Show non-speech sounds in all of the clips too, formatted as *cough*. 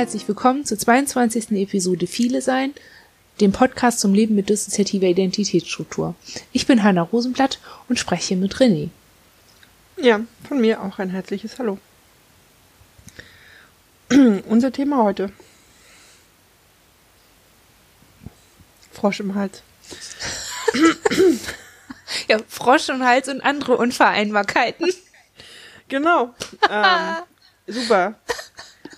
herzlich willkommen zur 22. Episode Viele Sein, dem Podcast zum Leben mit dissoziativer Identitätsstruktur. Ich bin Hanna Rosenblatt und spreche mit René. Ja, von mir auch ein herzliches Hallo. *clears throat* Unser Thema heute. Frosch im Hals. *laughs* ja, Frosch im Hals und andere Unvereinbarkeiten. Genau. *laughs* Ähm, super.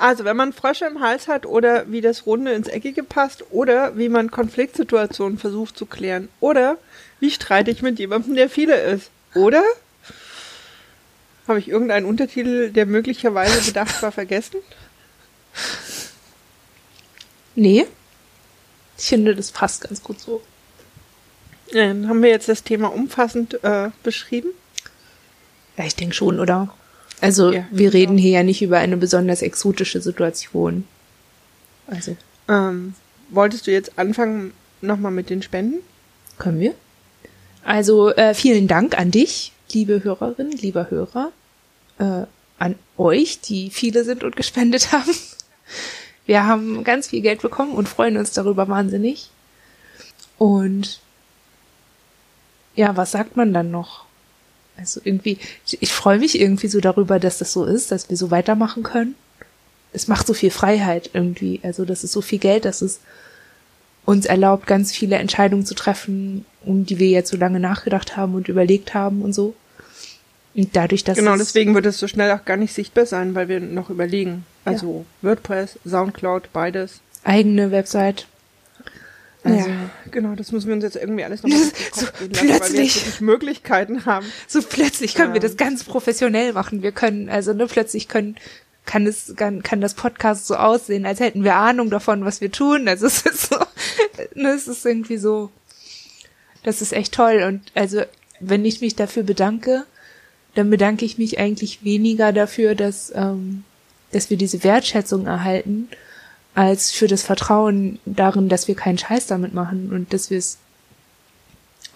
Also, wenn man Frösche im Hals hat oder wie das Runde ins Eckige passt oder wie man Konfliktsituationen versucht zu klären oder wie streite ich mit jemandem, der viele ist. Oder? Habe ich irgendeinen Untertitel, der möglicherweise bedacht war, vergessen? Nee. Ich finde, das passt ganz gut so. Ja, dann haben wir jetzt das Thema umfassend äh, beschrieben. Ja, ich denke schon, oder? Also ja, wir reden hier ja nicht über eine besonders exotische Situation. Also. Ähm, wolltest du jetzt anfangen nochmal mit den Spenden? Können wir. Also äh, vielen Dank an dich, liebe Hörerin, lieber Hörer, äh, an euch, die viele sind und gespendet *laughs* haben. Wir haben ganz viel Geld bekommen und freuen uns darüber wahnsinnig. Und ja, was sagt man dann noch? Also irgendwie, ich, ich freue mich irgendwie so darüber, dass das so ist, dass wir so weitermachen können. Es macht so viel Freiheit irgendwie. Also das ist so viel Geld, dass es uns erlaubt, ganz viele Entscheidungen zu treffen, um die wir jetzt so lange nachgedacht haben und überlegt haben und so. Und dadurch, dass genau, deswegen wird es so schnell auch gar nicht sichtbar sein, weil wir noch überlegen. Also ja. WordPress, Soundcloud, beides. Eigene Website. Also, ja, genau, das müssen wir uns jetzt irgendwie alles nochmal so plötzlich, lassen, jetzt Möglichkeiten haben. So plötzlich können ja. wir das ganz professionell machen. Wir können, also ne, plötzlich können, kann es, kann, kann das Podcast so aussehen, als hätten wir Ahnung davon, was wir tun. Also es ist so, *laughs* ne, es ist irgendwie so, das ist echt toll. Und also, wenn ich mich dafür bedanke, dann bedanke ich mich eigentlich weniger dafür, dass, ähm, dass wir diese Wertschätzung erhalten, als für das Vertrauen darin, dass wir keinen Scheiß damit machen und dass wir es,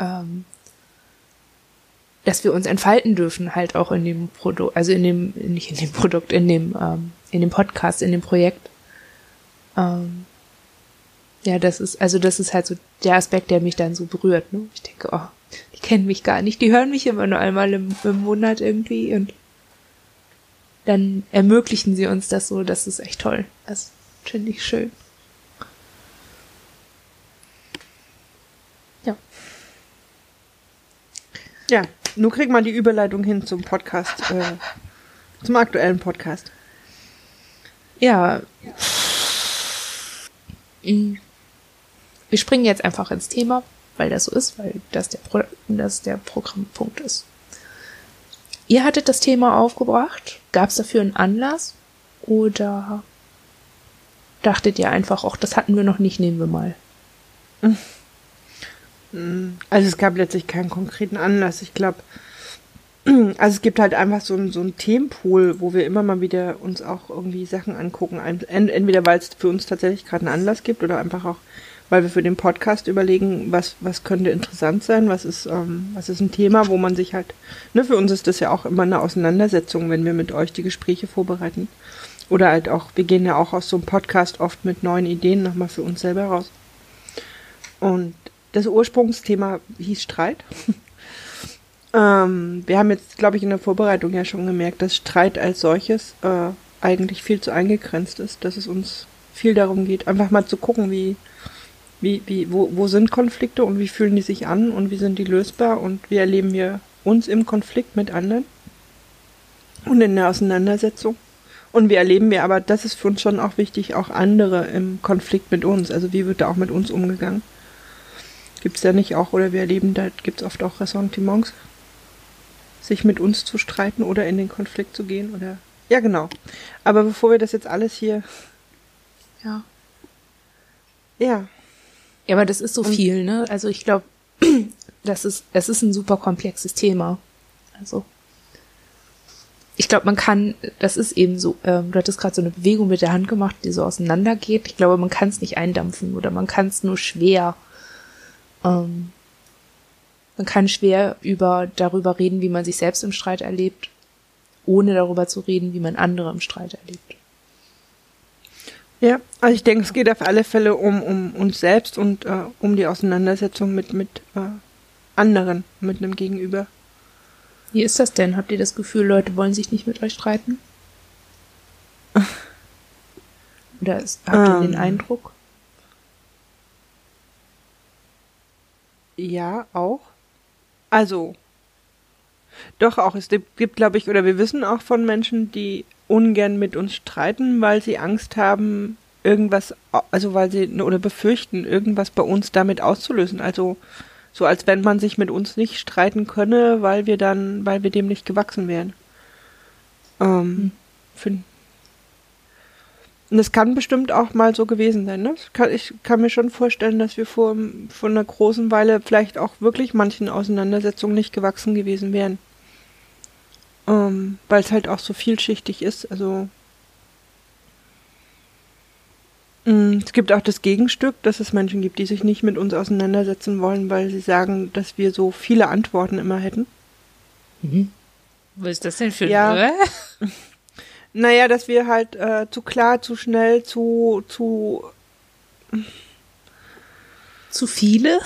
ähm, dass wir uns entfalten dürfen, halt auch in dem Produkt, also in dem, nicht in dem Produkt, in dem, ähm, in dem Podcast, in dem Projekt. Ähm, ja, das ist, also das ist halt so der Aspekt, der mich dann so berührt. Ne? Ich denke, oh, die kennen mich gar nicht, die hören mich immer nur einmal im, im Monat irgendwie und dann ermöglichen sie uns das so, das ist echt toll. Das Finde ich schön. Ja. Ja, nun kriegt man die Überleitung hin zum Podcast, äh, zum aktuellen Podcast. Ja. Wir springen jetzt einfach ins Thema, weil das so ist, weil das der, Pro das der Programmpunkt ist. Ihr hattet das Thema aufgebracht. Gab es dafür einen Anlass? Oder dachtet ihr einfach, auch das hatten wir noch nicht, nehmen wir mal? Also es gab letztlich keinen konkreten Anlass. Ich glaube, also es gibt halt einfach so ein, so ein Themenpool, wo wir immer mal wieder uns auch irgendwie Sachen angucken. Entweder weil es für uns tatsächlich gerade einen Anlass gibt oder einfach auch, weil wir für den Podcast überlegen, was, was könnte interessant sein, was ist, ähm, was ist ein Thema, wo man sich halt, ne, für uns ist das ja auch immer eine Auseinandersetzung, wenn wir mit euch die Gespräche vorbereiten. Oder halt auch, wir gehen ja auch aus so einem Podcast oft mit neuen Ideen nochmal für uns selber raus. Und das Ursprungsthema hieß Streit. *laughs* ähm, wir haben jetzt, glaube ich, in der Vorbereitung ja schon gemerkt, dass Streit als solches äh, eigentlich viel zu eingegrenzt ist, dass es uns viel darum geht, einfach mal zu gucken, wie, wie, wie, wo, wo sind Konflikte und wie fühlen die sich an und wie sind die lösbar und wie erleben wir uns im Konflikt mit anderen und in der Auseinandersetzung. Und wie erleben wir aber, das ist für uns schon auch wichtig, auch andere im Konflikt mit uns. Also wie wird da auch mit uns umgegangen? Gibt es da nicht auch, oder wir erleben, da gibt es oft auch Ressentiments, sich mit uns zu streiten oder in den Konflikt zu gehen oder. Ja, genau. Aber bevor wir das jetzt alles hier. Ja. Ja. Ja, aber das ist so Und viel, ne? Also ich glaube, *clears throat* das ist, es ist ein super komplexes Thema. Also ich glaube, man kann, das ist eben so, ähm, du hattest gerade so eine Bewegung mit der Hand gemacht, die so auseinandergeht. Ich glaube, man kann es nicht eindampfen oder man kann es nur schwer. Ähm, man kann schwer über darüber reden, wie man sich selbst im Streit erlebt, ohne darüber zu reden, wie man andere im Streit erlebt. Ja, also ich denke, es geht auf alle Fälle um, um uns selbst und äh, um die Auseinandersetzung mit, mit äh, anderen, mit einem Gegenüber. Wie ist das denn? Habt ihr das Gefühl, Leute wollen sich nicht mit euch streiten? *laughs* Oder ist, habt ihr den Ähm. Eindruck? Ja, auch. Also, doch auch. Es gibt glaube ich, oder wir wissen auch von Menschen, die ungern mit uns streiten, weil sie Angst haben, irgendwas, also weil sie oder befürchten, irgendwas bei uns damit auszulösen. Also so als wenn man sich mit uns nicht streiten könne, weil wir dann, weil wir dem nicht gewachsen wären. Ähm, find, und es kann bestimmt auch mal so gewesen sein. Ne? Ich kann, ich kann mir schon vorstellen, dass wir vor, vor einer großen Weile vielleicht auch wirklich manchen Auseinandersetzungen nicht gewachsen gewesen wären. Ähm, Weil es halt auch so vielschichtig ist. Also mh, es gibt auch das Gegenstück, dass es Menschen gibt, die sich nicht mit uns auseinandersetzen wollen, weil sie sagen, dass wir so viele Antworten immer hätten. Was ist das denn für Ja. ein *laughs* Naja, dass wir halt äh, zu klar, zu schnell, zu, zu Zu viele?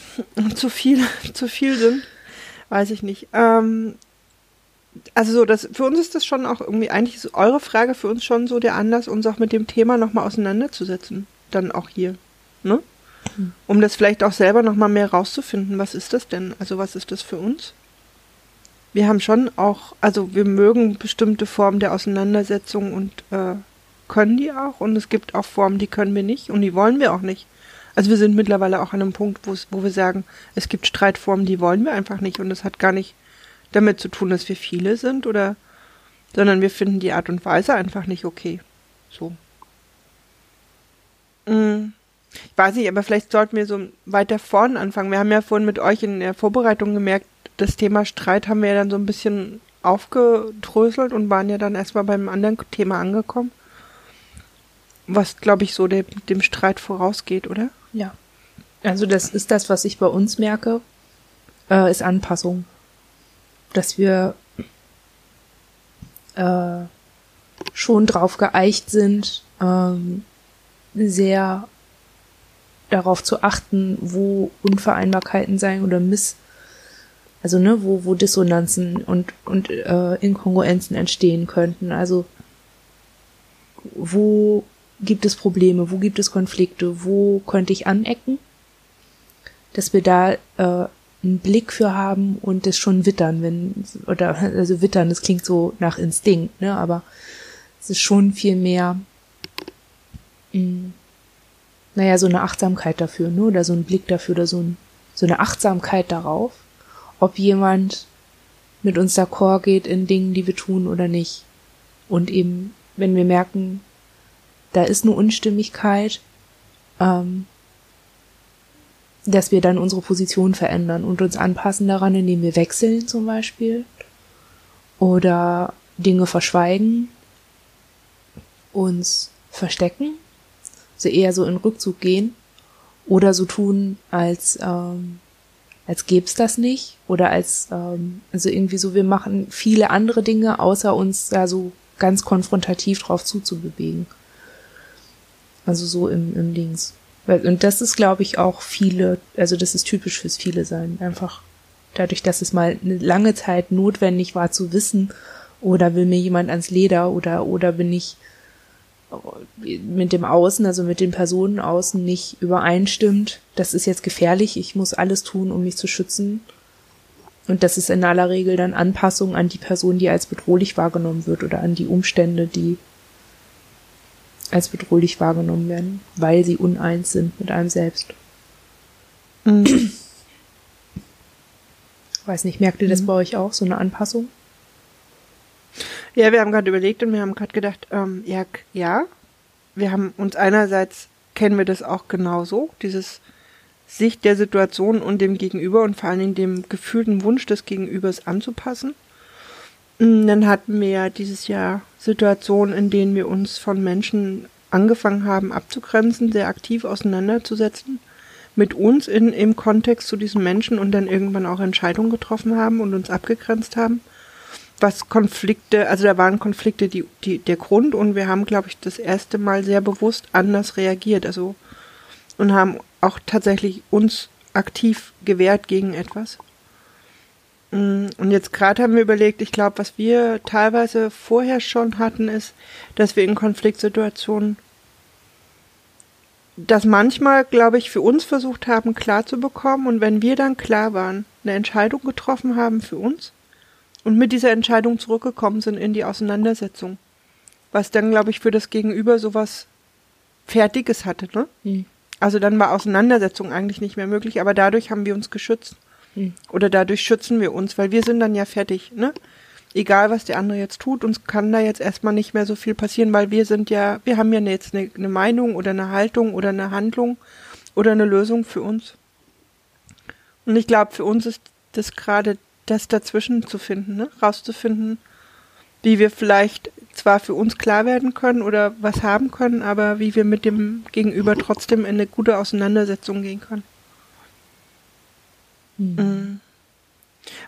*laughs* zu viel, *laughs* zu viel sind, weiß ich nicht. Ähm, also so, das, für uns ist das schon auch irgendwie, eigentlich ist eure Frage für uns schon so der Anlass, uns auch mit dem Thema nochmal auseinanderzusetzen. Dann auch hier, ne? Um das vielleicht auch selber nochmal mehr rauszufinden. Was ist das denn? Also was ist das für uns? Wir haben schon auch, also wir mögen bestimmte Formen der Auseinandersetzung und äh, können die auch. Und es gibt auch Formen, die können wir nicht und die wollen wir auch nicht. Also wir sind mittlerweile auch an einem Punkt, wo es- wo wir sagen, es gibt Streitformen, die wollen wir einfach nicht und das hat gar nicht damit zu tun, dass wir viele sind oder, sondern wir finden die Art und Weise einfach nicht okay. So. Mm. Ich weiß nicht, aber vielleicht sollten wir so weiter vorn anfangen. Wir haben ja vorhin mit euch in der Vorbereitung gemerkt, das Thema Streit haben wir ja dann so ein bisschen aufgedröselt und waren ja dann erstmal beim anderen Thema angekommen. Was, glaube ich, so dem, dem Streit vorausgeht, oder? Ja. Also das ist das, was ich bei uns merke, äh, ist Anpassung. Dass wir äh, schon drauf geeicht sind, ähm, sehr darauf zu achten, wo Unvereinbarkeiten sein oder Miss, also ne, wo, wo Dissonanzen und, und äh, Inkongruenzen entstehen könnten. Also wo gibt es Probleme, wo gibt es Konflikte, wo könnte ich anecken, dass wir da äh, einen Blick für haben und das schon wittern, wenn, oder, also wittern, das klingt so nach Instinkt, ne, aber es ist schon viel mehr, mh, naja, so eine Achtsamkeit dafür, ne, oder so ein Blick dafür, oder so, ein, so eine Achtsamkeit darauf, ob jemand mit uns d'accord geht in Dingen, die wir tun oder nicht. Und eben, wenn wir merken, da ist eine Unstimmigkeit, ähm, dass wir dann unsere Position verändern und uns anpassen daran, indem wir wechseln zum Beispiel oder Dinge verschweigen, uns verstecken, also eher so in Rückzug gehen oder so tun, als ähm, als gäb's das nicht oder als ähm, also irgendwie so wir machen viele andere Dinge außer uns da so ganz konfrontativ drauf zuzubewegen. Also so im, im Dings. Und das ist, glaube ich, auch viele, also das ist typisch fürs viele sein. Einfach dadurch, dass es mal eine lange Zeit notwendig war zu wissen, oder will mir jemand ans Leder oder, oder bin ich mit dem Außen, also mit den Personen außen nicht übereinstimmt. Das ist jetzt gefährlich. Ich muss alles tun, um mich zu schützen. Und das ist in aller Regel dann Anpassung an die Person, die als bedrohlich wahrgenommen wird oder an die Umstände, die als bedrohlich wahrgenommen werden, weil sie uneins sind mit einem selbst. Weiß nicht, merkt ihr das bei euch auch, so eine Anpassung? Ja, wir haben gerade überlegt und wir haben gerade gedacht, ähm, ja, ja, wir haben uns einerseits kennen wir das auch genauso, dieses Sicht der Situation und dem Gegenüber und vor allen Dingen dem gefühlten Wunsch des Gegenübers anzupassen. Mm, Dann hatten wir ja dieses Jahr Situationen, in denen wir uns von Menschen angefangen haben abzugrenzen, sehr aktiv auseinanderzusetzen, mit uns in, im Kontext zu diesen Menschen und dann irgendwann auch Entscheidungen getroffen haben und uns abgegrenzt haben. was Konflikte, also da waren Konflikte die, die, der Grund und wir haben, glaube ich, das erste Mal sehr bewusst anders reagiert, also und haben auch tatsächlich uns aktiv gewehrt gegen etwas. Mm, und jetzt gerade haben wir überlegt, ich glaube, was wir teilweise vorher schon hatten, ist, dass wir in Konfliktsituationen das manchmal, glaube ich, für uns versucht haben, klar zu bekommen. Und wenn wir dann klar waren, eine Entscheidung getroffen haben für uns und mit dieser Entscheidung zurückgekommen sind in die Auseinandersetzung, was dann, glaube ich, für das Gegenüber sowas Fertiges hatte, ne? Mhm. Also dann war Auseinandersetzung eigentlich nicht mehr möglich, aber dadurch haben wir uns geschützt. Oder dadurch schützen wir uns, weil wir sind dann ja fertig, ne? egal was der andere jetzt tut, uns kann da jetzt erstmal nicht mehr so viel passieren, weil wir sind ja, wir haben ja jetzt eine, eine Meinung oder eine Haltung oder eine Handlung oder eine Lösung für uns. Und ich glaube, für uns ist das gerade das dazwischen zu finden, ne? rauszufinden, wie wir vielleicht zwar für uns klar werden können oder was haben können, aber wie wir mit dem Gegenüber trotzdem in eine gute Auseinandersetzung gehen können. Mhm. Mhm.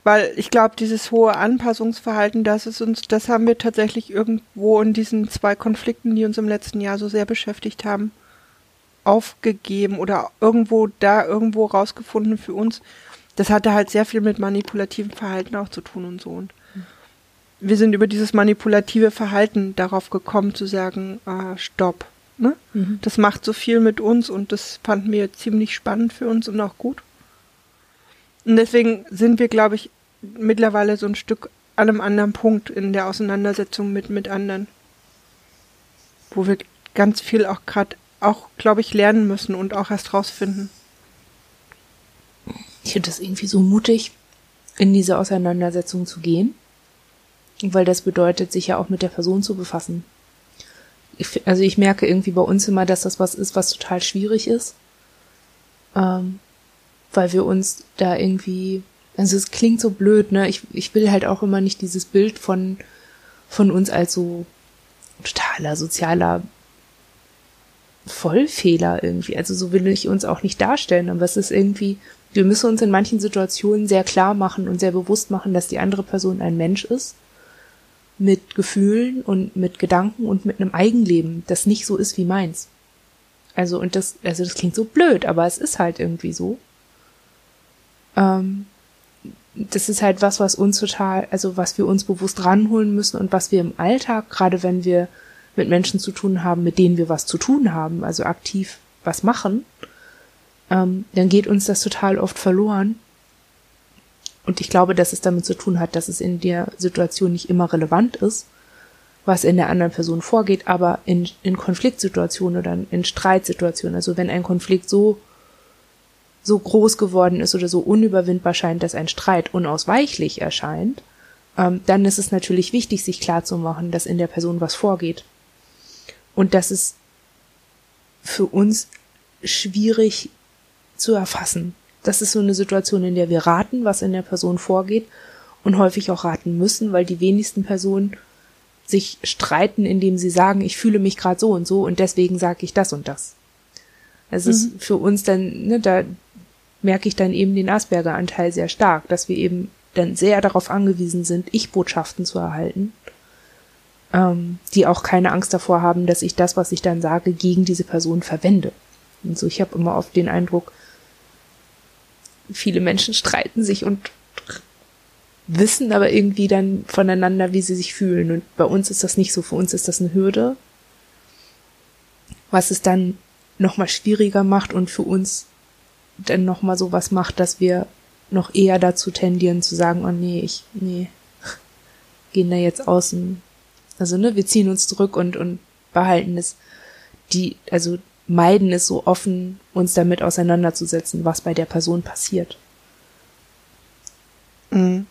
Weil ich glaube, dieses hohe Anpassungsverhalten, das ist uns, das haben wir tatsächlich irgendwo in diesen zwei Konflikten, die uns im letzten Jahr so sehr beschäftigt haben, aufgegeben oder irgendwo da irgendwo rausgefunden für uns. Das hatte halt sehr viel mit manipulativem Verhalten auch zu tun und so. Und wir sind über dieses manipulative Verhalten darauf gekommen zu sagen, äh, stopp. Ne? Mhm. Das macht so viel mit uns und das fanden wir ziemlich spannend für uns und auch gut. Und deswegen sind wir, glaube ich, mittlerweile so ein Stück an einem anderen Punkt in der Auseinandersetzung mit, mit anderen. Wo wir ganz viel auch gerade, auch, glaube ich, lernen müssen und auch erst rausfinden. Ich finde das irgendwie so mutig, in diese Auseinandersetzung zu gehen. Weil das bedeutet, sich ja auch mit der Person zu befassen. Ich, also ich merke irgendwie bei uns immer, dass das was ist, was total schwierig ist. Ähm, weil wir uns da irgendwie, also es klingt so blöd, ne? Ich, ich will halt auch immer nicht dieses Bild von, von uns als so totaler sozialer Vollfehler irgendwie. Also so will ich uns auch nicht darstellen, aber es ist irgendwie, wir müssen uns in manchen Situationen sehr klar machen und sehr bewusst machen, dass die andere Person ein Mensch ist mit Gefühlen und mit Gedanken und mit einem Eigenleben, das nicht so ist wie meins. Also und das, also das klingt so blöd, aber es ist halt irgendwie so. Ähm, das ist halt was, was uns total, also was wir uns bewusst ranholen müssen und was wir im Alltag, gerade wenn wir mit Menschen zu tun haben, mit denen wir was zu tun haben, also aktiv was machen, ähm, dann geht uns das total oft verloren. Und ich glaube, dass es damit zu tun hat, dass es in der Situation nicht immer relevant ist, was in der anderen Person vorgeht, aber in, in Konfliktsituationen oder in Streitsituationen, also wenn ein Konflikt so so groß geworden ist oder so unüberwindbar scheint, dass ein Streit unausweichlich erscheint, ähm, dann ist es natürlich wichtig, sich klarzumachen, dass in der Person was vorgeht. Und das ist für uns schwierig zu erfassen. Das ist so eine Situation, in der wir raten, was in der Person vorgeht und häufig auch raten müssen, weil die wenigsten Personen sich streiten, indem sie sagen, ich fühle mich gerade so und so und deswegen sage ich das und das. Es mhm. ist für uns dann, ne, da merke ich dann eben den Asperger-Anteil sehr stark, dass wir eben dann sehr darauf angewiesen sind, Ich-Botschaften zu erhalten, ähm, die auch keine Angst davor haben, dass ich das, was ich dann sage, gegen diese Person verwende. Und so, ich habe immer oft den Eindruck, viele Menschen streiten sich und wissen aber irgendwie dann voneinander, wie sie sich fühlen. Und bei uns ist das nicht so. Für uns ist das eine Hürde, was es dann nochmal schwieriger macht und für uns dann nochmal so was macht, dass wir noch eher dazu tendieren zu sagen, oh nee, ich, nee, *laughs* gehen da jetzt außen. Also, ne, wir ziehen uns zurück und, und behalten es, die, also meiden es so offen, uns damit auseinanderzusetzen, was bei der Person passiert. Mhm.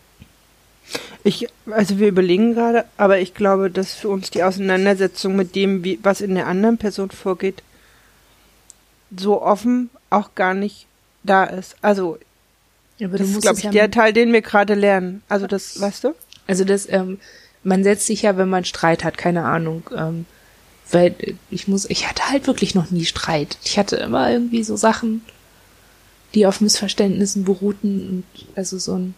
Ich, also wir überlegen gerade, aber ich glaube, dass für uns die Auseinandersetzung mit dem, wie, was in der anderen Person vorgeht, so offen auch gar nicht da ist. Also ja, das ist, glaube ich, ja der Teil, den wir gerade lernen. Also das, weißt du? Also das, ähm, man setzt sich ja, wenn man Streit hat, keine Ahnung, ähm, weil ich muss, ich hatte halt wirklich noch nie Streit. Ich hatte immer irgendwie so Sachen, die auf Missverständnissen beruhten und also so ein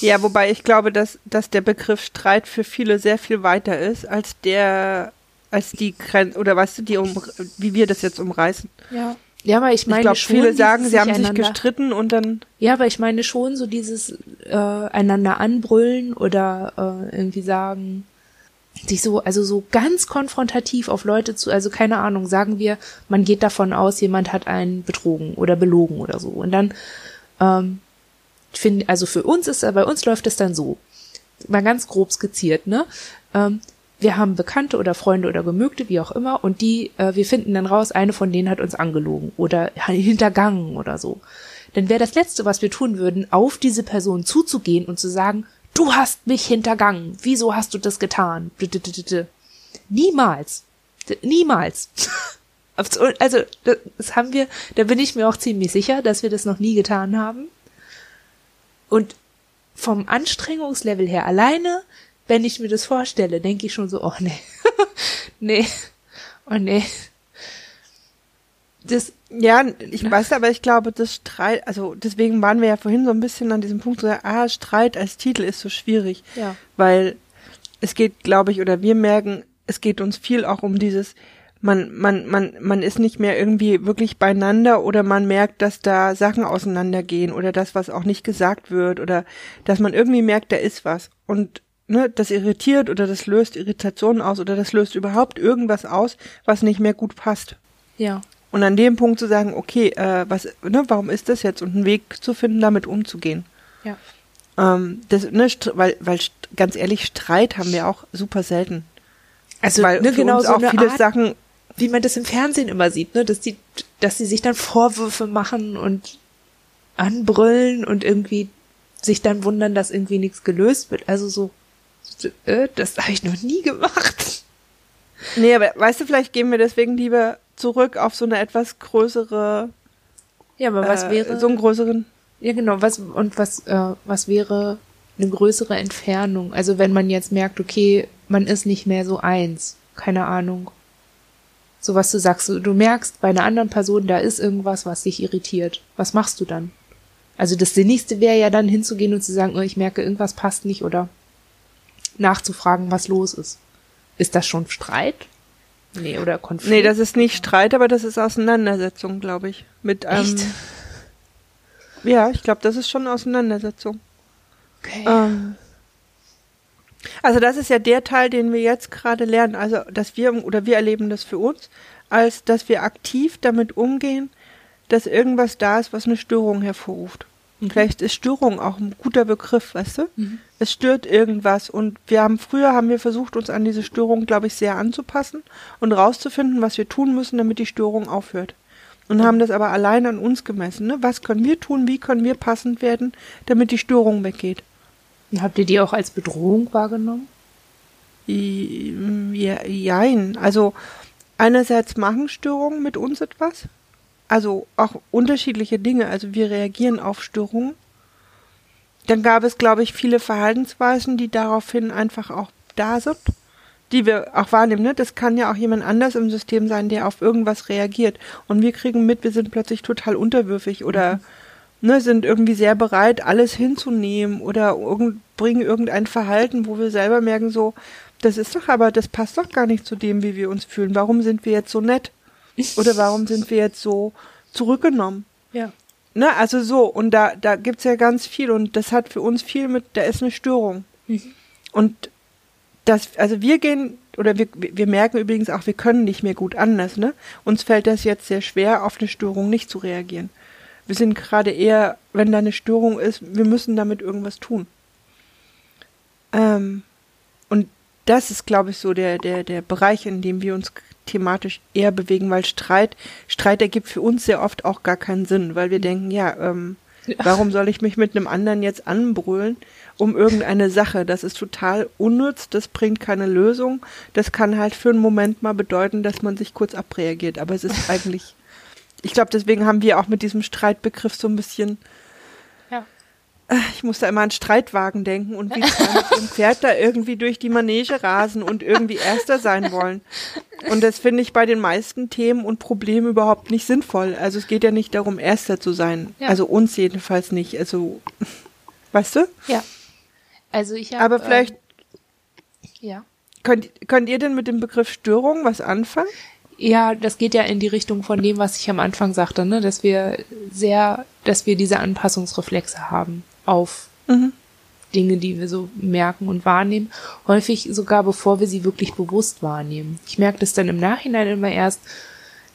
Ja, wobei ich glaube, dass, dass der Begriff Streit für viele sehr viel weiter ist als der, als die Grenze, oder weißt du, die um, wie wir das jetzt umreißen. Ja. Ja, aber ich meine ich glaube, schon, viele sagen, sie haben sich gestritten und dann, Ja, aber ich meine schon so dieses äh, einander anbrüllen oder äh, irgendwie sagen, sich so, also so ganz konfrontativ auf Leute zu, also keine Ahnung, sagen wir, man geht davon aus, jemand hat einen betrogen oder belogen oder so. Und dann, ähm, finde, also für uns ist, bei uns läuft es dann so, mal ganz grob skizziert, ne? Ähm, wir haben Bekannte oder Freunde oder Gemögte, wie auch immer, und die, äh, wir finden dann raus, eine von denen hat uns angelogen oder *laughs* hintergangen oder so. Dann wäre das Letzte, was wir tun würden, auf diese Person zuzugehen und zu sagen, du hast mich hintergangen, wieso hast du das getan? Niemals. Niemals. *laughs* Also, das haben wir, da bin ich mir auch ziemlich sicher, dass wir das noch nie getan haben. Und vom Anstrengungslevel her alleine, wenn ich mir das vorstelle, denke ich schon so, oh nee, *laughs* nee, oh nee. Das, ja, ich weiß aber, ich glaube, das Streit, also deswegen waren wir ja vorhin so ein bisschen an diesem Punkt, so, ah, Streit als Titel ist so schwierig. ja, weil es geht, glaube ich, oder wir merken, es geht uns viel auch um dieses, man, man, man, man ist nicht mehr irgendwie wirklich beieinander oder man merkt, dass da Sachen auseinandergehen oder das, was auch nicht gesagt wird oder dass man irgendwie merkt, da ist was. Und ne, das irritiert oder das löst Irritationen aus oder das löst überhaupt irgendwas aus, was nicht mehr gut passt. ja, Und an dem Punkt zu sagen, okay, äh, was, ne, warum ist das jetzt und einen Weg zu finden, damit umzugehen. ja. Ähm, das, ne, weil, weil ganz ehrlich, Streit haben wir auch super selten. Also, weil ne, genau so auch viele Art, Sachen, wie man das im Fernsehen immer sieht, ne, dass die, dass sie sich dann Vorwürfe machen und anbrüllen und irgendwie sich dann wundern, dass irgendwie nichts gelöst wird. Also so, so äh, das habe ich noch nie gemacht. nee, aber weißt du, vielleicht gehen wir deswegen lieber zurück auf so eine etwas größere, Ja, aber was äh, wäre so einen größeren, Ja, genau. Was und was äh, was wäre eine größere Entfernung? Also wenn man jetzt merkt, okay, man ist nicht mehr so eins, keine Ahnung. So was du sagst, du, du merkst bei einer anderen Person, da ist irgendwas, was dich irritiert. Was machst du dann? Also das Sinnigste wäre ja dann hinzugehen und zu sagen, oh, ich merke, irgendwas passt nicht oder nachzufragen, was los ist. Ist das schon Streit? Nee, oder Konflikt? nee, das ist nicht Streit, aber das ist Auseinandersetzung, glaube ich. Mit, ähm, Echt? ja, ich glaube, das ist schon Auseinandersetzung. Okay. Ähm, also das ist ja der Teil, den wir jetzt gerade lernen. Also, dass wir oder wir erleben das für uns, als dass wir aktiv damit umgehen, dass irgendwas da ist, was eine Störung hervorruft. Und vielleicht ist Störung auch ein guter Begriff, weißt du? Mhm. Es stört irgendwas und wir haben früher haben wir versucht, uns an diese Störung, glaube ich, sehr anzupassen und rauszufinden, was wir tun müssen, damit die Störung aufhört. Und haben das aber allein an uns gemessen. Ne? Was können wir tun? Wie können wir passend werden, damit die Störung weggeht? Habt ihr die auch als Bedrohung wahrgenommen? I- Ja, jein. Also einerseits machen Störungen mit uns etwas. Also auch unterschiedliche Dinge. Also wir reagieren auf Störungen. Dann gab es, glaube ich, viele Verhaltensweisen, die daraufhin einfach auch da sind, die wir auch wahrnehmen. Ne? Das kann ja auch jemand anders im System sein, der auf irgendwas reagiert. Und wir kriegen mit, wir sind plötzlich total unterwürfig oder ne, sind irgendwie sehr bereit, alles hinzunehmen oder irgend, bringen irgendein Verhalten, wo wir selber merken, so, das ist doch aber, das passt doch gar nicht zu dem, wie wir uns fühlen. Warum sind wir jetzt so nett? Oder warum sind wir jetzt so zurückgenommen? Ja. Ne, also so, und da, da gibt's ja ganz viel und das hat für uns viel mit, da ist eine Störung. Und das, also wir gehen, oder wir, wir merken übrigens auch, wir können nicht mehr gut anders, ne? Uns fällt das jetzt sehr schwer, auf eine Störung nicht zu reagieren. Wir sind gerade eher, wenn da eine Störung ist, wir müssen damit irgendwas tun. Ähm, und das ist, glaube ich, so der, der, der Bereich, in dem wir uns thematisch eher bewegen, weil Streit, Streit ergibt für uns sehr oft auch gar keinen Sinn, weil wir denken, ja, ähm, warum soll ich mich mit einem anderen jetzt anbrüllen um irgendeine Sache? Das ist total unnütz, das bringt keine Lösung. Das kann halt für einen Moment mal bedeuten, dass man sich kurz abreagiert, aber es ist *laughs* eigentlich, ich glaube, deswegen haben wir auch mit diesem Streitbegriff so ein bisschen. Ich muss da immer an Streitwagen denken und wie ihrem Pferd da irgendwie durch die Manege rasen und irgendwie Erster sein wollen. Und das finde ich bei den meisten Themen und Problemen überhaupt nicht sinnvoll. Also es geht ja nicht darum, Erster zu sein. Ja. Also uns jedenfalls nicht. Also *laughs* Weißt du? Ja. Also ich habe. Aber vielleicht Ähm, ja. könnt, könnt ihr denn mit dem Begriff Störung was anfangen? Ja, das geht ja in die Richtung von dem, was ich am Anfang sagte, ne, dass wir sehr, dass wir diese Anpassungsreflexe haben auf Mhm. Dinge, die wir so merken und wahrnehmen, häufig sogar bevor wir sie wirklich bewusst wahrnehmen. Ich merke das dann im Nachhinein immer erst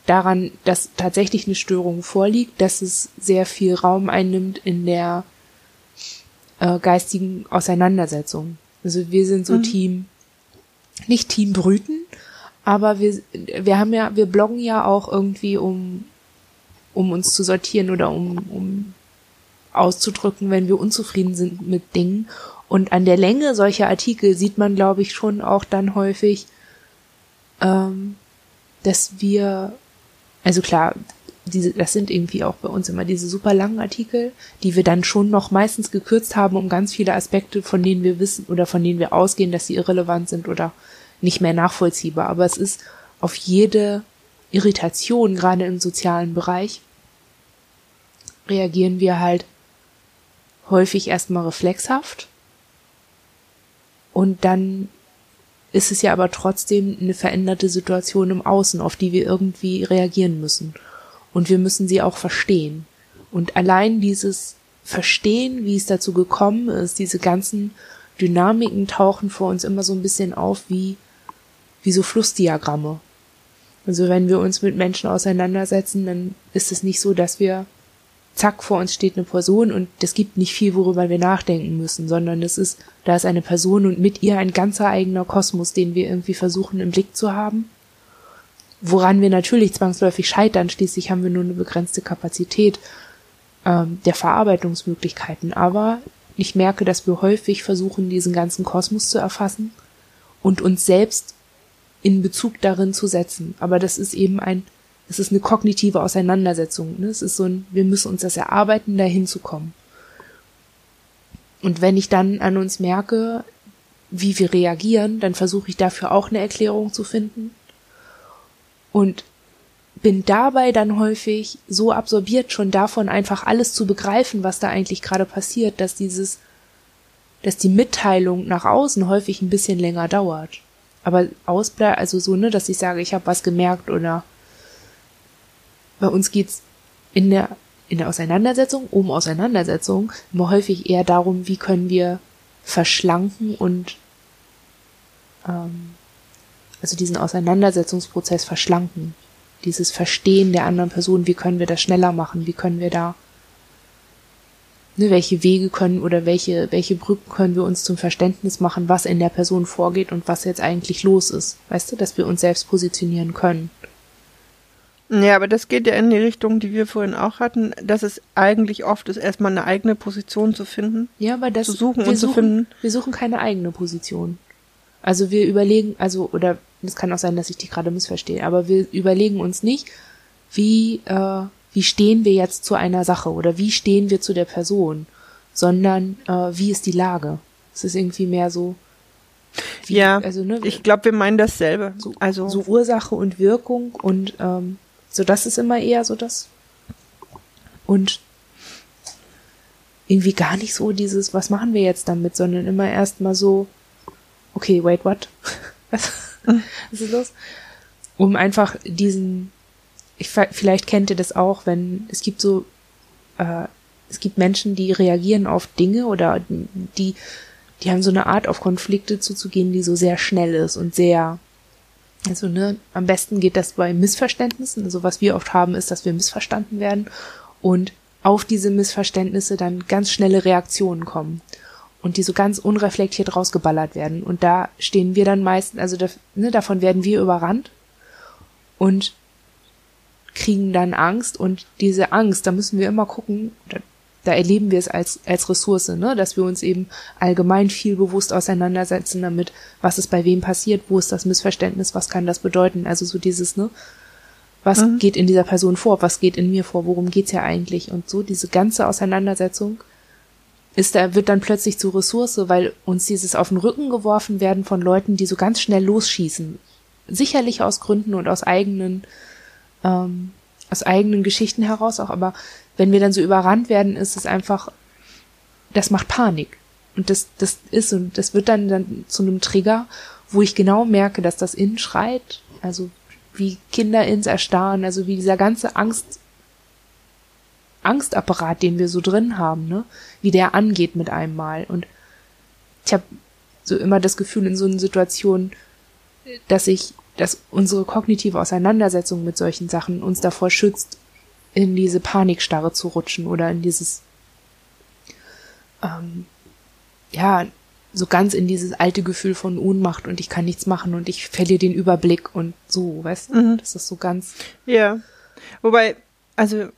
daran, dass tatsächlich eine Störung vorliegt, dass es sehr viel Raum einnimmt in der äh, geistigen Auseinandersetzung. Also wir sind so Mhm. Team, nicht Team Brüten, aber wir, wir haben ja, wir bloggen ja auch irgendwie, um, um uns zu sortieren oder um, um auszudrücken, wenn wir unzufrieden sind mit Dingen. Und an der Länge solcher Artikel sieht man, glaube ich, schon auch dann häufig, ähm, dass wir, also klar, diese, das sind irgendwie auch bei uns immer diese super langen Artikel, die wir dann schon noch meistens gekürzt haben, um ganz viele Aspekte, von denen wir wissen oder von denen wir ausgehen, dass sie irrelevant sind oder nicht mehr nachvollziehbar. Aber es ist auf jede Irritation, gerade im sozialen Bereich, reagieren wir halt häufig erstmal reflexhaft. Und dann ist es ja aber trotzdem eine veränderte Situation im Außen, auf die wir irgendwie reagieren müssen. Und wir müssen sie auch verstehen. Und allein dieses Verstehen, wie es dazu gekommen ist, diese ganzen Dynamiken tauchen vor uns immer so ein bisschen auf wie, wie so Flussdiagramme. Also wenn wir uns mit Menschen auseinandersetzen, dann ist es nicht so, dass wir zack, vor uns steht eine Person und es gibt nicht viel, worüber wir nachdenken müssen, sondern es ist, da ist eine Person und mit ihr ein ganzer eigener Kosmos, den wir irgendwie versuchen im Blick zu haben. Woran wir natürlich zwangsläufig scheitern, schließlich haben wir nur eine begrenzte Kapazität ähm, der Verarbeitungsmöglichkeiten. Aber ich merke, dass wir häufig versuchen, diesen ganzen Kosmos zu erfassen und uns selbst in Bezug darin zu setzen. Aber das ist eben ein es ist eine kognitive Auseinandersetzung. Ne? Es ist so ein, wir müssen uns das erarbeiten, dahin zu kommen. Und wenn ich dann an uns merke, wie wir reagieren, dann versuche ich dafür auch eine Erklärung zu finden. Und bin dabei dann häufig so absorbiert schon davon, einfach alles zu begreifen, was da eigentlich gerade passiert, dass dieses, dass die Mitteilung nach außen häufig ein bisschen länger dauert. Aber ausbleibt, also so, ne, dass ich sage, ich habe was gemerkt oder bei uns geht's in der, in der Auseinandersetzung, um Auseinandersetzung, immer häufig eher darum, wie können wir verschlanken und ähm, also diesen Auseinandersetzungsprozess verschlanken. Dieses Verstehen der anderen Person, wie können wir das schneller machen, wie können wir da, ne, welche Wege können oder welche, welche Brücken können wir uns zum Verständnis machen, was in der Person vorgeht und was jetzt eigentlich los ist. Weißt du, dass wir uns selbst positionieren können. Ja, aber das geht ja in die Richtung, die wir vorhin auch hatten, dass es eigentlich oft ist, erstmal eine eigene Position zu finden. Ja, aber das Zu suchen wir und zu suchen, finden. Wir suchen keine eigene Position. Also wir überlegen, also oder es kann auch sein, dass ich dich gerade missverstehe, aber wir überlegen uns nicht, wie äh, wie stehen wir jetzt zu einer Sache oder wie stehen wir zu der Person, sondern äh, wie ist die Lage. Es ist irgendwie mehr so. Wie, ja, also ne, ich glaube, wir meinen dasselbe. so, also so Ursache und Wirkung und ähm, so das ist immer eher so das. Und irgendwie gar nicht so dieses was machen wir jetzt damit sondern immer erst mal so okay wait what? *laughs* Was, was ist los? Um einfach diesen ich vielleicht kennt ihr das auch wenn es gibt so äh, es gibt Menschen die reagieren auf Dinge oder die die haben so eine Art auf Konflikte zuzugehen die so sehr schnell ist und sehr also, ne, am besten geht das bei Missverständnissen. Also, was wir oft haben, ist, dass wir missverstanden werden und auf diese Missverständnisse dann ganz schnelle Reaktionen kommen und die so ganz unreflektiert rausgeballert werden. Und da stehen wir dann meistens, also ne, davon werden wir überrannt und kriegen dann Angst und diese Angst, da müssen wir immer gucken, da, erleben wir es als, als Ressource, ne, dass wir uns eben allgemein viel bewusst auseinandersetzen damit, was ist bei wem passiert, wo ist das Missverständnis, was kann das bedeuten, also so dieses, ne, was Mhm. geht in dieser Person vor, was geht in mir vor, worum geht's ja eigentlich? Und so diese ganze Auseinandersetzung ist da wird dann plötzlich zur Ressource, weil uns dieses auf den Rücken geworfen werden von Leuten, die so ganz schnell losschießen, sicherlich aus Gründen und aus eigenen ähm, aus eigenen Geschichten heraus auch, aber wenn wir dann so überrannt werden, ist es einfach, das macht Panik. Und das, das ist, und das wird dann, dann zu einem Trigger, wo ich genau merke, dass das innen schreit, also wie Kinder ins Erstarren, also wie dieser ganze Angst, Angstapparat, den wir so drin haben, ne, wie der angeht mit einem Mal. Und ich habe so immer das Gefühl in so einer Situation, dass ich, dass unsere kognitive Auseinandersetzung mit solchen Sachen uns davor schützt, in diese Panikstarre zu rutschen oder in dieses ähm, ja, so ganz in dieses alte Gefühl von Ohnmacht und ich kann nichts machen und ich verliere den Überblick und so, weißt du? Mhm. Das ist so ganz. Ja. Wobei, also,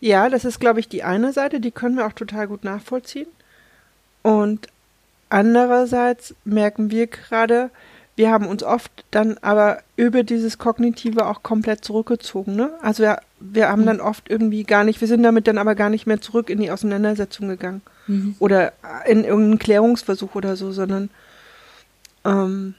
ja, das ist, glaube ich, die eine Seite, die können wir auch total gut nachvollziehen. Und andererseits merken wir gerade, wir haben uns oft dann aber über dieses Kognitive auch komplett zurückgezogen. Ne? Also wir, wir haben mhm. dann oft irgendwie gar nicht, wir sind damit dann aber gar nicht mehr zurück in die Auseinandersetzung gegangen. Mhm. Oder in irgendeinen Klärungsversuch oder so, sondern ähm,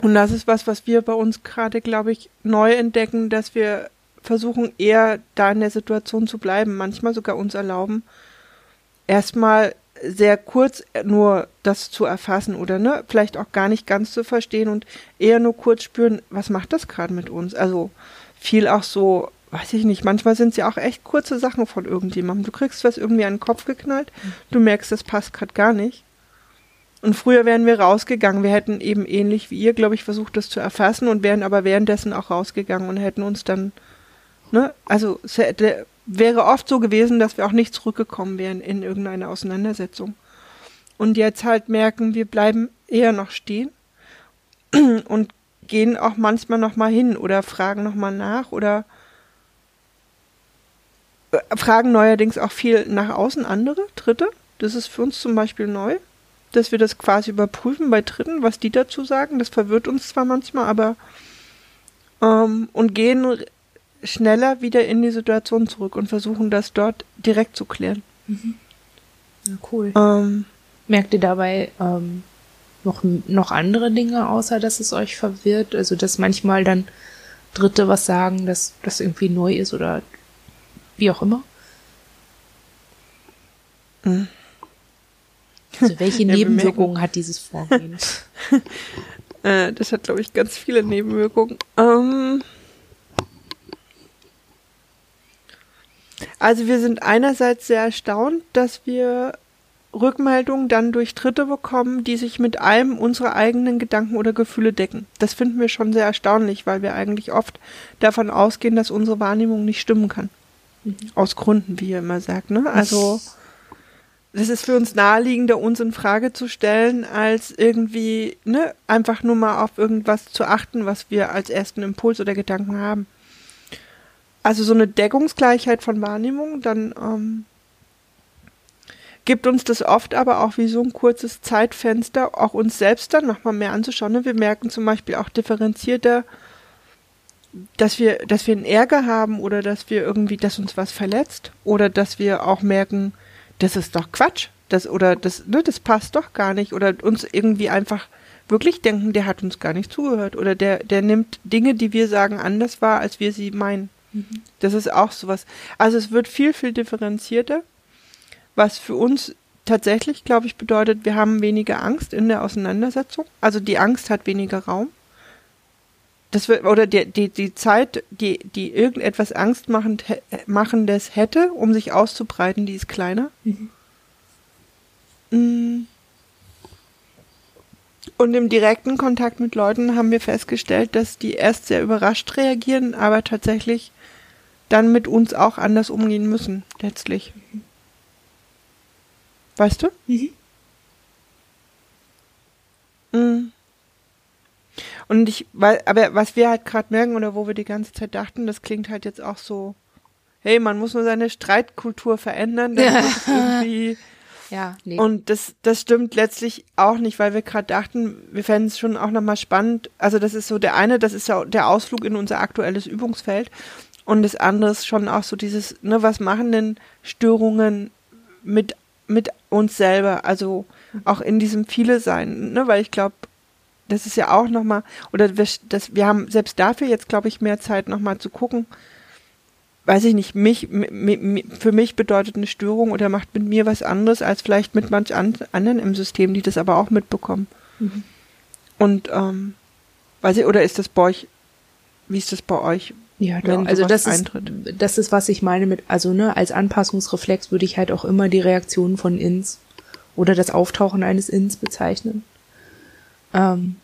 und das ist was, was wir bei uns gerade, glaube ich, neu entdecken, dass wir versuchen, eher da in der Situation zu bleiben, manchmal sogar uns erlauben, erstmal sehr kurz nur das zu erfassen oder ne, vielleicht auch gar nicht ganz zu verstehen und eher nur kurz spüren, was macht das gerade mit uns? Also viel auch so, weiß ich nicht, manchmal sind es ja auch echt kurze Sachen von irgendjemandem. Du kriegst was irgendwie an den Kopf geknallt, du merkst, das passt gerade gar nicht. Und früher wären wir rausgegangen, wir hätten eben ähnlich wie ihr, glaube ich, versucht, das zu erfassen und wären aber währenddessen auch rausgegangen und hätten uns dann, ne, also es hätte, wäre oft so gewesen, dass wir auch nicht zurückgekommen wären in irgendeine Auseinandersetzung. Und jetzt halt merken, wir bleiben eher noch stehen *clears throat* und gehen auch manchmal noch mal hin oder fragen noch mal nach oder äh, fragen neuerdings auch viel nach außen andere, Dritte. Das ist für uns zum Beispiel neu, dass wir das quasi überprüfen bei Dritten, was die dazu sagen. Das verwirrt uns zwar manchmal, aber ähm, und gehen schneller wieder in die Situation zurück und versuchen das dort direkt zu klären. Mhm. Ja, cool. Ähm, Merkt ihr dabei ähm, noch, noch andere Dinge, außer dass es euch verwirrt? Also, dass manchmal dann Dritte was sagen, dass das irgendwie neu ist oder wie auch immer? Mhm. Also, welche *laughs* Nebenwirkungen hat dieses Vorgehen? *laughs* äh, das hat, glaube ich, ganz viele Nebenwirkungen. Ähm Also wir sind einerseits sehr erstaunt, dass wir Rückmeldungen dann durch Dritte bekommen, die sich mit einem unserer eigenen Gedanken oder Gefühle decken. Das finden wir schon sehr erstaunlich, weil wir eigentlich oft davon ausgehen, dass unsere Wahrnehmung nicht stimmen kann. Mhm. Aus Gründen, wie ihr immer sagt. Ne? Also das ist für uns naheliegender, uns in Frage zu stellen, als irgendwie ne, einfach nur mal auf irgendwas zu achten, was wir als ersten Impuls oder Gedanken haben also so eine Deckungsgleichheit von Wahrnehmung, dann ähm, gibt uns das oft aber auch wie so ein kurzes Zeitfenster, auch uns selbst dann nochmal mehr anzuschauen. Ne? Wir merken zum Beispiel auch differenzierter, dass wir, dass wir einen Ärger haben oder dass wir irgendwie, dass uns was verletzt oder dass wir auch merken, das ist doch Quatsch, das oder das, ne, das passt doch gar nicht oder uns irgendwie einfach wirklich denken, der hat uns gar nicht zugehört oder der, der nimmt Dinge, die wir sagen, anders wahr, als wir sie meinen. Das ist auch sowas. Also es wird viel, viel differenzierter, was für uns tatsächlich, glaube ich, bedeutet, wir haben weniger Angst in der Auseinandersetzung. Also die Angst hat weniger Raum. Das wird, oder die, die, die Zeit, die, die irgendetwas Angstmachendes machendes hätte, um sich auszubreiten, die ist kleiner. Mhm. Mm. Und im direkten Kontakt mit Leuten haben wir festgestellt, dass die erst sehr überrascht reagieren, aber tatsächlich dann mit uns auch anders umgehen müssen, letztlich. Weißt du? Mhm. Mhm. Und ich, weil, aber was wir halt gerade merken oder wo wir die ganze Zeit dachten, das klingt halt jetzt auch so, hey, man muss nur seine Streitkultur verändern, dann ja. irgendwie *laughs* ja, nee. Und das, das stimmt letztlich auch nicht, weil wir gerade dachten, wir fänden es schon auch nochmal spannend. Also das ist so der eine, das ist ja der Ausflug in unser aktuelles Übungsfeld. Und das andere ist schon auch so dieses, ne, was machen denn Störungen mit, mit uns selber? Also auch in diesem Viele sein, ne, weil ich glaube, das ist ja auch nochmal, oder wir, das, wir haben selbst dafür jetzt, glaube ich, mehr Zeit nochmal zu gucken, weiß ich nicht, mich, für mich bedeutet eine Störung oder macht mit mir was anderes als vielleicht mit manch anderen im System, die das aber auch mitbekommen. Mhm. Und ähm, weiß ich, oder ist das bei euch, wie ist das bei euch? Ja, doch. also das eintritt? ist, das ist, was ich meine mit, also ne, als Anpassungsreflex würde ich halt auch immer die Reaktion von Ins oder das Auftauchen eines Ins bezeichnen. Ähm,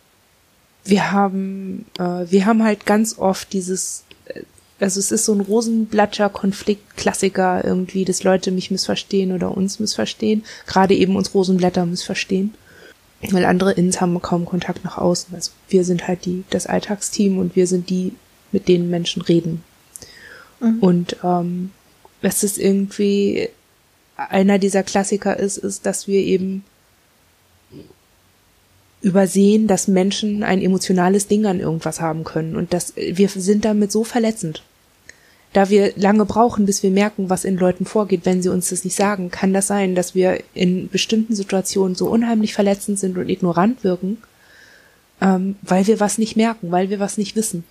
wir haben, äh, wir haben halt ganz oft dieses also es ist so ein Rosenblatscher Konflikt-Klassiker irgendwie, dass Leute mich missverstehen oder uns missverstehen. Gerade eben uns Rosenblätter missverstehen. Weil andere Ins haben kaum Kontakt nach außen. Also wir sind halt die, das Alltagsteam und wir sind die, mit denen Menschen reden. Mhm. Und ähm, was ist irgendwie einer dieser Klassiker ist, ist, dass wir eben übersehen, dass Menschen ein emotionales Ding an irgendwas haben können und dass wir sind damit so verletzend. Da wir lange brauchen, bis wir merken, was in Leuten vorgeht, wenn sie uns das nicht sagen, kann das sein, dass wir in bestimmten Situationen so unheimlich verletzend sind und ignorant wirken, ähm, weil wir was nicht merken, weil wir was nicht wissen.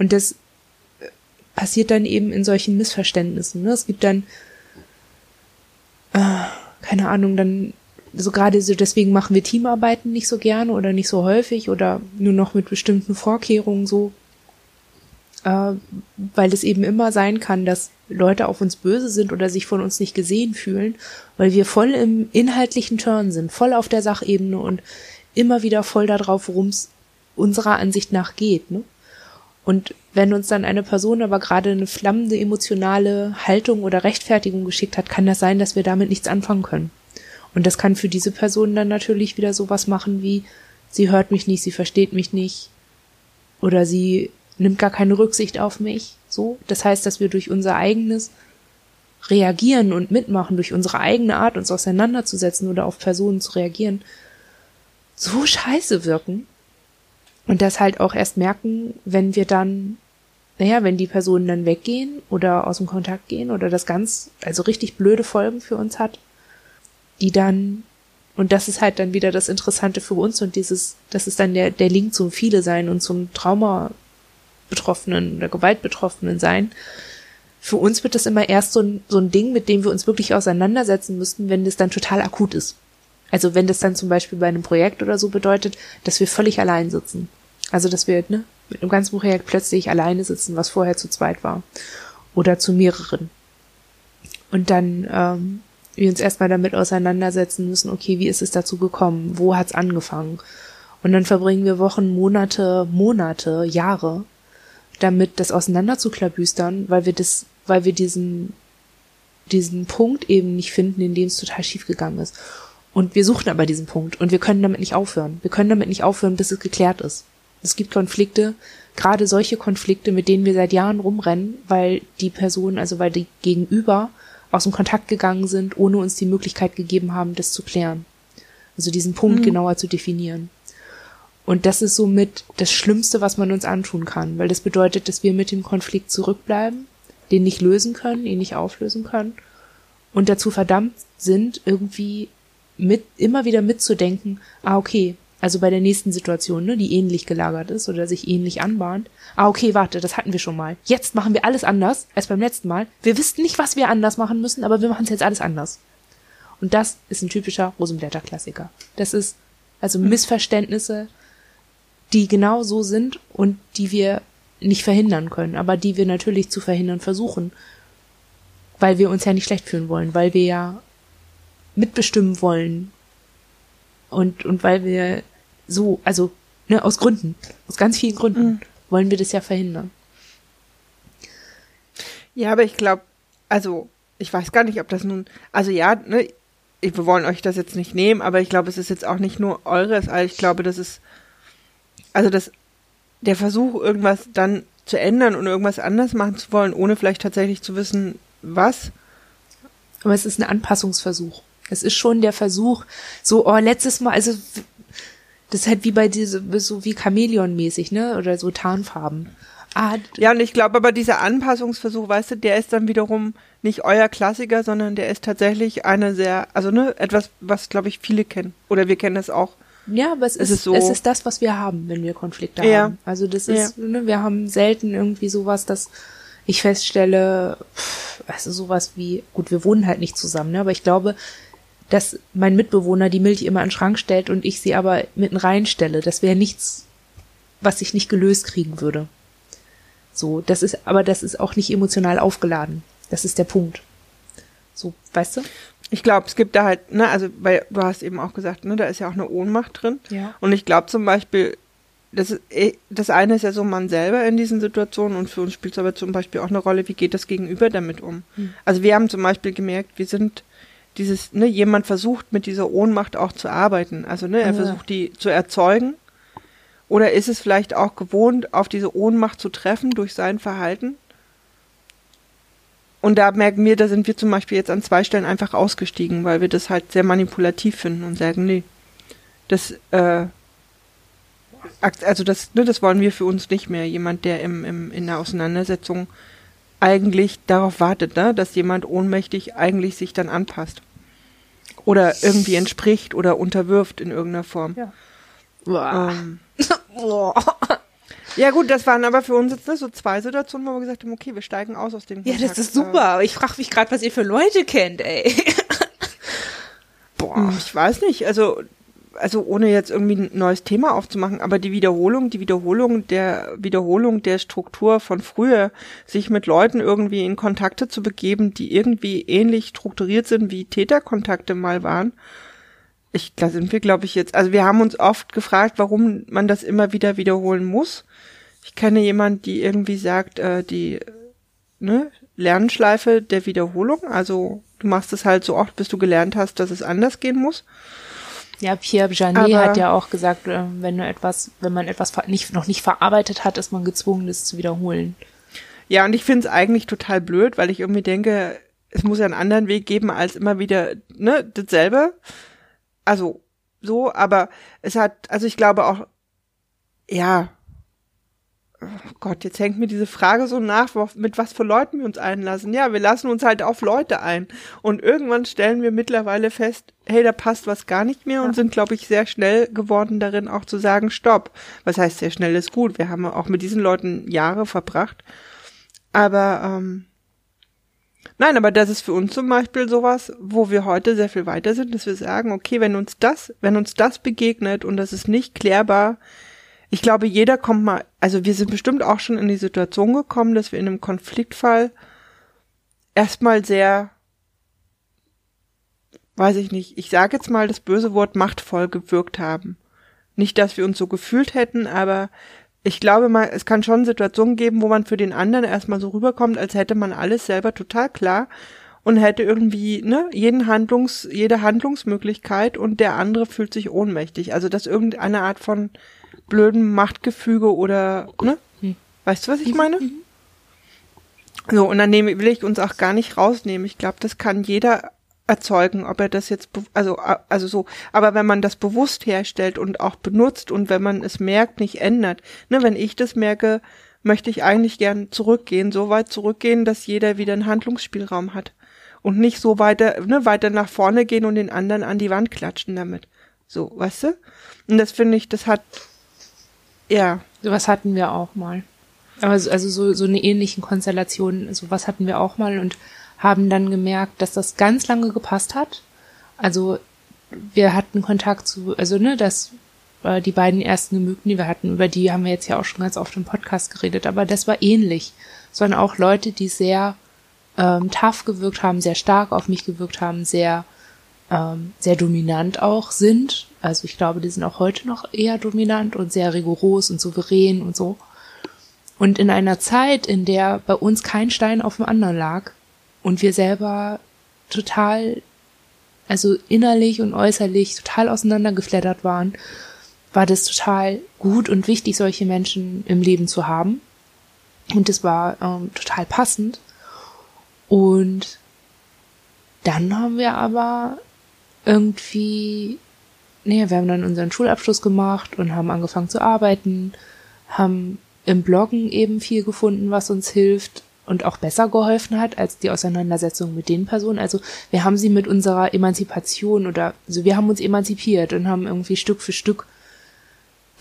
Und das passiert dann eben in solchen Missverständnissen. Ne? Es gibt dann, äh, keine Ahnung, dann so gerade so deswegen machen wir Teamarbeiten nicht so gerne oder nicht so häufig oder nur noch mit bestimmten Vorkehrungen so, äh, weil es eben immer sein kann, dass Leute auf uns böse sind oder sich von uns nicht gesehen fühlen, weil wir voll im inhaltlichen Turn sind, voll auf der Sachebene und immer wieder voll darauf, worum es unserer Ansicht nach geht. Ne? Und wenn uns dann eine Person aber gerade eine flammende emotionale Haltung oder Rechtfertigung geschickt hat, kann das sein, dass wir damit nichts anfangen können. Und das kann für diese Person dann natürlich wieder sowas machen wie, sie hört mich nicht, sie versteht mich nicht oder sie nimmt gar keine Rücksicht auf mich. So, das heißt, dass wir durch unser eigenes Reagieren und Mitmachen, durch unsere eigene Art, uns auseinanderzusetzen oder auf Personen zu reagieren, so scheiße wirken. Und das halt auch erst merken, wenn wir dann, naja, wenn die Personen dann weggehen oder aus dem Kontakt gehen oder das ganz, also richtig blöde Folgen für uns hat die dann, und das ist halt dann wieder das Interessante für uns und dieses, das ist dann der, der Link zum Viele sein und zum Trauma Betroffenen oder Gewaltbetroffenen sein. Für uns wird das immer erst so ein, so ein Ding, mit dem wir uns wirklich auseinandersetzen müssten, wenn das dann total akut ist. Also wenn das dann zum Beispiel bei einem Projekt oder so bedeutet, dass wir völlig allein sitzen. Also dass wir ne, mit einem ganzen Projekt plötzlich alleine sitzen, was vorher zu zweit war. Oder zu mehreren. Und dann ähm, wir uns erstmal damit auseinandersetzen müssen, okay, wie ist es dazu gekommen? Wo hat's angefangen? Und dann verbringen wir Wochen, Monate, Monate, Jahre damit, das auseinanderzuklabüstern, weil wir das, weil wir diesen, diesen Punkt eben nicht finden, in dem es total schief gegangen ist. Und wir suchen aber diesen Punkt und wir können damit nicht aufhören. Wir können damit nicht aufhören, bis es geklärt ist. Es gibt Konflikte, gerade solche Konflikte, mit denen wir seit Jahren rumrennen, weil die Person, also weil die Gegenüber aus dem Kontakt gegangen sind, ohne uns die Möglichkeit gegeben haben, das zu klären. Also diesen Punkt mhm. genauer zu definieren. Und das ist somit das Schlimmste, was man uns antun kann, weil das bedeutet, dass wir mit dem Konflikt zurückbleiben, den nicht lösen können, ihn nicht auflösen können und dazu verdammt sind, irgendwie mit, immer wieder mitzudenken, ah, okay, also bei der nächsten Situation, ne, die ähnlich gelagert ist oder sich ähnlich anbahnt. Ah, okay, warte, das hatten wir schon mal. Jetzt machen wir alles anders als beim letzten Mal. Wir wissen nicht, was wir anders machen müssen, aber wir machen es jetzt alles anders. Und das ist ein typischer Rosenblätter-Klassiker. Das ist also hm. Missverständnisse, die genau so sind und die wir nicht verhindern können, aber die wir natürlich zu verhindern versuchen, weil wir uns ja nicht schlecht fühlen wollen, weil wir ja mitbestimmen wollen und, und weil wir so, also ne, aus Gründen, aus ganz vielen Gründen mhm. wollen wir das ja verhindern. Ja, aber ich glaube, also ich weiß gar nicht, ob das nun, also ja, ne, wir wollen euch das jetzt nicht nehmen, aber ich glaube, es ist jetzt auch nicht nur eures, also ich glaube, das ist, also das, der Versuch, irgendwas dann zu ändern und irgendwas anders machen zu wollen, ohne vielleicht tatsächlich zu wissen, was. Aber es ist ein Anpassungsversuch. Es ist schon der Versuch, so, oh, letztes Mal, also das ist halt wie bei diese, so wie Chamäleon-mäßig, ne? Oder so Tarnfarben. Ah, ja, und ich glaube aber dieser Anpassungsversuch, weißt du, der ist dann wiederum nicht euer Klassiker, sondern der ist tatsächlich eine sehr, also ne, etwas, was glaube ich viele kennen. Oder wir kennen das auch. Ja, aber es, es ist, ist so es ist das, was wir haben, wenn wir Konflikte ja. haben. Also das ist, ja. ne, wir haben selten irgendwie sowas, dass ich feststelle, pff, also sowas wie, gut, wir wohnen halt nicht zusammen, ne, aber ich glaube, dass mein Mitbewohner die Milch immer in den Schrank stellt und ich sie aber mitten reinstelle. Das wäre nichts, was ich nicht gelöst kriegen würde. So, das ist, aber das ist auch nicht emotional aufgeladen. Das ist der Punkt. So, weißt du? Ich glaube, es gibt da halt, ne, also weil du hast eben auch gesagt, ne, da ist ja auch eine Ohnmacht drin. Ja. Und ich glaube zum Beispiel, das, ist, eh, das eine ist ja so man selber in diesen Situationen und für uns spielt es aber zum Beispiel auch eine Rolle, wie geht das Gegenüber damit um. Hm. Also wir haben zum Beispiel gemerkt, wir sind dieses, ne, jemand versucht mit dieser Ohnmacht auch zu arbeiten. Also, ne, er Ja. versucht die zu erzeugen. Oder ist es vielleicht auch gewohnt, auf diese Ohnmacht zu treffen durch sein Verhalten? Und da merken wir, da sind wir zum Beispiel jetzt an zwei Stellen einfach ausgestiegen, weil wir das halt sehr manipulativ finden und sagen, nee, das, äh, also das, ne, das wollen wir für uns nicht mehr. Jemand, der im, im, in der Auseinandersetzung eigentlich darauf wartet, ne, dass jemand ohnmächtig eigentlich sich dann anpasst. Oder irgendwie entspricht oder unterwirft in irgendeiner Form. Ja. Boah. Ähm, Boah. *laughs* ja gut, das waren aber für uns jetzt ne, so zwei Situationen, wo wir gesagt haben, okay, wir steigen aus aus dem Ja, Kontakt. das ist super, aber ich frage mich gerade, was ihr für Leute kennt, ey. Hm, Ich weiß nicht, also also ohne jetzt irgendwie ein neues Thema aufzumachen, aber die Wiederholung, die Wiederholung der Wiederholung der Struktur von früher, sich mit Leuten irgendwie in Kontakte zu begeben, die irgendwie ähnlich strukturiert sind wie Täterkontakte mal waren. Ich, da sind wir, glaube ich, jetzt, also wir haben uns oft gefragt, warum man das immer wieder wiederholen muss. Ich kenne jemand, die irgendwie sagt, äh, die ne, Lernschleife der Wiederholung, also du machst es halt so oft, bis du gelernt hast, dass es anders gehen muss. Ja, Pierre Janet hat ja auch gesagt, äh, wenn du etwas, wenn man etwas nicht, noch nicht verarbeitet hat, ist man gezwungen, das zu wiederholen. Ja, und ich finde es eigentlich total blöd, weil ich irgendwie denke, es muss ja einen anderen Weg geben, als immer wieder, ne, dasselbe. Also, so, aber es hat, also ich glaube auch, ja, oh Gott, jetzt hängt mir diese Frage so nach, mit was für Leuten wir uns einlassen. Ja, wir lassen uns halt auf Leute ein. Und irgendwann stellen wir mittlerweile fest, hey, da passt was gar nicht mehr und sind, glaube ich, sehr schnell geworden darin, auch zu sagen, stopp. Was heißt sehr schnell ist gut. Wir haben auch mit diesen Leuten Jahre verbracht. Aber ähm, nein, aber das ist für uns zum Beispiel sowas, wo wir heute sehr viel weiter sind, dass wir sagen, okay, wenn uns das, wenn uns das begegnet und das ist nicht klärbar, ich glaube, jeder kommt mal, also wir sind bestimmt auch schon in die Situation gekommen, dass wir in einem Konfliktfall erstmal sehr, weiß ich nicht, ich sage jetzt mal das böse Wort machtvoll gewirkt haben. Nicht, dass wir uns so gefühlt hätten, aber ich glaube mal, es kann schon Situationen geben, wo man für den anderen erstmal so rüberkommt, als hätte man alles selber total klar und hätte irgendwie, ne, jeden Handlungs, jede Handlungsmöglichkeit und der andere fühlt sich ohnmächtig. Also, dass irgendeine Art von blöden Machtgefüge oder, ne? Hm. Weißt du, was ich meine? So, und dann nehme, will ich uns auch gar nicht rausnehmen. Ich glaube, das kann jeder erzeugen, ob er das jetzt, also, also so, aber wenn man das bewusst herstellt und auch benutzt und wenn man es merkt, nicht ändert, ne, wenn ich das merke, möchte ich eigentlich gern zurückgehen, so weit zurückgehen, dass jeder wieder einen Handlungsspielraum hat und nicht so weiter, ne, weiter nach vorne gehen und den anderen an die Wand klatschen damit. So, weißt du? Und das finde ich, das hat, ja, Sowas hatten wir auch mal. Aber so- also so, so eine ähnlichen Konstellation, sowas hatten wir auch mal und haben dann gemerkt, dass das ganz lange gepasst hat. Also wir hatten Kontakt zu, also ne, das äh, die beiden ersten Gemüten, die wir hatten, über die haben wir jetzt ja auch schon ganz oft im Podcast geredet, aber das war ähnlich. Waren auch Leute, die sehr ähm, tough gewirkt haben, sehr stark auf mich gewirkt haben, sehr ähm, sehr dominant auch sind. Also ich glaube, die sind auch heute noch eher dominant und sehr rigoros und souverän und so. Und in einer Zeit, in der bei uns kein Stein auf dem anderen lag und wir selber total, also innerlich und äußerlich total auseinandergeflattert waren, war das total gut und wichtig, solche Menschen im Leben zu haben. Und es war ähm, total passend. Und dann haben wir aber irgendwie, nee, wir haben dann unseren Schulabschluss gemacht und haben angefangen zu arbeiten, haben im Bloggen eben viel gefunden, was uns hilft und auch besser geholfen hat als die Auseinandersetzung mit den Personen. Also wir haben sie mit unserer Emanzipation oder also wir haben uns emanzipiert und haben irgendwie Stück für Stück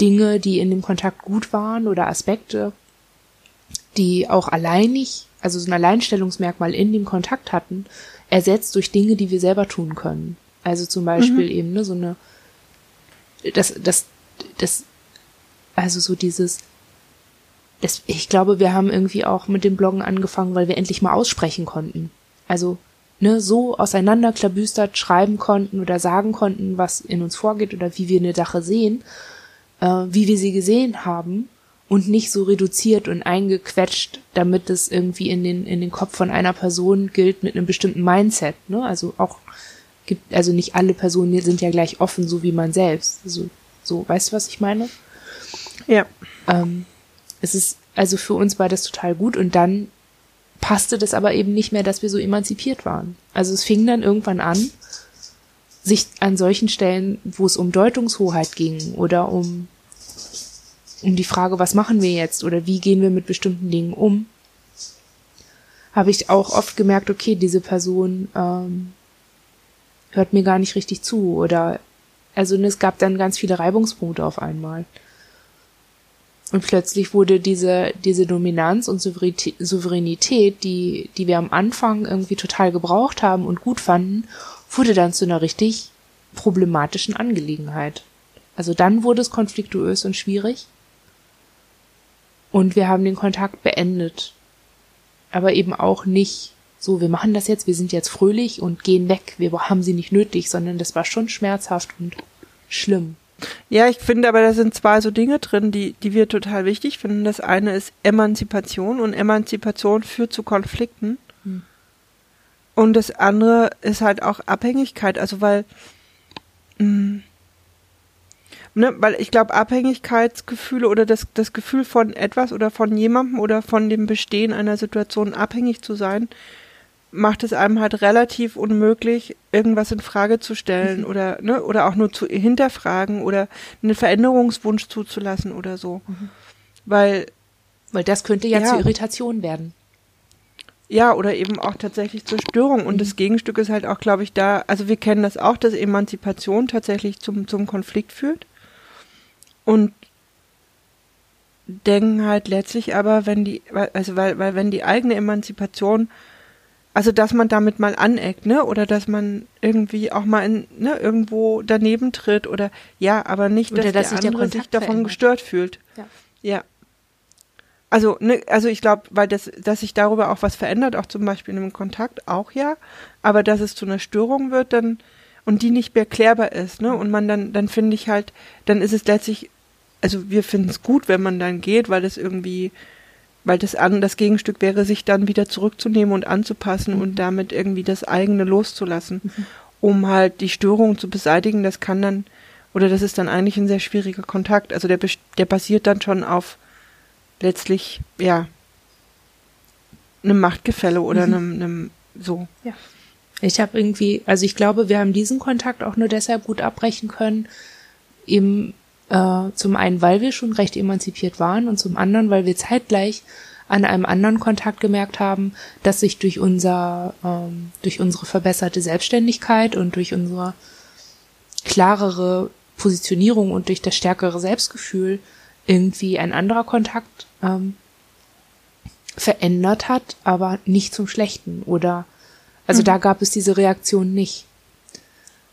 Dinge, die in dem Kontakt gut waren oder Aspekte die auch alleinig, also so ein Alleinstellungsmerkmal in dem Kontakt hatten, ersetzt durch Dinge, die wir selber tun können. Also zum Beispiel mhm. eben ne, so eine, das, das, das, also so dieses, das, ich glaube, wir haben irgendwie auch mit dem Bloggen angefangen, weil wir endlich mal aussprechen konnten. Also ne, so auseinanderklabüstert schreiben konnten oder sagen konnten, was in uns vorgeht oder wie wir eine Sache sehen, äh, wie wir sie gesehen haben und nicht so reduziert und eingequetscht, damit es irgendwie in den, in den Kopf von einer Person gilt mit einem bestimmten Mindset. Ne? Also auch gibt, also nicht alle Personen sind ja gleich offen, so wie man selbst. Also, so, weißt du, was ich meine? Ja. Ähm, es ist, also für uns war das total gut und dann passte das aber eben nicht mehr, dass wir so emanzipiert waren. Also es fing dann irgendwann an, sich an solchen Stellen, wo es um Deutungshoheit ging oder um, um die Frage, was machen wir jetzt oder wie gehen wir mit bestimmten Dingen um, habe ich auch oft gemerkt, okay, diese Person ähm, hört mir gar nicht richtig zu oder also es gab dann ganz viele Reibungspunkte auf einmal. Und plötzlich wurde diese, diese Dominanz und Souveränität, die, die wir am Anfang irgendwie total gebraucht haben und gut fanden, wurde dann zu einer richtig problematischen Angelegenheit. Also dann wurde es konfliktuös und schwierig. Und wir haben den Kontakt beendet. Aber eben auch nicht so, wir machen das jetzt, wir sind jetzt fröhlich und gehen weg, wir haben sie nicht nötig, sondern das war schon schmerzhaft und schlimm. Ja, ich finde aber, da sind zwei so Dinge drin, die, die wir total wichtig finden. Das eine ist Emanzipation und Emanzipation führt zu Konflikten. Hm. Und das andere ist halt auch Abhängigkeit, also weil, mh, hm, ne, weil ich glaube, Abhängigkeitsgefühle oder das, das Gefühl von etwas oder von jemandem oder von dem Bestehen einer Situation abhängig zu sein, macht es einem halt relativ unmöglich, irgendwas in Frage zu stellen mhm. oder, ne, oder auch nur zu hinterfragen oder einen Veränderungswunsch zuzulassen oder so. Mhm. Weil, weil das könnte ja, ja, zur Irritation werden. Ja, oder eben auch tatsächlich zur Störung. Und mhm. das Gegenstück ist halt auch, glaube ich, da, also wir kennen das auch, dass Emanzipation tatsächlich zum, zum Konflikt führt. Und denken halt letztlich aber, wenn die, also weil, weil wenn die eigene Emanzipation also dass man damit mal aneckt, ne? Oder dass man irgendwie auch mal in, ne, irgendwo daneben tritt oder ja, aber nicht, dass, oder dass der andere sich davon verändert. gestört fühlt. Ja. ja. Also, ne, also ich glaube, weil das, dass sich darüber auch was verändert, auch zum Beispiel in einem Kontakt, auch ja, aber dass es zu einer Störung wird, dann und die nicht mehr klärbar ist, ne? Und man dann, dann finde ich halt, dann ist es letztlich, also wir finden es gut, wenn man dann geht, weil es irgendwie weil das an das Gegenstück wäre, sich dann wieder zurückzunehmen und anzupassen mhm. und damit irgendwie das eigene loszulassen, mhm. um halt die Störung zu beseitigen. Das kann dann oder das ist dann eigentlich ein sehr schwieriger Kontakt. Also der der basiert dann schon auf letztlich ja einem Machtgefälle oder mhm. einem, einem so. Ja. Ich habe irgendwie, also ich glaube, wir haben diesen Kontakt auch nur deshalb gut abbrechen können, eben äh, zum einen, weil wir schon recht emanzipiert waren und zum anderen, weil wir zeitgleich an einem anderen Kontakt gemerkt haben, dass sich durch unser, ähm, durch unsere verbesserte Selbstständigkeit und durch unsere klarere Positionierung und durch das stärkere Selbstgefühl irgendwie ein anderer Kontakt ähm, verändert hat, aber nicht zum Schlechten oder also mhm. da gab es diese Reaktion nicht.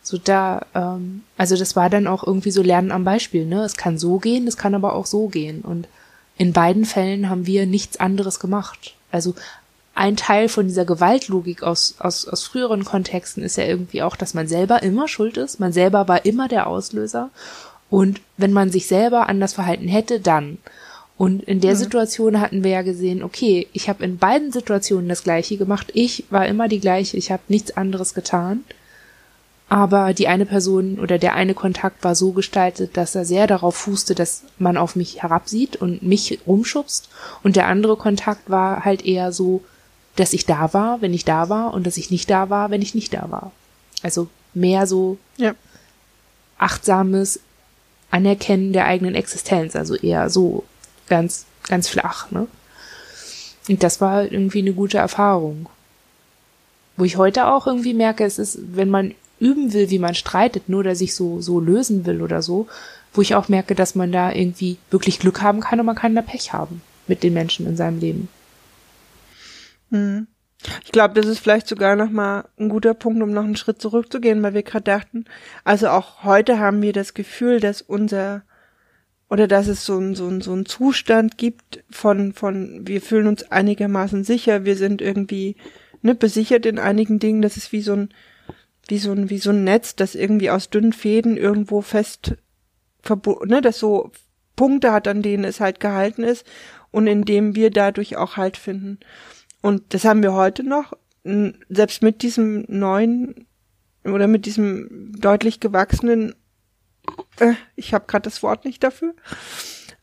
So da, ähm, also das war dann auch irgendwie so Lernen am Beispiel, ne? Es kann so gehen, es kann aber auch so gehen. Und in beiden Fällen haben wir nichts anderes gemacht. Also ein Teil von dieser Gewaltlogik aus, aus, aus früheren Kontexten ist ja irgendwie auch, dass man selber immer schuld ist. Man selber war immer der Auslöser. Und wenn man sich selber anders verhalten hätte, dann. Und in der mhm. Situation hatten wir ja gesehen, okay, ich habe in beiden Situationen das gleiche gemacht. Ich war immer die gleiche, ich habe nichts anderes getan aber die eine Person oder der eine Kontakt war so gestaltet, dass er sehr darauf fußte, dass man auf mich herabsieht und mich rumschubst und der andere Kontakt war halt eher so, dass ich da war, wenn ich da war und dass ich nicht da war, wenn ich nicht da war. Also mehr so ja. achtsames Anerkennen der eigenen Existenz, also eher so ganz ganz flach, ne? Und das war irgendwie eine gute Erfahrung. Wo ich heute auch irgendwie merke, es ist, wenn man üben will, wie man streitet, nur dass ich so, so lösen will oder so, wo ich auch merke, dass man da irgendwie wirklich Glück haben kann und man kann da Pech haben. mit den Menschen in seinem Leben. Hm. Ich glaube, das ist vielleicht sogar noch mal ein guter Punkt, um noch einen Schritt zurückzugehen, weil wir gerade dachten, also auch heute haben wir das Gefühl, dass unser oder dass es so ein, so ein, so ein Zustand gibt von, von, wir fühlen uns einigermaßen sicher, wir sind irgendwie, ne, besichert in einigen Dingen, das ist wie so ein, wie so ein, wie so ein Netz, das irgendwie aus dünnen Fäden irgendwo fest, verbunden, ne, das so Punkte hat, an denen es halt gehalten ist und in dem wir dadurch auch Halt finden. Und das haben wir heute noch, selbst mit diesem neuen oder mit diesem deutlich gewachsenen, äh, ich habe gerade das Wort nicht dafür,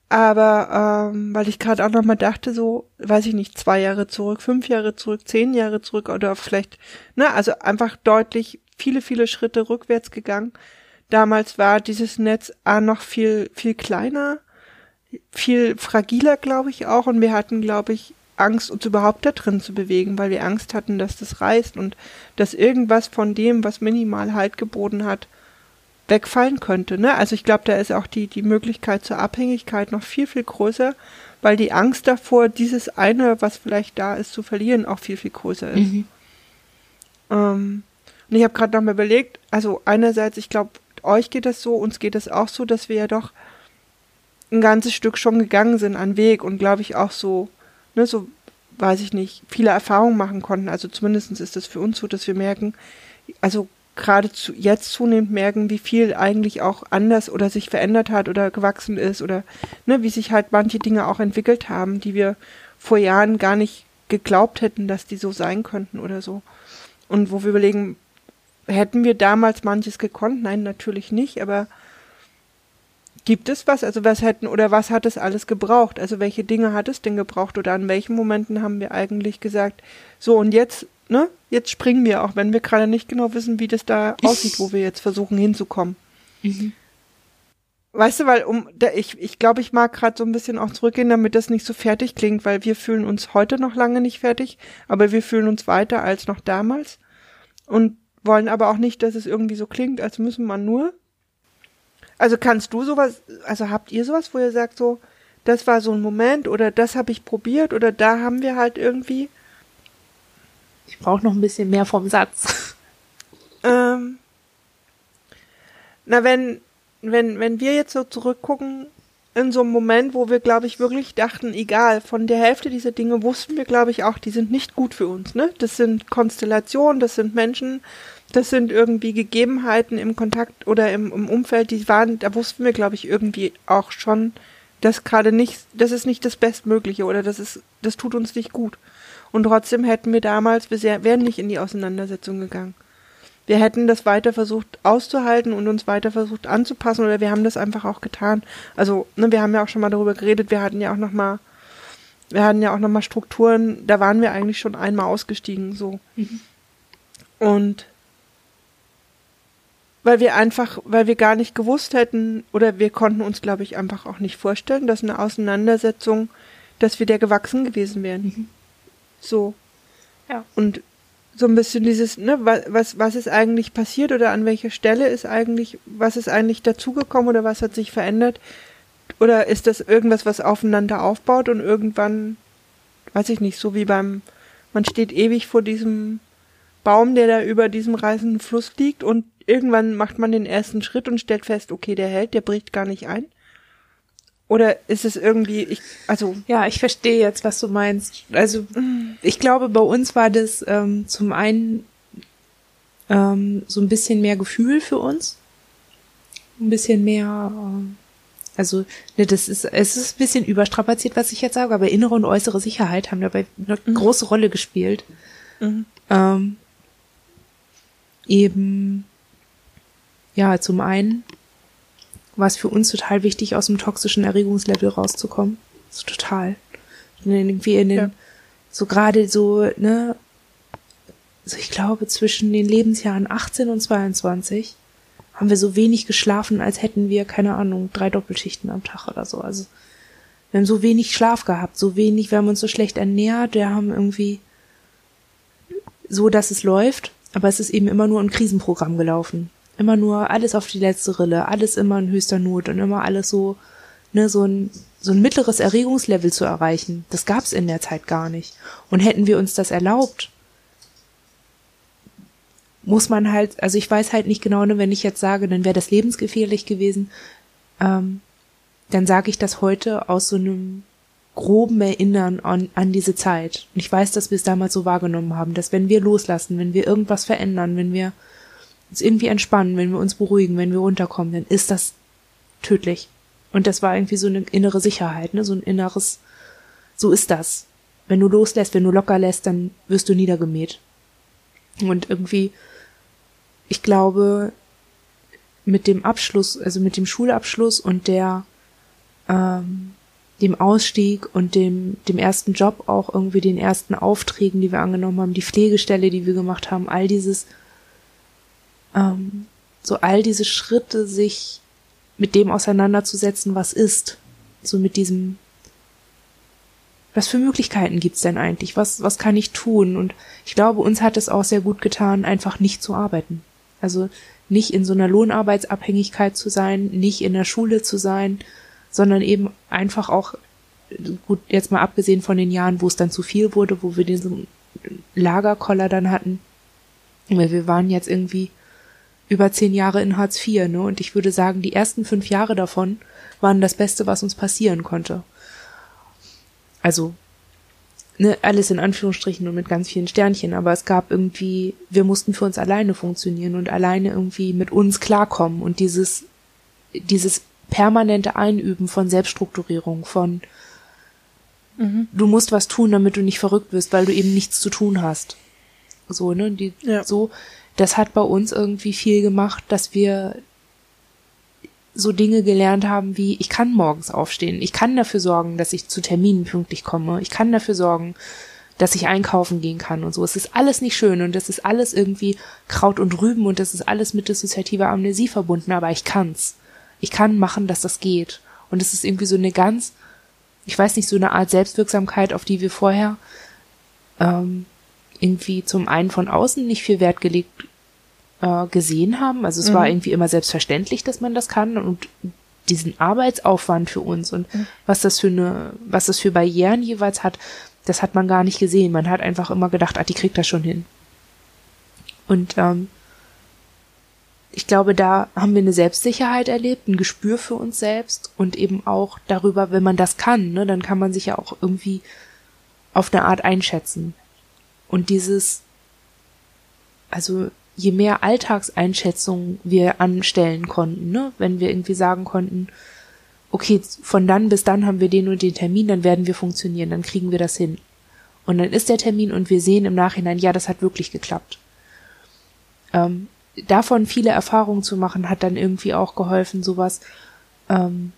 aber ähm, weil ich gerade auch noch mal dachte, so, weiß ich nicht, zwei Jahre zurück, fünf Jahre zurück, zehn Jahre zurück oder vielleicht, ne, also einfach deutlich viele, viele Schritte rückwärts gegangen. Damals war dieses Netz A noch viel, viel kleiner, viel fragiler, glaube ich auch, und wir hatten, glaube ich, Angst, uns überhaupt da drin zu bewegen, weil wir Angst hatten, dass das reißt und dass irgendwas von dem, was minimal Halt geboten hat, wegfallen könnte. Ne? Also ich glaube, da ist auch die, die Möglichkeit zur Abhängigkeit noch viel, viel größer, weil die Angst davor, dieses eine, was vielleicht da ist, zu verlieren, auch viel, viel größer ist. Mhm. Ähm, und ich habe gerade noch mal überlegt, also einerseits, ich glaube, euch geht das so, uns geht es auch so, dass wir ja doch ein ganzes Stück schon gegangen sind an Weg und glaube ich auch so ne, so, weiß ich nicht, viele Erfahrungen machen konnten. Also zumindest ist das für uns so, dass wir merken, also gerade zu, jetzt zunehmend merken, wie viel eigentlich auch anders oder sich verändert hat oder gewachsen ist oder ne, wie sich halt manche Dinge auch entwickelt haben, die wir vor Jahren gar nicht geglaubt hätten, dass die so sein könnten oder so. Und wo wir überlegen, hätten wir damals manches gekonnt? Nein, natürlich nicht, aber Gibt es was? Also was hätten oder was hat es alles gebraucht? Also welche Dinge hat es denn gebraucht oder an welchen Momenten haben wir eigentlich gesagt, so und jetzt, ne? Jetzt springen wir, auch wenn wir gerade nicht genau wissen, wie das da aussieht, wo wir jetzt versuchen hinzukommen. Mhm. Weißt du, weil um da, ich ich glaube, ich mag gerade so ein bisschen auch zurückgehen, damit das nicht so fertig klingt, weil wir fühlen uns heute noch lange nicht fertig, aber wir fühlen uns weiter als noch damals und wollen aber auch nicht, dass es irgendwie so klingt, als müssen man nur, also kannst du sowas, also habt ihr sowas, wo ihr sagt so, das war so ein Moment oder das habe ich probiert oder da haben wir halt irgendwie. Ich brauche noch ein bisschen mehr vom Satz. Ähm, na, wenn, wenn, wenn wir jetzt so zurückgucken, in so einem Moment, wo wir, glaube ich, wirklich dachten, egal, von der Hälfte dieser Dinge wussten wir, glaube ich, auch, die sind nicht gut für uns, ne? Das sind Konstellationen, das sind Menschen, das sind irgendwie Gegebenheiten im Kontakt oder im, im Umfeld, die waren, da wussten wir, glaube ich, irgendwie auch schon, dass gerade nicht, das ist nicht das Bestmögliche oder das ist, das tut uns nicht gut. Und trotzdem hätten wir damals, wir wären nicht in die Auseinandersetzung gegangen. Wir hätten das weiter versucht auszuhalten und uns weiter versucht anzupassen oder wir haben das einfach auch getan. Also, ne, wir haben ja auch schon mal darüber geredet, wir hatten ja auch noch mal, wir hatten ja auch noch mal Strukturen, da waren wir eigentlich schon einmal ausgestiegen, so. Mhm. Und weil wir einfach, weil wir gar nicht gewusst hätten oder wir konnten uns, glaube ich, einfach auch nicht vorstellen, dass eine Auseinandersetzung, dass wir der gewachsen gewesen wären. Mhm. So. Ja. Und so ein bisschen dieses, ne, was, was ist eigentlich passiert oder an welcher Stelle ist eigentlich, was ist eigentlich dazugekommen oder was hat sich verändert? Oder ist das irgendwas, was aufeinander aufbaut und irgendwann, weiß ich nicht, so wie beim, man steht ewig vor diesem Baum, der da über diesem reißenden Fluss liegt und irgendwann macht man den ersten Schritt und stellt fest, okay, der hält, der bricht gar nicht ein? Oder ist es irgendwie, ich, also. Ja, ich verstehe jetzt, was du meinst. Also, ich glaube, bei uns war das ähm, zum einen ähm, so ein bisschen mehr Gefühl für uns. Ein bisschen mehr, äh, also, ne, das ist, es ist ein bisschen überstrapaziert, was ich jetzt sage, aber innere und äußere Sicherheit haben dabei eine mhm. große Rolle gespielt. Mhm. Ähm, eben ja, zum einen war es für uns total wichtig, aus dem toxischen Erregungslevel rauszukommen. So total. Irgendwie in den, ja. so gerade so, ne, so ich glaube, zwischen den Lebensjahren 18 und 22 haben wir so wenig geschlafen, als hätten wir, keine Ahnung, drei Doppelschichten am Tag oder so. Also, wir haben so wenig Schlaf gehabt, so wenig, wir haben uns so schlecht ernährt, wir haben irgendwie so, dass es läuft, aber es ist eben immer nur ein Krisenprogramm gelaufen immer nur alles auf die letzte Rille, alles immer in höchster Not und immer alles so, ne, so ein so ein mittleres Erregungslevel zu erreichen. Das gab's in der Zeit gar nicht. Und hätten wir uns das erlaubt, muss man halt, also ich weiß halt nicht genau, ne, wenn ich jetzt sage, dann wäre das lebensgefährlich gewesen, ähm, dann sage ich das heute aus so einem groben Erinnern an, an diese Zeit. Und ich weiß, dass wir es damals so wahrgenommen haben, dass wenn wir loslassen, wenn wir irgendwas verändern, wenn wir uns irgendwie entspannen, wenn wir uns beruhigen, wenn wir runterkommen, dann ist das tödlich. Und das war irgendwie so eine innere Sicherheit, ne, so ein inneres, so ist das. Wenn du loslässt, wenn du locker lässt, dann wirst du niedergemäht. Und irgendwie ich glaube, mit dem Abschluss, also mit dem Schulabschluss und der ähm, dem Ausstieg und dem dem ersten Job auch irgendwie den ersten Aufträgen, die wir angenommen haben, die Pflegestelle, die wir gemacht haben, all dieses ähm, so all diese Schritte, sich mit dem auseinanderzusetzen, was ist, so mit diesem was für Möglichkeiten gibt's denn eigentlich? Was was kann ich tun? Und ich glaube, uns hat es auch sehr gut getan, einfach nicht zu arbeiten. Also nicht in so einer Lohnarbeitsabhängigkeit zu sein, nicht in der Schule zu sein, sondern eben einfach auch, gut, jetzt mal abgesehen von den Jahren, wo es dann zu viel wurde, wo wir diesen Lagerkoller dann hatten. Wir waren jetzt irgendwie über zehn Jahre in Hartz IV, ne? Und ich würde sagen, die ersten fünf Jahre davon waren das Beste, was uns passieren konnte. Also ne, alles in Anführungsstrichen und mit ganz vielen Sternchen, aber es gab irgendwie, wir mussten für uns alleine funktionieren und alleine irgendwie mit uns klarkommen und dieses, dieses permanente Einüben von Selbststrukturierung, von mhm. du musst was tun, damit du nicht verrückt wirst, weil du eben nichts zu tun hast. So, ne, die, ja. so, das hat bei uns irgendwie viel gemacht, dass wir so Dinge gelernt haben wie, ich kann morgens aufstehen, ich kann dafür sorgen, dass ich zu Terminen pünktlich komme, ich kann dafür sorgen, dass ich einkaufen gehen kann und so. Es ist alles nicht schön und es ist alles irgendwie Kraut und Rüben und es ist alles mit dissoziativer Amnesie verbunden, aber ich kann's. Ich kann machen, dass das geht. Und es ist irgendwie so eine ganz, ich weiß nicht, so eine Art Selbstwirksamkeit, auf die wir vorher ähm, irgendwie zum einen von außen nicht viel Wert gelegt äh, gesehen haben. Also es mhm. war irgendwie immer selbstverständlich, dass man das kann und diesen Arbeitsaufwand für uns und mhm. was das für eine, was das für Barrieren jeweils hat, das hat man gar nicht gesehen. Man hat einfach immer gedacht, ah, die kriegt das schon hin. Und ähm, ich glaube, da haben wir eine Selbstsicherheit erlebt, ein Gespür für uns selbst und eben auch darüber, wenn man das kann, ne, dann kann man sich ja auch irgendwie auf eine Art einschätzen. Und dieses, also je mehr Alltagseinschätzungen wir anstellen konnten, ne? wenn wir irgendwie sagen konnten, okay, von dann bis dann haben wir den und den Termin, dann werden wir funktionieren, dann kriegen wir das hin. Und dann ist der Termin und wir sehen im Nachhinein, ja, das hat wirklich geklappt. Ähm, davon viele Erfahrungen zu machen, hat dann irgendwie auch geholfen, sowas, ähm,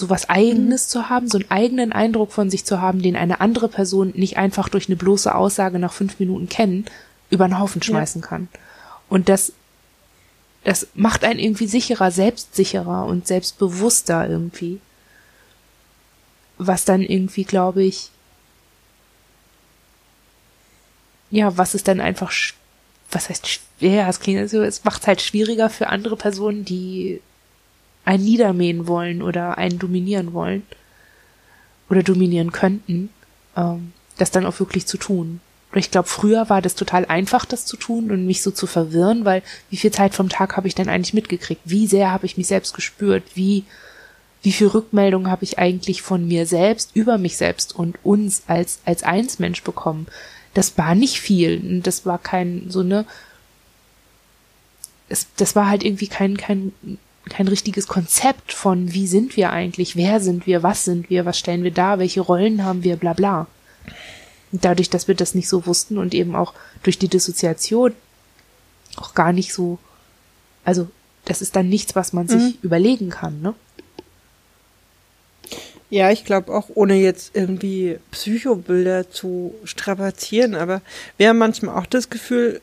sowas Eigenes mhm. zu haben, so einen eigenen Eindruck von sich zu haben, den eine andere Person nicht einfach durch eine bloße Aussage nach fünf Minuten kennen, über den Haufen schmeißen ja. kann. Und das, das macht einen irgendwie sicherer, selbstsicherer und selbstbewusster irgendwie. Was dann irgendwie, glaube ich, ja, was ist dann einfach, was heißt schwer, es klingt so, es macht halt schwieriger für andere Personen, die einen niedermähen wollen oder einen dominieren wollen oder dominieren könnten, ähm, das dann auch wirklich zu tun. Ich glaube, früher war das total einfach, das zu tun und mich so zu verwirren, weil wie viel Zeit vom Tag habe ich denn eigentlich mitgekriegt? Wie sehr habe ich mich selbst gespürt? Wie, wie viel Rückmeldung habe ich eigentlich von mir selbst, über mich selbst und uns als, als Einsmensch bekommen? Das war nicht viel. Das war kein, so ne, es, das war halt irgendwie kein, kein, kein richtiges Konzept von, wie sind wir eigentlich? Wer sind wir? Was sind wir? Was stellen wir da? Welche Rollen haben wir? Bla, bla dadurch, dass wir das nicht so wussten und eben auch durch die Dissoziation auch gar nicht so, also das ist dann nichts, was man sich mhm. überlegen kann, ne? Ja, ich glaube auch, ohne jetzt irgendwie Psychobilder zu strapazieren, aber wir haben manchmal auch das Gefühl,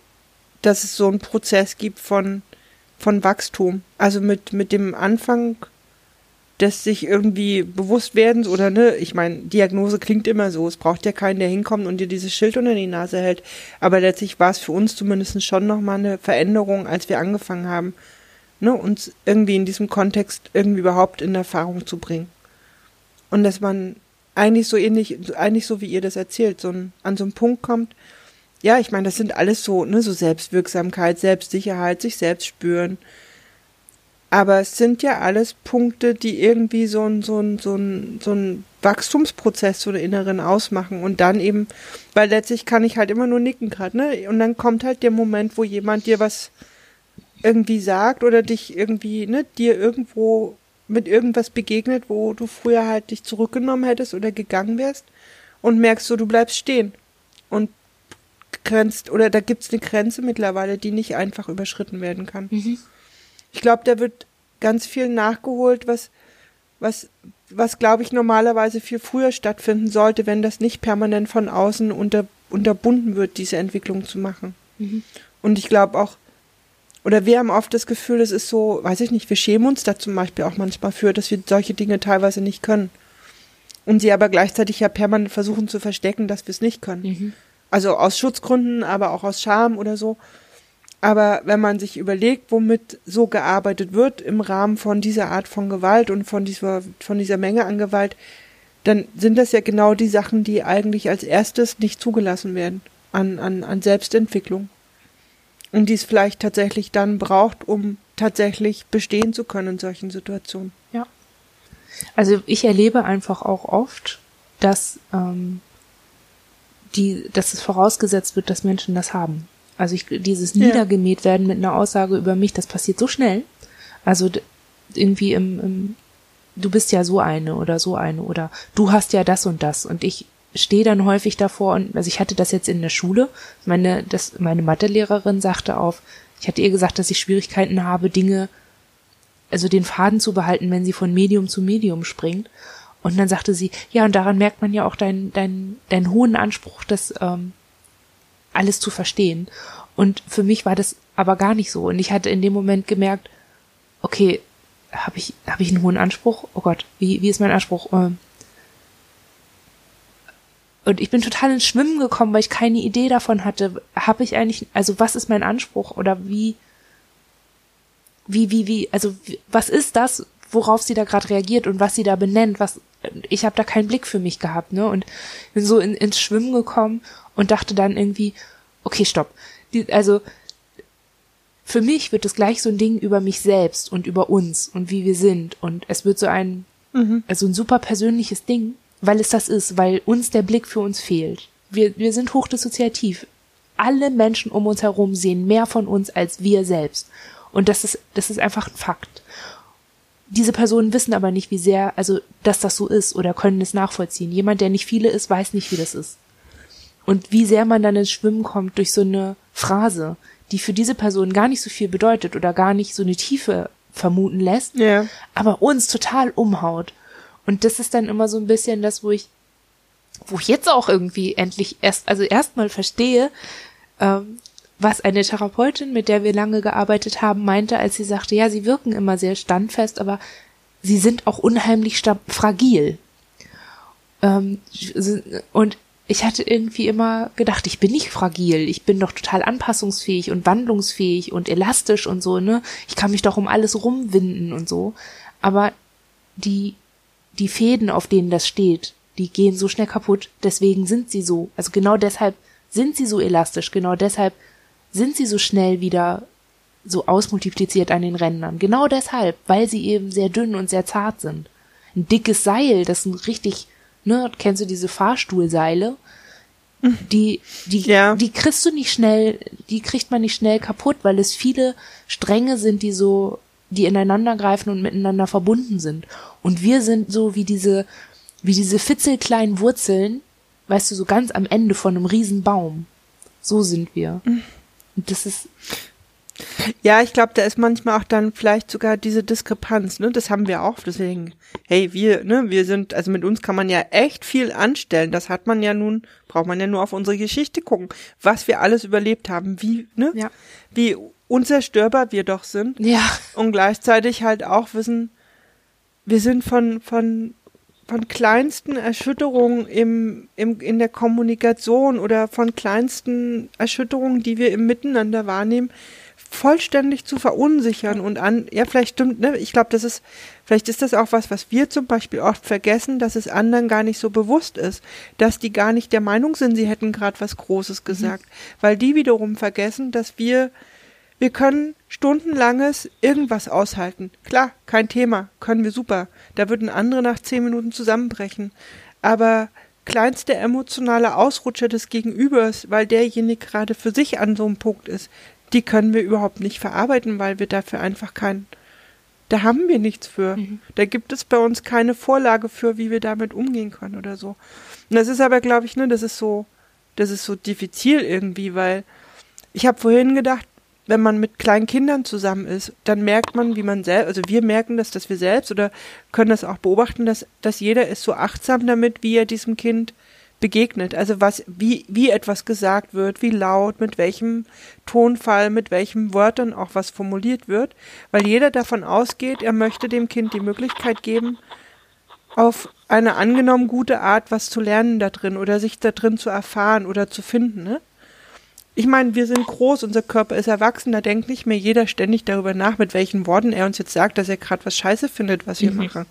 dass es so einen Prozess gibt von, von Wachstum. Also mit, mit dem Anfang des sich irgendwie bewusst werdens oder ne, ich meine, Diagnose klingt immer so, es braucht ja keinen, der hinkommt und dir dieses Schild unter die Nase hält, aber letztlich war es für uns zumindest schon nochmal eine Veränderung, als wir angefangen haben, ne, uns irgendwie in diesem Kontext irgendwie überhaupt in Erfahrung zu bringen. Und dass man eigentlich so ähnlich, eigentlich so wie ihr das erzählt, so ein, an so einen Punkt kommt, ja, ich meine, das sind alles so, ne, so Selbstwirksamkeit, Selbstsicherheit, sich selbst spüren. Aber es sind ja alles Punkte, die irgendwie so ein, so ein, so ein, so ein Wachstumsprozess so der Inneren ausmachen. Und dann eben, weil letztlich kann ich halt immer nur nicken gerade, ne? Und dann kommt halt der Moment, wo jemand dir was irgendwie sagt oder dich irgendwie, ne, dir irgendwo mit irgendwas begegnet, wo du früher halt dich zurückgenommen hättest oder gegangen wärst und merkst so, du bleibst stehen. Und grenzt, oder da gibt's eine Grenze mittlerweile, die nicht einfach überschritten werden kann. Mhm. Ich glaube, da wird ganz viel nachgeholt, was, was, was glaube ich normalerweise viel früher stattfinden sollte, wenn das nicht permanent von außen unter, unterbunden wird, diese Entwicklung zu machen. Mhm. Und ich glaube auch, oder wir haben oft das Gefühl, es ist so, weiß ich nicht, wir schämen uns da zum Beispiel auch manchmal für, dass wir solche Dinge teilweise nicht können. Und sie aber gleichzeitig ja permanent versuchen zu verstecken, dass wir es nicht können. Mhm. Also aus Schutzgründen, aber auch aus Scham oder so. Aber wenn man sich überlegt, womit so gearbeitet wird im Rahmen von dieser Art von Gewalt und von dieser, von dieser Menge an Gewalt, dann sind das ja genau die Sachen, die eigentlich als erstes nicht zugelassen werden an, an, an Selbstentwicklung. Und die es vielleicht tatsächlich dann braucht, um tatsächlich bestehen zu können in solchen Situationen. Ja. Also ich erlebe einfach auch oft, dass ähm, die, dass es vorausgesetzt wird, dass Menschen das haben. Also ich, dieses. Niedergemäht werden mit einer Aussage über mich, das passiert so schnell. Also irgendwie im, im, du bist ja so eine oder so eine oder du hast ja das und das und ich stehe dann häufig davor und also ich hatte das jetzt in der Schule. Meine, das, meine Mathelehrerin sagte auf, ich hatte ihr gesagt, dass ich Schwierigkeiten habe, Dinge, also den Faden zu behalten, wenn sie von Medium zu Medium springt. Und dann sagte sie, ja, und daran merkt man ja auch deinen dein, dein hohen Anspruch, das ähm, alles zu verstehen. Und für mich war das aber gar nicht so. Und ich hatte in dem Moment gemerkt, okay, habe ich, hab ich einen hohen Anspruch? Oh Gott, wie, wie ist mein Anspruch? Ähm, und ich bin total ins Schwimmen gekommen, weil ich keine Idee davon hatte. Habe ich eigentlich, also was ist mein Anspruch oder wie, wie, wie, wie, also was ist das, worauf sie da gerade reagiert und was sie da benennt, was ich habe da keinen Blick für mich gehabt, ne? Und bin so in, ins Schwimmen gekommen und dachte dann irgendwie, okay, stopp. Die, also für mich wird es gleich so ein Ding über mich selbst und über uns und wie wir sind. Und es wird so ein, mhm. also ein super persönliches Ding, weil es das ist, weil uns der Blick für uns fehlt. Wir, wir sind hochdissoziativ. Alle Menschen um uns herum sehen mehr von uns als wir selbst. Und das ist, das ist einfach ein Fakt diese Personen wissen aber nicht, wie sehr, also, dass das so ist oder können es nachvollziehen. Jemand, der nicht viele ist, weiß nicht, wie das ist. Und wie sehr man dann ins Schwimmen kommt durch so eine Phrase, die für diese Person gar nicht so viel bedeutet oder gar nicht so eine Tiefe vermuten lässt, ja. aber uns total umhaut. Und das ist dann immer so ein bisschen das, wo ich, wo ich jetzt auch irgendwie endlich erst, also erstmal verstehe, ähm, was eine Therapeutin, mit der wir lange gearbeitet haben, meinte, als sie sagte, ja, sie wirken immer sehr standfest, aber sie sind auch unheimlich fragil. Ähm, und ich hatte irgendwie immer gedacht, ich bin nicht fragil, ich bin doch total anpassungsfähig und wandlungsfähig und elastisch und so, ne? Ich kann mich doch um alles rumwinden und so. Aber die, die Fäden, auf denen das steht, die gehen so schnell kaputt, deswegen sind sie so. Also genau deshalb sind sie so elastisch, genau deshalb sind sie so schnell wieder so ausmultipliziert an den Rändern. Genau deshalb, weil sie eben sehr dünn und sehr zart sind. Ein dickes Seil, das sind richtig, ne, kennst du diese Fahrstuhlseile? Die, die, ja. die kriegst du nicht schnell, die kriegt man nicht schnell kaputt, weil es viele Stränge sind, die so, die ineinander greifen und miteinander verbunden sind. Und wir sind so wie diese, wie diese fitzelkleinen Wurzeln, weißt du, so ganz am Ende von einem riesen Baum. So sind wir. Mhm. Das ist. Ja, ich glaube, da ist manchmal auch dann vielleicht sogar diese Diskrepanz, ne? Das haben wir auch, deswegen, hey, wir, ne, wir sind, also mit uns kann man ja echt viel anstellen. Das hat man ja nun, braucht man ja nur auf unsere Geschichte gucken, was wir alles überlebt haben, wie, ne? Ja. Wie unzerstörbar wir doch sind. Ja. Und gleichzeitig halt auch wissen, wir sind von, von von kleinsten Erschütterungen im, im, in der Kommunikation oder von kleinsten Erschütterungen, die wir im Miteinander wahrnehmen, vollständig zu verunsichern und an, ja, vielleicht stimmt, ne, ich glaube, das ist, vielleicht ist das auch was, was wir zum Beispiel oft vergessen, dass es anderen gar nicht so bewusst ist, dass die gar nicht der Meinung sind, sie hätten gerade was Großes gesagt, mhm. weil die wiederum vergessen, dass wir, wir können stundenlanges irgendwas aushalten. Klar, kein Thema, können wir super. Da würden andere nach zehn Minuten zusammenbrechen. Aber kleinste emotionale Ausrutscher des Gegenübers, weil derjenige gerade für sich an so einem Punkt ist, die können wir überhaupt nicht verarbeiten, weil wir dafür einfach kein, da haben wir nichts für. Mhm. Da gibt es bei uns keine Vorlage für, wie wir damit umgehen können oder so. Und das ist aber, glaube ich, ne, das ist so, das ist so diffizil irgendwie, weil ich habe vorhin gedacht, wenn man mit kleinen Kindern zusammen ist, dann merkt man, wie man selbst, also wir merken das, dass wir selbst oder können das auch beobachten, dass, dass jeder ist so achtsam damit, wie er diesem Kind begegnet. Also was, wie, wie etwas gesagt wird, wie laut, mit welchem Tonfall, mit welchen Wörtern auch was formuliert wird, weil jeder davon ausgeht, er möchte dem Kind die Möglichkeit geben, auf eine angenommen gute Art was zu lernen da drin oder sich da drin zu erfahren oder zu finden, ne? Ich meine, wir sind groß, unser Körper ist erwachsen, da denkt nicht mehr jeder ständig darüber nach, mit welchen Worten er uns jetzt sagt, dass er gerade was scheiße findet, was wir mhm. machen.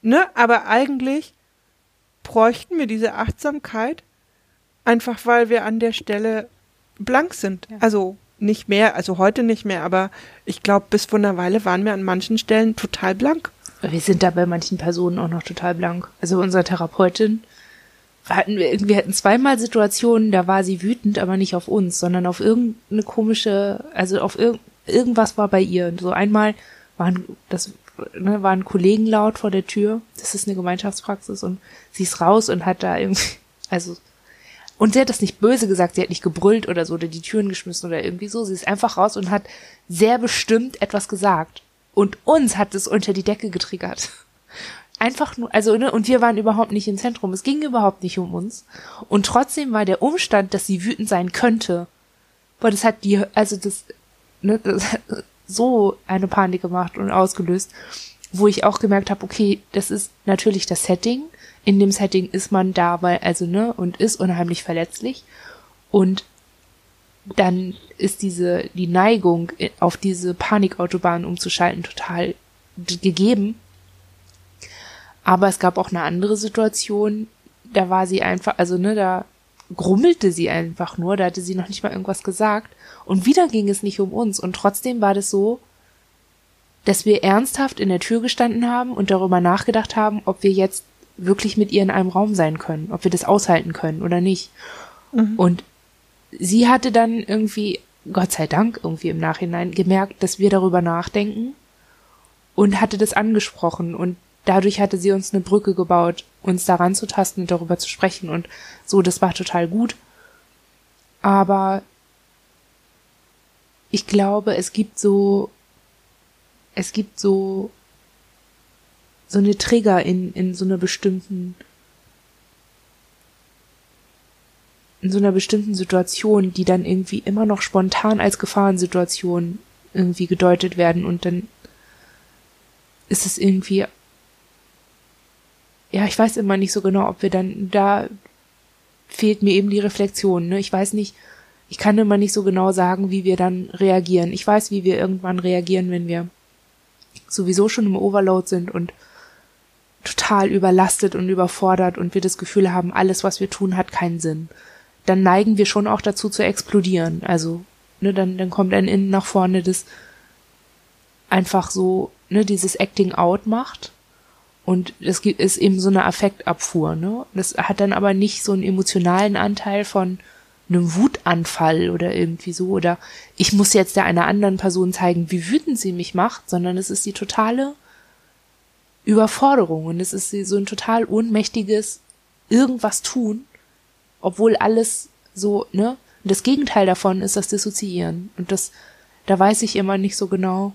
Ne? Aber eigentlich bräuchten wir diese Achtsamkeit, einfach weil wir an der Stelle blank sind. Ja. Also nicht mehr, also heute nicht mehr, aber ich glaube, bis vor einer Weile waren wir an manchen Stellen total blank. Wir sind da bei manchen Personen auch noch total blank. Also unsere Therapeutin, hatten wir, wir hatten zweimal Situationen, da war sie wütend, aber nicht auf uns, sondern auf irgendeine komische, also auf irg irgendwas war bei ihr. Und so einmal waren, das ne, waren Kollegen laut vor der Tür. Das ist eine Gemeinschaftspraxis und sie ist raus und hat da irgendwie, also, und sie hat das nicht böse gesagt, sie hat nicht gebrüllt oder so oder die Türen geschmissen oder irgendwie so. Sie ist einfach raus und hat sehr bestimmt etwas gesagt. Und uns hat es unter die Decke getriggert einfach nur, also, ne, und wir waren überhaupt nicht im Zentrum. Es ging überhaupt nicht um uns. Und trotzdem war der Umstand, dass sie wütend sein könnte, boah, das hat die, also das, ne, das hat so eine Panik gemacht und ausgelöst, wo ich auch gemerkt habe, okay, das ist natürlich das Setting. In dem Setting ist man da, weil, also, ne, und ist unheimlich verletzlich. Und dann ist diese, die Neigung, auf diese Panikautobahn umzuschalten, total gegeben. Aber es gab auch eine andere Situation, da war sie einfach, also ne, da grummelte sie einfach nur, da hatte sie noch nicht mal irgendwas gesagt. Und wieder ging es nicht um uns. Und trotzdem war das so, dass wir ernsthaft in der Tür gestanden haben und darüber nachgedacht haben, ob wir jetzt wirklich mit ihr in einem Raum sein können, ob wir das aushalten können oder nicht. Mhm. Und sie hatte dann irgendwie, Gott sei Dank, irgendwie im Nachhinein gemerkt, dass wir darüber nachdenken und hatte das angesprochen und dadurch hatte sie uns eine Brücke gebaut, uns daran zu tasten und darüber zu sprechen und so, das war total gut. Aber ich glaube, es gibt so, es gibt so, so eine Trigger in, in so einer bestimmten, in so einer bestimmten Situation, die dann irgendwie immer noch spontan als Gefahrensituation irgendwie gedeutet werden und dann ist es irgendwie ja, ich weiß immer nicht so genau, ob wir dann, da fehlt mir eben die Reflexion, ne? Ich weiß nicht, ich kann immer nicht so genau sagen, wie wir dann reagieren. Ich weiß, wie wir irgendwann reagieren, wenn wir sowieso schon im Overload sind und total überlastet und überfordert und wir das Gefühl haben, alles, was wir tun, hat keinen Sinn. Dann neigen wir schon auch dazu zu explodieren. Also, ne, dann, dann kommt ein Innen nach vorne, das einfach so, ne, dieses Acting out macht und es gibt, ist eben so eine Affektabfuhr, ne? Das hat dann aber nicht so einen emotionalen Anteil von einem Wutanfall oder irgendwie so, oder ich muss jetzt der einer anderen Person zeigen, wie wütend sie mich macht, sondern es ist die totale Überforderung und es ist so ein total ohnmächtiges irgendwas tun, obwohl alles so, ne? Und das Gegenteil davon ist das Dissoziieren. Und das, da weiß ich immer nicht so genau,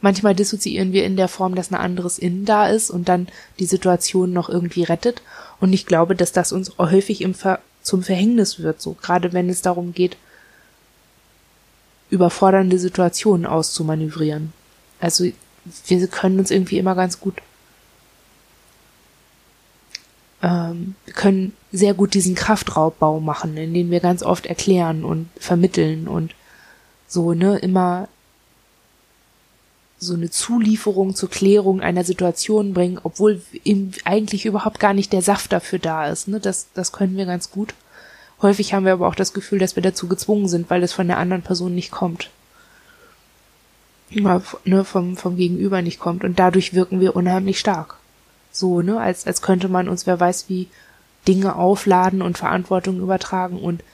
Manchmal dissoziieren wir in der Form, dass ein anderes Innen da ist und dann die Situation noch irgendwie rettet. Und ich glaube, dass das uns häufig im Ver zum Verhängnis wird, so gerade wenn es darum geht, überfordernde Situationen auszumanövrieren. Also wir können uns irgendwie immer ganz gut, ähm, wir können sehr gut diesen Kraftraubbau machen, in dem wir ganz oft erklären und vermitteln und so, ne, immer so eine Zulieferung zur Klärung einer Situation bringen, obwohl ihm eigentlich überhaupt gar nicht der Saft dafür da ist. Ne? Das, das können wir ganz gut. Häufig haben wir aber auch das Gefühl, dass wir dazu gezwungen sind, weil es von der anderen Person nicht kommt. Ja, ne, vom, vom Gegenüber nicht kommt. Und dadurch wirken wir unheimlich stark. So, ne, als, als könnte man uns, wer weiß wie, Dinge aufladen und Verantwortung übertragen und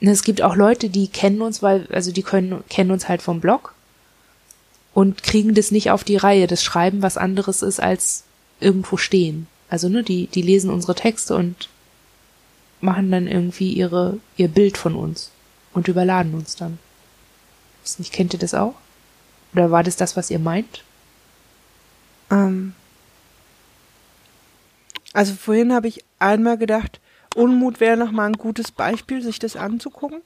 ne, es gibt auch Leute, die kennen uns, weil, also die können, kennen uns halt vom Blog und kriegen das nicht auf die Reihe, das Schreiben was anderes ist als irgendwo stehen. Also, ne, die, die lesen unsere Texte und machen dann irgendwie ihre, ihr Bild von uns und überladen uns dann. Ist nicht, kennt ihr das auch? Oder war das das, was ihr meint? Ähm. Also vorhin habe ich einmal gedacht, Unmut wäre noch mal ein gutes Beispiel, sich das anzugucken.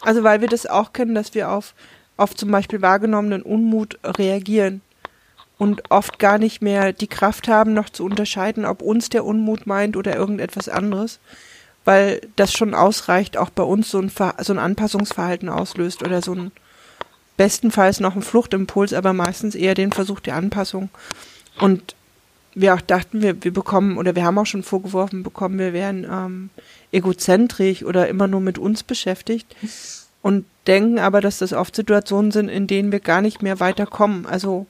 Also weil wir das auch kennen, dass wir auf, auf zum Beispiel wahrgenommenen Unmut reagieren und oft gar nicht mehr die Kraft haben, noch zu unterscheiden, ob uns der Unmut meint oder irgendetwas anderes weil das schon ausreicht, auch bei uns so ein, Ver so ein Anpassungsverhalten auslöst oder so ein bestenfalls noch ein Fluchtimpuls, aber meistens eher den Versuch der Anpassung. Und wir auch dachten, wir, wir bekommen, oder wir haben auch schon vorgeworfen bekommen, wir wären ähm, egozentrisch oder immer nur mit uns beschäftigt und denken aber, dass das oft Situationen sind, in denen wir gar nicht mehr weiterkommen. Also,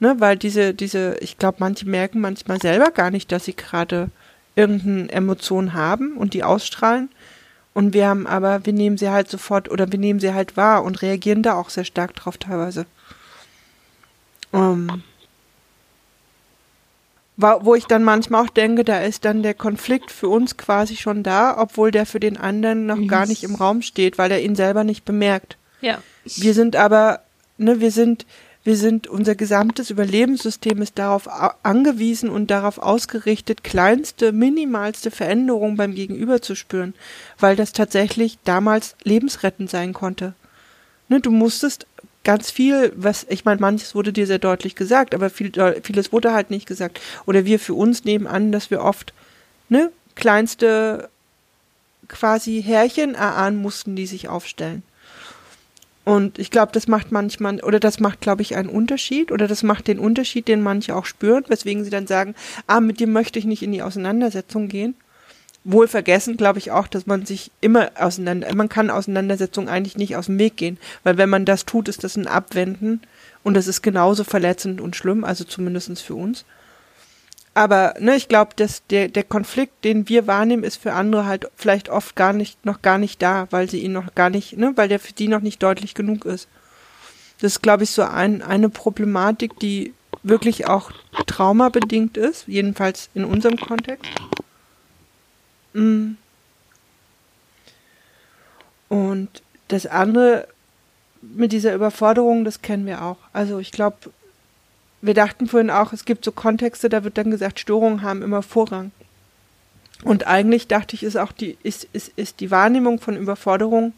ne, weil diese, diese, ich glaube, manche merken manchmal selber gar nicht, dass sie gerade irgendeine Emotion haben und die ausstrahlen. Und wir haben aber, wir nehmen sie halt sofort oder wir nehmen sie halt wahr und reagieren da auch sehr stark drauf teilweise. Ähm, wo ich dann manchmal auch denke, da ist dann der Konflikt für uns quasi schon da, obwohl der für den anderen noch gar nicht im Raum steht, weil er ihn selber nicht bemerkt. Ja. Wir sind aber, ne, wir sind, wir sind, unser gesamtes Überlebenssystem ist darauf angewiesen und darauf ausgerichtet, kleinste, minimalste Veränderungen beim Gegenüber zu spüren, weil das tatsächlich damals lebensrettend sein konnte. Ne, du musstest ganz viel, was, ich meine, manches wurde dir sehr deutlich gesagt, aber viel, vieles wurde halt nicht gesagt. Oder wir für uns nehmen an, dass wir oft, ne, kleinste quasi Härchen erahnen mussten, die sich aufstellen. Und ich glaube, das macht manchmal, oder das macht, glaube ich, einen Unterschied, oder das macht den Unterschied, den manche auch spüren, weswegen sie dann sagen, ah, mit dir möchte ich nicht in die Auseinandersetzung gehen. Wohl vergessen, glaube ich auch, dass man sich immer auseinander, man kann Auseinandersetzungen eigentlich nicht aus dem Weg gehen, weil wenn man das tut, ist das ein Abwenden und das ist genauso verletzend und schlimm, also zumindestens für uns. Aber ne, ich glaube, dass der, der Konflikt, den wir wahrnehmen, ist für andere halt vielleicht oft gar nicht, noch gar nicht da, weil sie ihn noch gar nicht, ne, weil der für die noch nicht deutlich genug ist. Das ist, glaube ich, so ein, eine Problematik, die wirklich auch traumabedingt ist, jedenfalls in unserem Kontext. Mm. Und das andere mit dieser Überforderung, das kennen wir auch. Also ich glaube, wir dachten vorhin auch, es gibt so Kontexte, da wird dann gesagt, Störungen haben immer Vorrang. Und eigentlich dachte ich, ist auch die, ist, ist, ist die Wahrnehmung von Überforderung,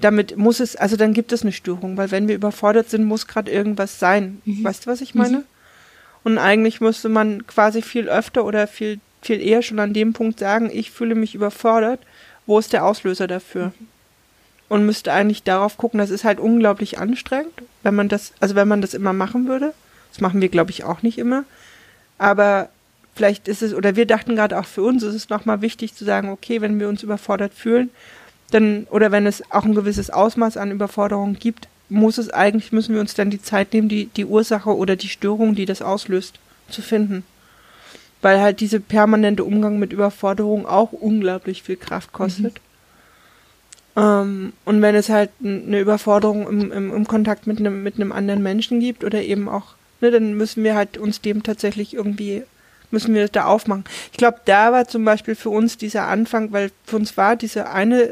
damit muss es, also dann gibt es eine Störung, weil wenn wir überfordert sind, muss gerade irgendwas sein. Mhm. Weißt du, was ich meine? Mhm. Und eigentlich müsste man quasi viel öfter oder viel, viel eher schon an dem Punkt sagen, ich fühle mich überfordert, wo ist der Auslöser dafür? Mhm. Und müsste eigentlich darauf gucken, das ist halt unglaublich anstrengend, wenn man das, also wenn man das immer machen würde. Das machen wir, glaube ich, auch nicht immer. Aber vielleicht ist es, oder wir dachten gerade auch für uns, ist es nochmal wichtig zu sagen, okay, wenn wir uns überfordert fühlen, dann, oder wenn es auch ein gewisses Ausmaß an Überforderung gibt, muss es eigentlich, müssen wir uns dann die Zeit nehmen, die, die Ursache oder die Störung, die das auslöst, zu finden. Weil halt diese permanente Umgang mit Überforderung auch unglaublich viel Kraft kostet. Mhm. Ähm, und wenn es halt eine Überforderung im, im, im Kontakt mit einem, mit einem anderen Menschen gibt oder eben auch ne, dann müssen wir halt uns dem tatsächlich irgendwie, müssen wir da aufmachen. Ich glaube, da war zum Beispiel für uns dieser Anfang, weil für uns war diese eine,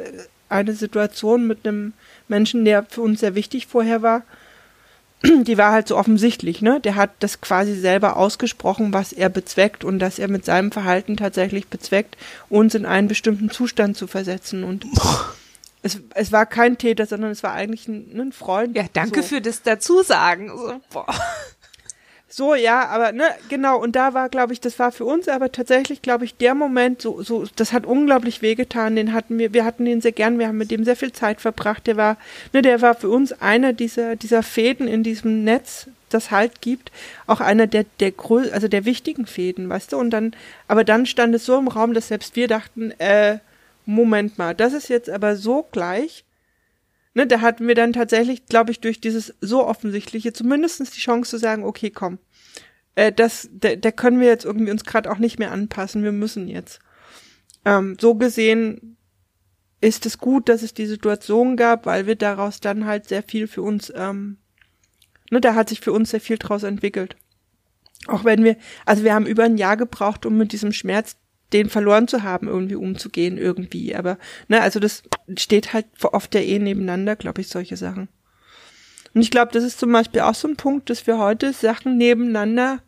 eine Situation mit einem Menschen, der für uns sehr wichtig vorher war, *clears throat* die war halt so offensichtlich, ne? Der hat das quasi selber ausgesprochen, was er bezweckt und dass er mit seinem Verhalten tatsächlich bezweckt, uns in einen bestimmten Zustand zu versetzen. Und *laughs* es, es war kein Täter, sondern es war eigentlich ein, ein Freund. Ja, danke so. für das Dazusagen. So, boah So, ja, aber ne, genau, und da war, glaube ich, das war für uns aber tatsächlich, glaube ich, der Moment, so, so, das hat unglaublich wehgetan, den hatten wir, wir hatten den sehr gern, wir haben mit dem sehr viel Zeit verbracht, der war, ne, der war für uns einer dieser, dieser Fäden in diesem Netz, das halt gibt, auch einer der, der also der wichtigen Fäden, weißt du, und dann, aber dann stand es so im Raum, dass selbst wir dachten, äh, Moment mal, das ist jetzt aber so gleich, ne, da hatten wir dann tatsächlich, glaube ich, durch dieses so offensichtliche zumindestens die Chance zu sagen, okay, komm, äh, das, da, da können wir jetzt irgendwie uns gerade auch nicht mehr anpassen, wir müssen jetzt. Ähm, so gesehen ist es gut, dass es die Situation gab, weil wir daraus dann halt sehr viel für uns, ähm, ne, da hat sich für uns sehr viel draus entwickelt. Auch wenn wir, also wir haben über ein Jahr gebraucht, um mit diesem Schmerz den verloren zu haben, irgendwie umzugehen, irgendwie. Aber, ne, also das steht halt oft ja eh nebeneinander, glaube ich, solche Sachen. Und ich glaube, das ist zum Beispiel auch so ein Punkt, dass wir heute Sachen nebeneinander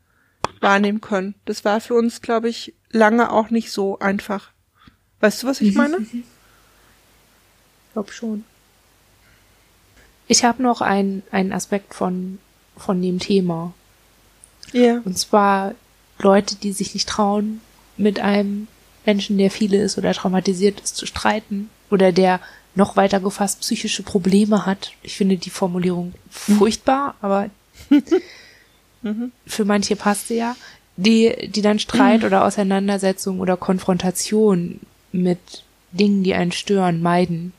wahrnehmen können. Das war für uns, glaube ich, lange auch nicht so einfach. Weißt du, was ich meine? Ich glaube schon. Ich habe noch einen, einen Aspekt von, von dem Thema. Ja. Yeah. Und zwar Leute, die sich nicht trauen, mit einem Menschen, der viele ist oder traumatisiert ist, zu streiten oder der noch weiter gefasst psychische Probleme hat. Ich finde die Formulierung furchtbar, aber *laughs* mhm. für manche passt sie ja. Die, die dann Streit mhm. oder Auseinandersetzung oder Konfrontation mit Dingen, die einen stören, meiden.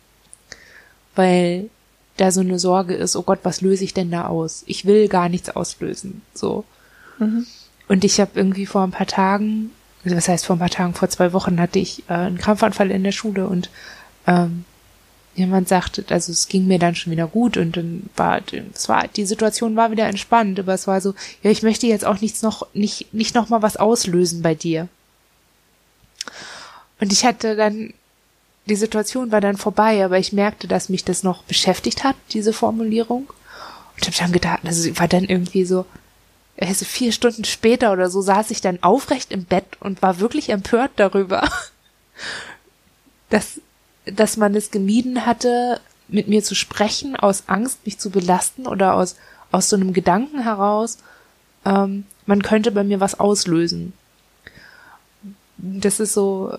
Weil da so eine Sorge ist, oh Gott, was löse ich denn da aus? Ich will gar nichts auslösen. So. Mhm. Und ich habe irgendwie vor ein paar Tagen also was heißt vor ein paar Tagen, vor zwei Wochen hatte ich äh, einen Krampfanfall in der Schule und ähm, jemand sagte, also es ging mir dann schon wieder gut und dann war, es war, die Situation war wieder entspannt, aber es war so, ja, ich möchte jetzt auch nichts noch, nicht, nicht noch mal was auslösen bei dir. Und ich hatte dann, die Situation war dann vorbei, aber ich merkte, dass mich das noch beschäftigt hat, diese Formulierung. Und habe dann gedacht, also war dann irgendwie so, also vier Stunden später oder so saß ich dann aufrecht im Bett und war wirklich empört darüber, *laughs* dass, dass man es gemieden hatte, mit mir zu sprechen, aus Angst, mich zu belasten oder aus, aus so einem Gedanken heraus, ähm, man könnte bei mir was auslösen. Das ist so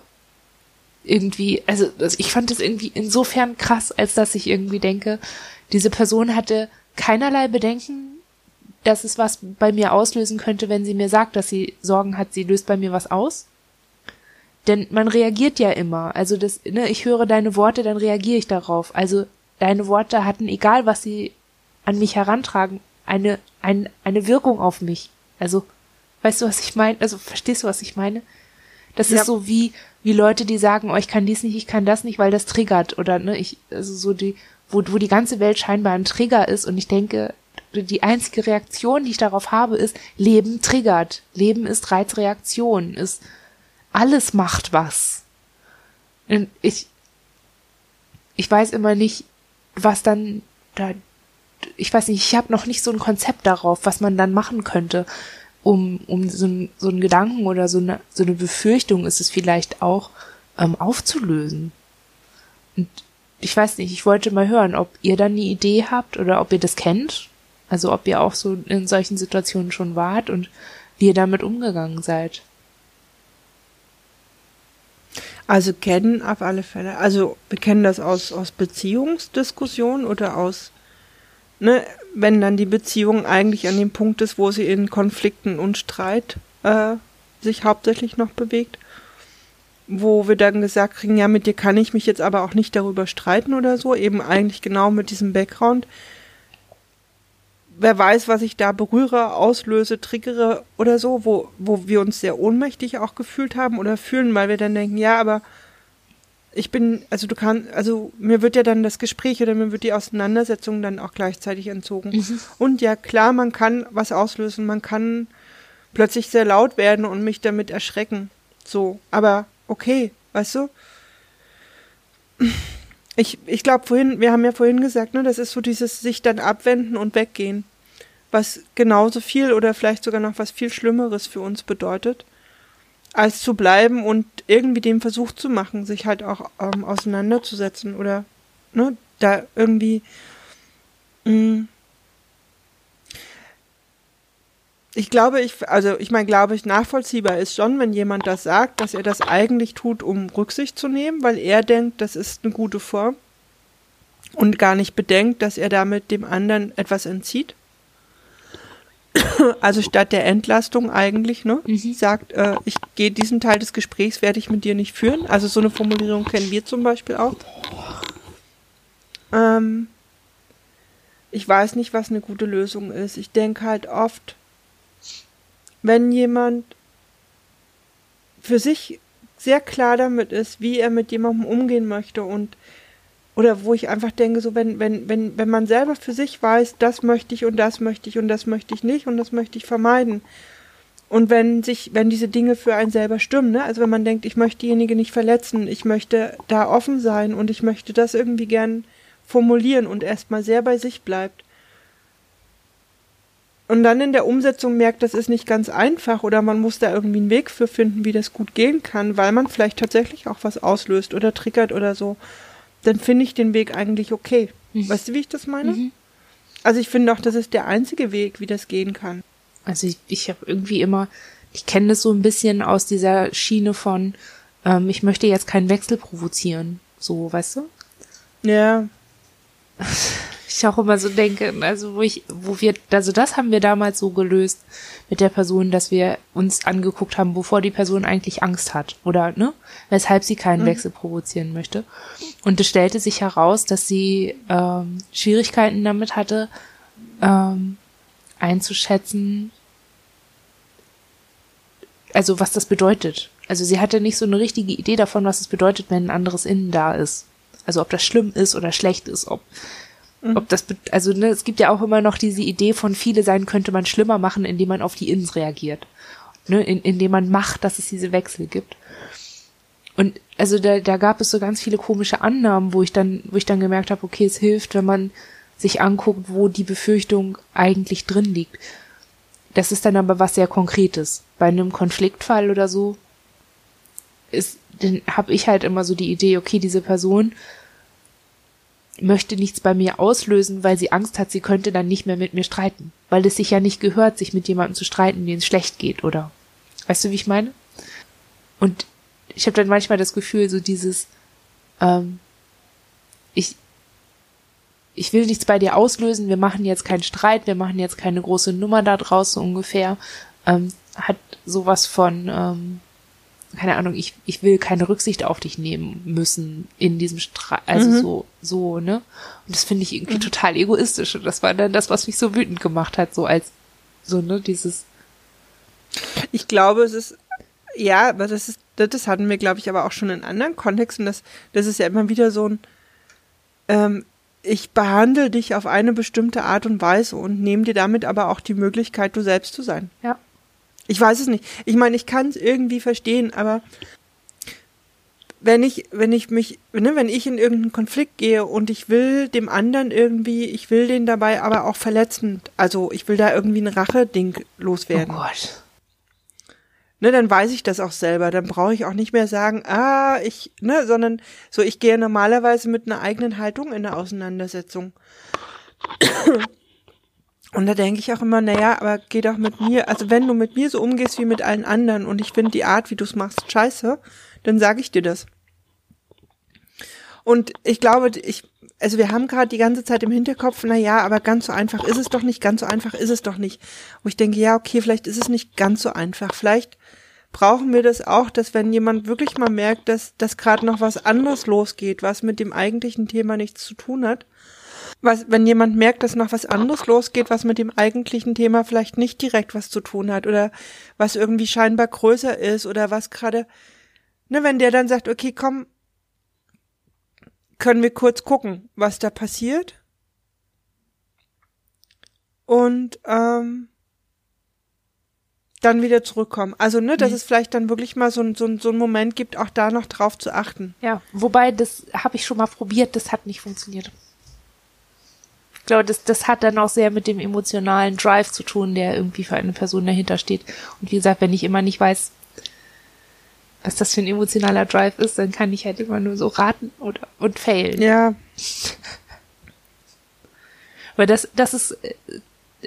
irgendwie, also ich fand es irgendwie insofern krass, als dass ich irgendwie denke, diese Person hatte keinerlei Bedenken dass es was bei mir auslösen könnte, wenn sie mir sagt, dass sie Sorgen hat, sie löst bei mir was aus. Denn man reagiert ja immer. Also das, ne, ich höre deine Worte, dann reagiere ich darauf. Also deine Worte hatten, egal was sie an mich herantragen, eine, ein, eine Wirkung auf mich. Also, weißt du, was ich meine? Also, verstehst du, was ich meine? Das ja. ist so wie, wie Leute, die sagen, oh, ich kann dies nicht, ich kann das nicht, weil das triggert. Oder, ne, ich, also so die, wo, wo die ganze Welt scheinbar ein Trigger ist und ich denke, die einzige Reaktion, die ich darauf habe, ist, Leben triggert. Leben ist Reizreaktion, ist, alles macht was. Und ich, ich weiß immer nicht, was dann da, ich weiß nicht, ich habe noch nicht so ein Konzept darauf, was man dann machen könnte, um, um so, ein, so einen Gedanken oder so eine, so eine Befürchtung ist es vielleicht auch, ähm, aufzulösen. Und ich weiß nicht, ich wollte mal hören, ob ihr dann eine Idee habt oder ob ihr das kennt also ob ihr auch so in solchen Situationen schon wart und wie ihr damit umgegangen seid. Also kennen auf alle Fälle. Also wir kennen das aus, aus Beziehungsdiskussionen oder aus, ne, wenn dann die Beziehung eigentlich an dem Punkt ist, wo sie in Konflikten und Streit äh, sich hauptsächlich noch bewegt. Wo wir dann gesagt kriegen, ja, mit dir kann ich mich jetzt aber auch nicht darüber streiten oder so, eben eigentlich genau mit diesem Background wer weiß, was ich da berühre, auslöse, triggere oder so, wo, wo wir uns sehr ohnmächtig auch gefühlt haben oder fühlen, weil wir dann denken, ja, aber ich bin, also du kannst, also mir wird ja dann das Gespräch oder mir wird die Auseinandersetzung dann auch gleichzeitig entzogen. Mhm. Und ja, klar, man kann was auslösen, man kann plötzlich sehr laut werden und mich damit erschrecken. So, aber okay, weißt du? Ich, ich glaube vorhin, wir haben ja vorhin gesagt, ne, das ist so dieses sich dann abwenden und weggehen, was genauso viel oder vielleicht sogar noch was viel Schlimmeres für uns bedeutet, als zu bleiben und irgendwie den Versuch zu machen, sich halt auch ähm, auseinanderzusetzen oder ne, da irgendwie mh, mm. Ich glaube, ich, also ich meine, glaube ich, nachvollziehbar ist schon, wenn jemand das sagt, dass er das eigentlich tut, um Rücksicht zu nehmen, weil er denkt, das ist eine gute Form und gar nicht bedenkt, dass er damit dem anderen etwas entzieht. *coughs* Also statt der Entlastung eigentlich, ne? Mhm. Sagt, äh, ich gehe diesen Teil des Gesprächs, werde ich mit dir nicht führen. Also so eine Formulierung kennen wir zum Beispiel auch. Ähm, ich weiß nicht, was eine gute Lösung ist. Ich denke halt oft, wenn jemand für sich sehr klar damit ist, wie er mit jemandem umgehen möchte und oder wo ich einfach denke, so wenn, wenn, wenn, wenn man selber für sich weiß, das möchte ich und das möchte ich und das möchte ich nicht und das möchte ich vermeiden. Und wenn sich, wenn diese Dinge für einen selber stimmen, ne? Also wenn man denkt, ich möchte diejenige nicht verletzen, ich möchte da offen sein und ich möchte das irgendwie gern formulieren und erstmal sehr bei sich bleibt. Und dann in der Umsetzung merkt, das ist nicht ganz einfach oder man muss da irgendwie einen Weg für finden, wie das gut gehen kann, weil man vielleicht tatsächlich auch was auslöst oder triggert oder so dann finde ich den Weg eigentlich okay. Mhm. Weißt du, wie ich das meine? Mhm. Also ich finde auch, das ist der einzige Weg, wie das gehen kann. Also ich, ich habe irgendwie immer, ich kenne das so ein bisschen aus dieser Schiene von, ähm, ich möchte jetzt keinen Wechsel provozieren. So, weißt du? Ja. *laughs* ich auch immer so denke, also wo ich, wo wir, also das haben wir damals so gelöst mit der Person, dass wir uns angeguckt haben, wovor die Person eigentlich Angst hat oder ne, weshalb sie keinen mhm. Wechsel provozieren möchte. Und es stellte sich heraus, dass sie ähm, Schwierigkeiten damit hatte, ähm, einzuschätzen, also was das bedeutet. Also sie hatte nicht so eine richtige Idee davon, was es bedeutet, wenn ein anderes Innen da ist. Also ob das schlimm ist oder schlecht ist, ob. Ob das, also ne, es gibt ja auch immer noch diese Idee von viele sein könnte man schlimmer machen, indem man auf die Ins reagiert. Ne, in, indem man macht, dass es diese Wechsel gibt. Und also da, da gab es so ganz viele komische Annahmen, wo ich dann, wo ich dann gemerkt habe, okay, es hilft, wenn man sich anguckt, wo die Befürchtung eigentlich drin liegt. Das ist dann aber was sehr Konkretes. Bei einem Konfliktfall oder so ist, dann habe ich halt immer so die Idee, okay, diese Person möchte nichts bei mir auslösen, weil sie Angst hat, sie könnte dann nicht mehr mit mir streiten. Weil es sich ja nicht gehört, sich mit jemandem zu streiten, dem es schlecht geht, oder? Weißt du, wie ich meine? Und ich habe dann manchmal das Gefühl, so dieses, ähm, ich, ich will nichts bei dir auslösen, wir machen jetzt keinen Streit, wir machen jetzt keine große Nummer da draußen ungefähr, ähm, hat sowas von, ähm, keine Ahnung, ich, ich will keine Rücksicht auf dich nehmen müssen in diesem Streit, also mhm. so, so, ne? Und das finde ich irgendwie mhm. total egoistisch. Und das war dann das, was mich so wütend gemacht hat, so als, so, ne, dieses. Ich glaube, es ist, ja, aber das ist, das hatten wir, glaube ich, aber auch schon in anderen Kontexten. Das, das ist ja immer wieder so ein, ähm, ich behandle dich auf eine bestimmte Art und Weise und nehme dir damit aber auch die Möglichkeit, du selbst zu sein. Ja. Ich weiß es nicht. Ich meine, ich kann es irgendwie verstehen, aber wenn ich, wenn ich mich, ne, wenn ich in irgendeinen Konflikt gehe und ich will dem anderen irgendwie, ich will den dabei aber auch verletzen, also ich will da irgendwie ein Rache-Ding loswerden. Oh Gott. Ne, dann weiß ich das auch selber. Dann brauche ich auch nicht mehr sagen, ah, ich, ne, sondern so, ich gehe normalerweise mit einer eigenen Haltung in der Auseinandersetzung. Und da denke ich auch immer, naja, aber geh doch mit mir, also wenn du mit mir so umgehst wie mit allen anderen und ich finde die Art, wie du es machst, scheiße, dann sage ich dir das. Und ich glaube, ich, also wir haben gerade die ganze Zeit im Hinterkopf, na ja, aber ganz so einfach ist es doch nicht, ganz so einfach ist es doch nicht. Wo ich denke, ja, okay, vielleicht ist es nicht ganz so einfach. Vielleicht brauchen wir das auch, dass wenn jemand wirklich mal merkt, dass, dass gerade noch was anderes losgeht, was mit dem eigentlichen Thema nichts zu tun hat, was, wenn jemand merkt, dass noch was anderes losgeht, was mit dem eigentlichen Thema vielleicht nicht direkt was zu tun hat oder was irgendwie scheinbar größer ist oder was gerade, ne, wenn der dann sagt, okay, komm, können wir kurz gucken, was da passiert. Und ähm, dann wieder zurückkommen. Also, ne, dass mhm. es vielleicht dann wirklich mal so, so, so einen Moment gibt, auch da noch drauf zu achten. Ja, wobei, das habe ich schon mal probiert, das hat nicht funktioniert. Ich glaube, das, das hat dann auch sehr mit dem emotionalen Drive zu tun, der irgendwie für eine Person dahinter steht. Und wie gesagt, wenn ich immer nicht weiß, was das für ein emotionaler Drive ist, dann kann ich halt immer nur so raten oder und failen. Ja. Weil das, das ist,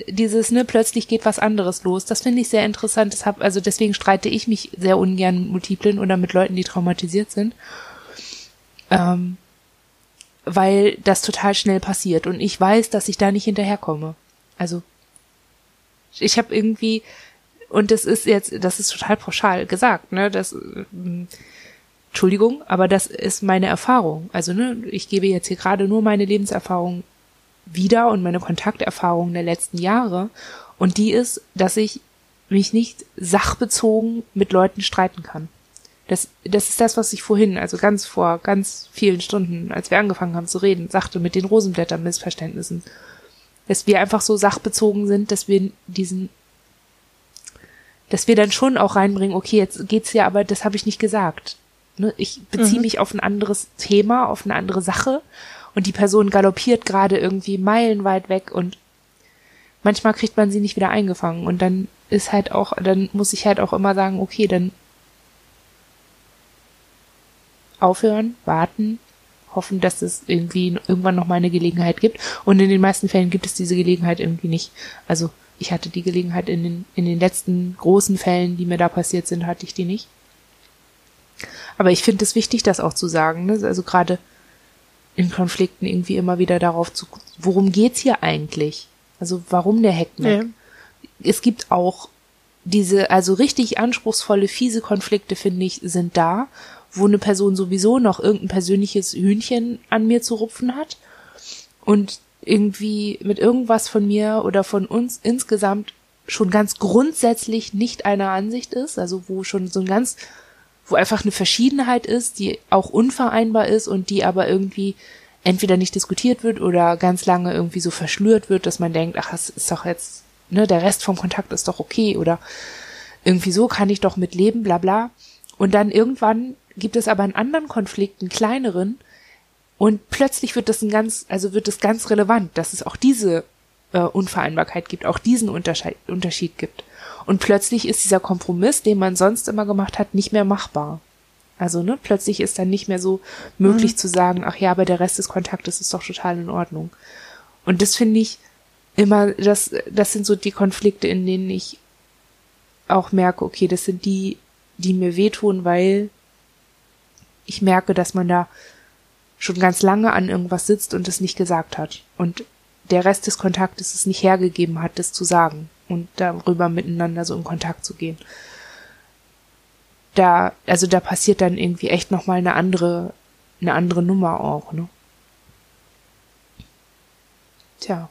dieses, ne, plötzlich geht was anderes los. Das finde ich sehr interessant. Das hab, also deswegen streite ich mich sehr ungern mit Multiplen oder mit Leuten, die traumatisiert sind. Ähm, weil das total schnell passiert und ich weiß, dass ich da nicht hinterherkomme. Also ich habe irgendwie und das ist jetzt, das ist total pauschal gesagt, ne? Das äh, Entschuldigung, aber das ist meine Erfahrung. Also ne, ich gebe jetzt hier gerade nur meine Lebenserfahrung wieder und meine Kontakterfahrung der letzten Jahre. Und die ist, dass ich mich nicht sachbezogen mit Leuten streiten kann. Das, das ist das, was ich vorhin, also ganz vor ganz vielen Stunden, als wir angefangen haben zu reden, sagte mit den Rosenblätter-Missverständnissen. Dass wir einfach so sachbezogen sind, dass wir diesen, dass wir dann schon auch reinbringen, okay, jetzt geht's ja, aber das habe ich nicht gesagt. Ne? Ich beziehe mhm. mich auf ein anderes Thema, auf eine andere Sache und die Person galoppiert gerade irgendwie meilenweit weg und manchmal kriegt man sie nicht wieder eingefangen und dann ist halt auch, dann muss ich halt auch immer sagen, okay, dann aufhören, warten, hoffen, dass es irgendwie irgendwann noch mal eine Gelegenheit gibt. Und in den meisten Fällen gibt es diese Gelegenheit irgendwie nicht. Also ich hatte die Gelegenheit in den, in den letzten großen Fällen, die mir da passiert sind, hatte ich die nicht. Aber ich finde es wichtig, das auch zu sagen. Ne? Also gerade in Konflikten irgendwie immer wieder darauf zu, worum geht's hier eigentlich? Also warum der Heckmeck? Ja. Es gibt auch diese, also richtig anspruchsvolle, fiese Konflikte, finde ich, sind da, wo eine Person sowieso noch irgendein persönliches Hühnchen an mir zu rupfen hat und irgendwie mit irgendwas von mir oder von uns insgesamt schon ganz grundsätzlich nicht einer Ansicht ist, also wo schon so ein ganz wo einfach eine Verschiedenheit ist, die auch unvereinbar ist und die aber irgendwie entweder nicht diskutiert wird oder ganz lange irgendwie so verschlürt wird, dass man denkt, ach, das ist doch jetzt, ne, der Rest vom Kontakt ist doch okay oder irgendwie so kann ich doch mit leben, bla bla. Und dann irgendwann gibt es aber einen anderen Konflikt, einen kleineren, und plötzlich wird das ein ganz, also wird es ganz relevant, dass es auch diese äh, Unvereinbarkeit gibt, auch diesen Unterschied, Unterschied gibt. Und plötzlich ist dieser Kompromiss, den man sonst immer gemacht hat, nicht mehr machbar. Also, ne, plötzlich ist dann nicht mehr so möglich mhm. zu sagen, ach ja, aber der Rest des Kontaktes ist doch total in Ordnung. Und das finde ich immer, das, das sind so die Konflikte, in denen ich auch merke, okay, das sind die, die mir wehtun, weil ich merke, dass man da schon ganz lange an irgendwas sitzt und es nicht gesagt hat. Und der Rest des Kontaktes es nicht hergegeben hat, das zu sagen und darüber miteinander so in Kontakt zu gehen. Da, also da passiert dann irgendwie echt nochmal eine andere, eine andere Nummer auch, ne? Tja.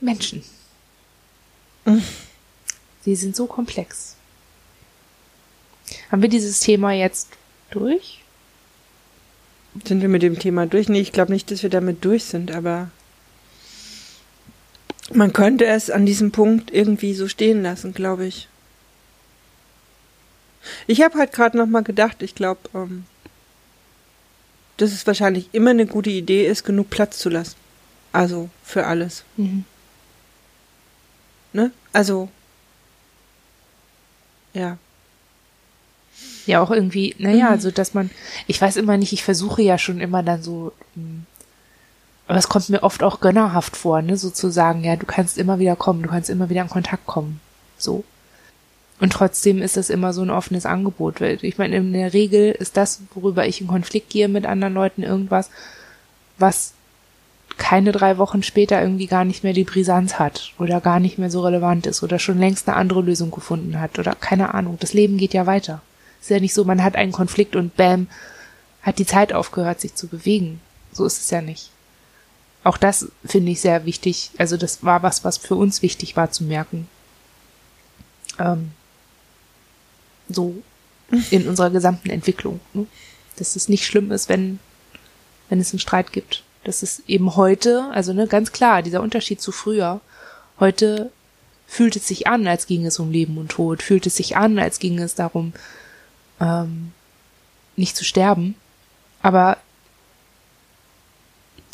Menschen. Mhm. Sie sind so komplex. Haben wir dieses Thema jetzt durch? Sind wir mit dem Thema durch? Nee, ich glaube nicht, dass wir damit durch sind, aber man könnte es an diesem Punkt irgendwie so stehen lassen, glaube ich. Ich habe halt gerade noch mal gedacht, ich glaube, ähm, dass es wahrscheinlich immer eine gute Idee ist, genug Platz zu lassen. Also für alles. Mhm. Ne? Also ja ja auch irgendwie, naja, mhm. also dass man, ich weiß immer nicht, ich versuche ja schon immer dann so, hm, aber es kommt mir oft auch gönnerhaft vor, ne, sozusagen, ja, du kannst immer wieder kommen, du kannst immer wieder in Kontakt kommen, so. Und trotzdem ist das immer so ein offenes Angebot. Ich meine, in der Regel ist das, worüber ich in Konflikt gehe mit anderen Leuten, irgendwas, was keine drei Wochen später irgendwie gar nicht mehr die Brisanz hat oder gar nicht mehr so relevant ist oder schon längst eine andere Lösung gefunden hat oder keine Ahnung. Das Leben geht ja weiter. Ist ja nicht so, man hat einen Konflikt und bam, hat die Zeit aufgehört, sich zu bewegen. So ist es ja nicht. Auch das finde ich sehr wichtig. Also das war was, was für uns wichtig war zu merken. Ähm, so in unserer gesamten Entwicklung. Ne? Dass es nicht schlimm ist, wenn, wenn es einen Streit gibt. Das ist eben heute, also ne, ganz klar, dieser Unterschied zu früher. Heute fühlt es sich an, als ging es um Leben und Tod, fühlt es sich an, als ging es darum, ähm, nicht zu sterben. Aber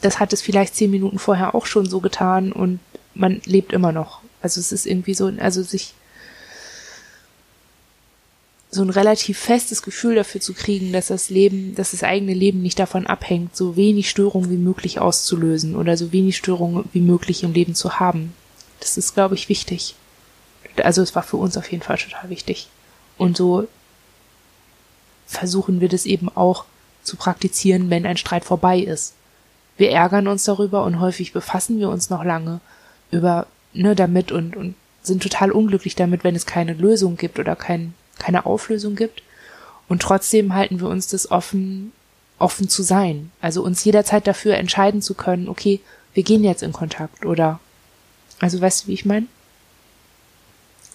das hat es vielleicht zehn Minuten vorher auch schon so getan und man lebt immer noch. Also es ist irgendwie so, also sich so ein relativ festes Gefühl dafür zu kriegen, dass das Leben, dass das eigene Leben nicht davon abhängt, so wenig Störungen wie möglich auszulösen oder so wenig Störungen wie möglich im Leben zu haben. Das ist, glaube ich, wichtig. Also es war für uns auf jeden Fall total wichtig. Und so versuchen wir das eben auch zu praktizieren, wenn ein Streit vorbei ist. Wir ärgern uns darüber und häufig befassen wir uns noch lange über, ne, damit und, und sind total unglücklich damit, wenn es keine Lösung gibt oder kein, keine Auflösung gibt. Und trotzdem halten wir uns das offen, offen zu sein. Also uns jederzeit dafür entscheiden zu können, okay, wir gehen jetzt in Kontakt oder, also weißt du, wie ich meine?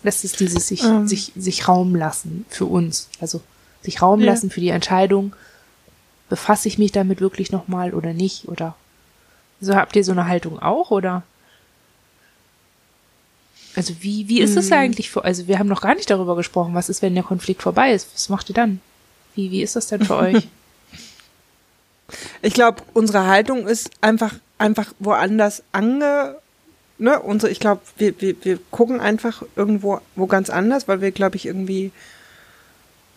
Das ist dieses sich. Ähm. sich, sich Raum lassen für uns. Also sich Raum ja. lassen für die Entscheidung, befasse ich mich damit wirklich nochmal oder nicht oder so habt ihr so eine Haltung auch oder? Also wie, wie ist es hm. eigentlich für, also wir haben noch gar nicht darüber gesprochen, was ist, wenn der Konflikt vorbei ist? Was macht ihr dann? Wie, wie ist das denn für euch? *laughs* Ich glaube, unsere Haltung ist einfach, einfach woanders ange, ne, unsere, ich glaube, wir, wir, wir gucken einfach irgendwo, wo ganz anders, weil wir, glaube ich, irgendwie,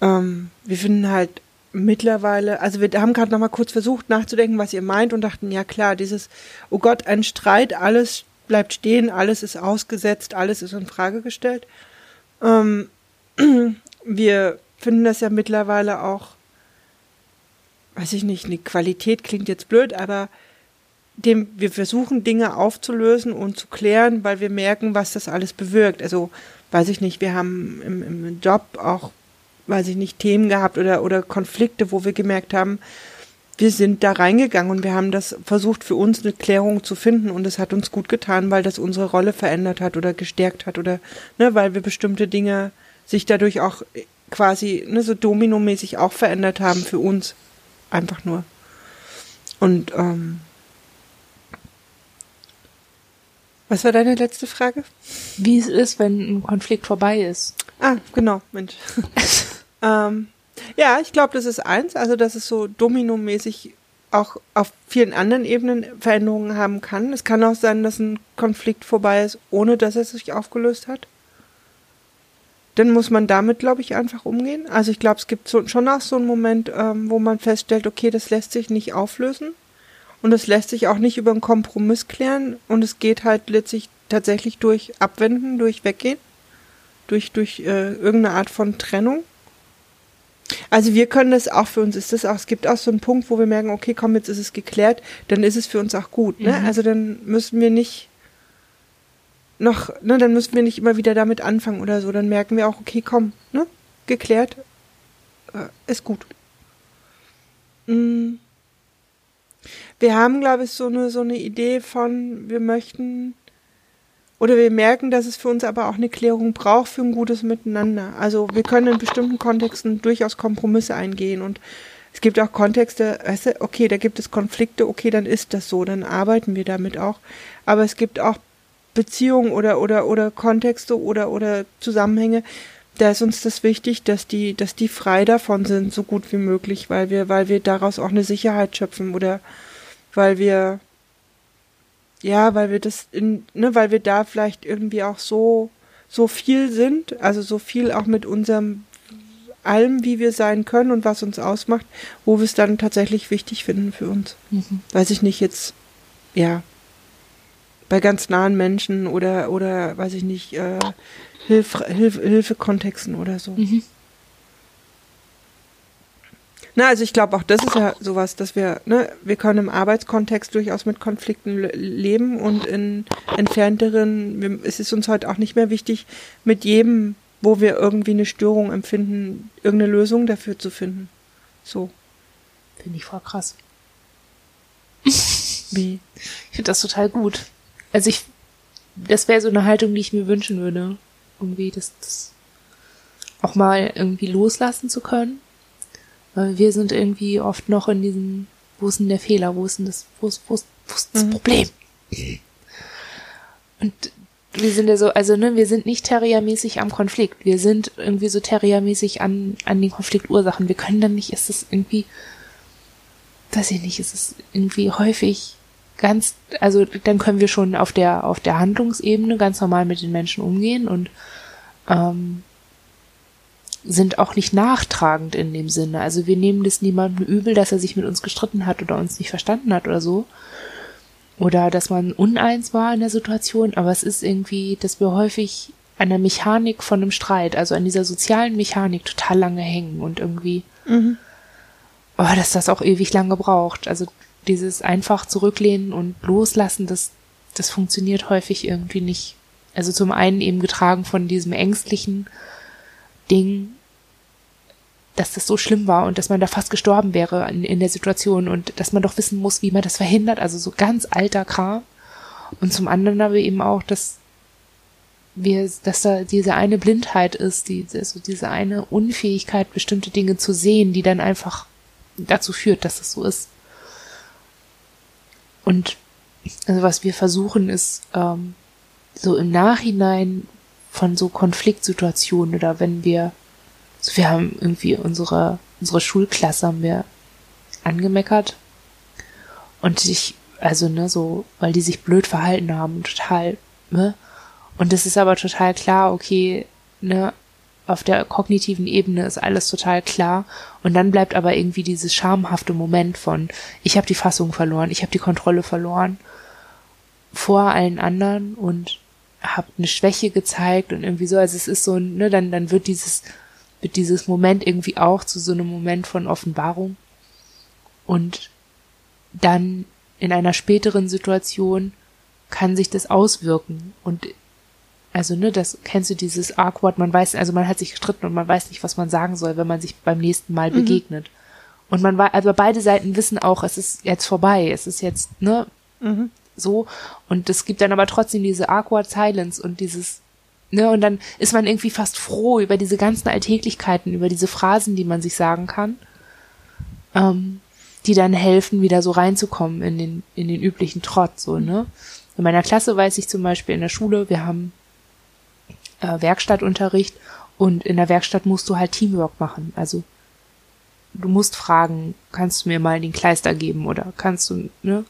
ähm, wir finden halt mittlerweile, also wir haben gerade noch mal kurz versucht nachzudenken, was ihr meint und dachten, ja klar, dieses, oh Gott, ein Streit, alles bleibt stehen, alles ist ausgesetzt, alles ist in Frage gestellt. Ähm, *clears throat* wir finden das ja mittlerweile auch, weiß ich nicht, eine Qualität klingt jetzt blöd, aber dem, wir versuchen Dinge aufzulösen und zu klären, weil wir merken, was das alles bewirkt. Also, weiß ich nicht, wir haben im, im Job auch, weiß ich nicht, Themen gehabt oder, oder Konflikte, wo wir gemerkt haben, wir sind da reingegangen und wir haben das versucht, für uns eine Klärung zu finden und es hat uns gut getan, weil das unsere Rolle verändert hat oder gestärkt hat oder, ne, weil wir bestimmte Dinge sich dadurch auch quasi, ne, so dominomäßig auch verändert haben für uns. Einfach nur. Und, ähm, was war deine letzte Frage? Wie es ist, wenn ein Konflikt vorbei ist. Ah, genau, Mensch. *laughs* ähm, ja, ich glaube, das ist eins, also dass es so dominomäßig auch auf vielen anderen Ebenen Veränderungen haben kann. Es kann auch sein, dass ein Konflikt vorbei ist, ohne dass er sich aufgelöst hat. Dann muss man damit, glaube ich, einfach umgehen. Also ich glaube, es gibt so, schon auch so einen Moment, ähm, wo man feststellt, okay, das lässt sich nicht auflösen und das lässt sich auch nicht über einen Kompromiss klären und es geht halt letztlich tatsächlich durch Abwenden, durch Weggehen, durch, durch äh, irgendeine Art von Trennung. Also wir können das auch für uns ist das auch, es gibt auch so einen Punkt, wo wir merken, okay, komm, jetzt ist es geklärt, dann ist es für uns auch gut, ne? Mhm. Also dann müssen wir nicht noch, ne, dann müssen wir nicht immer wieder damit anfangen oder so, dann merken wir auch, okay, komm, ne? Geklärt, äh, ist gut. Mhm. Wir haben, glaube ich, so eine, so eine Idee von, wir möchten oder wir merken, dass es für uns aber auch eine Klärung braucht für ein gutes Miteinander. Also wir können in bestimmten Kontexten durchaus Kompromisse eingehen und es gibt auch Kontexte, weißt du, okay, da gibt es Konflikte, okay, dann ist das so, dann arbeiten wir damit auch. Aber es gibt auch Beziehungen oder oder oder Kontexte oder oder Zusammenhänge, da ist uns das wichtig, dass die dass die frei davon sind, so gut wie möglich, weil wir weil wir daraus auch eine Sicherheit schöpfen oder weil wir ja, weil wir das in, ne, weil wir da vielleicht irgendwie auch so, so viel sind, also so viel auch mit unserem allem, wie wir sein können und was uns ausmacht, wo wir es dann tatsächlich wichtig finden für uns. Mhm. Weiß ich nicht jetzt, ja, bei ganz nahen Menschen oder, oder, weiß ich nicht, äh, Hilf, Hilf, Hilfekontexten oder so. Mhm. Na, also ich glaube auch das ist ja sowas, dass wir, ne, wir können im Arbeitskontext durchaus mit Konflikten leben und in entfernteren, wir, es ist uns heute auch nicht mehr wichtig, mit jedem, wo wir irgendwie eine Störung empfinden, irgendeine Lösung dafür zu finden. So. Finde ich voll krass. *laughs* Wie? Ich finde das total gut. Also ich, das wäre so eine Haltung, die ich mir wünschen würde. Irgendwie das, das auch mal irgendwie loslassen zu können weil wir sind irgendwie oft noch in diesem, wo ist denn der Fehler, wo ist denn das, wo ist, wo ist, wo ist das mhm. Problem? Und wir sind ja so, also ne, wir sind nicht terriermäßig am Konflikt. Wir sind irgendwie so terriermäßig an, an den Konfliktursachen. Wir können dann nicht, ist es irgendwie, weiß ich nicht, ist es irgendwie häufig ganz, also dann können wir schon auf der, auf der Handlungsebene ganz normal mit den Menschen umgehen und ähm, sind auch nicht nachtragend in dem Sinne. Also wir nehmen das niemandem übel, dass er sich mit uns gestritten hat oder uns nicht verstanden hat oder so. Oder dass man uneins war in der Situation, aber es ist irgendwie, dass wir häufig an der Mechanik von einem Streit, also an dieser sozialen Mechanik total lange hängen und irgendwie, mhm. oh, dass das auch ewig lange braucht. Also dieses einfach zurücklehnen und loslassen, das, das funktioniert häufig irgendwie nicht. Also zum einen eben getragen von diesem ängstlichen Ding, dass das so schlimm war und dass man da fast gestorben wäre in, in der Situation und dass man doch wissen muss, wie man das verhindert, also so ganz alter Kram. Und zum anderen aber eben auch, dass wir, dass da diese eine Blindheit ist, die, also diese eine Unfähigkeit, bestimmte Dinge zu sehen, die dann einfach dazu führt, dass es so ist. Und also was wir versuchen ist, ähm, so im Nachhinein von so Konfliktsituationen oder wenn wir, also wir haben irgendwie unsere, unsere Schulklasse haben wir angemeckert. Und ich, also ne, so, weil die sich blöd verhalten haben, total, ne, und es ist aber total klar, okay, ne, auf der kognitiven Ebene ist alles total klar. Und dann bleibt aber irgendwie dieses schamhafte Moment von ich habe die Fassung verloren, ich habe die Kontrolle verloren vor allen anderen und habe eine Schwäche gezeigt und irgendwie so, also es ist so, ne, dann dann wird dieses wird dieses Moment irgendwie auch zu so einem Moment von Offenbarung und dann in einer späteren Situation kann sich das auswirken und also, ne, das kennst du dieses awkward, man weiß, also man hat sich gestritten und man weiß nicht, was man sagen soll, wenn man sich beim nächsten Mal mhm. begegnet. Und man war, also beide Seiten wissen auch, es ist jetzt vorbei, es ist jetzt, ne, mhm. So. Und es gibt dann aber trotzdem diese awkward silence und dieses, ne, und dann ist man irgendwie fast froh über diese ganzen Alltäglichkeiten, über diese Phrasen, die man sich sagen kann, ähm, die dann helfen, wieder so reinzukommen in den, in den üblichen Trott, so, ne. In meiner Klasse weiß ich zum Beispiel in der Schule, wir haben äh, Werkstattunterricht und in der Werkstatt musst du halt Teamwork machen. Also du musst fragen, kannst du mir mal den Kleister geben oder kannst du, ne,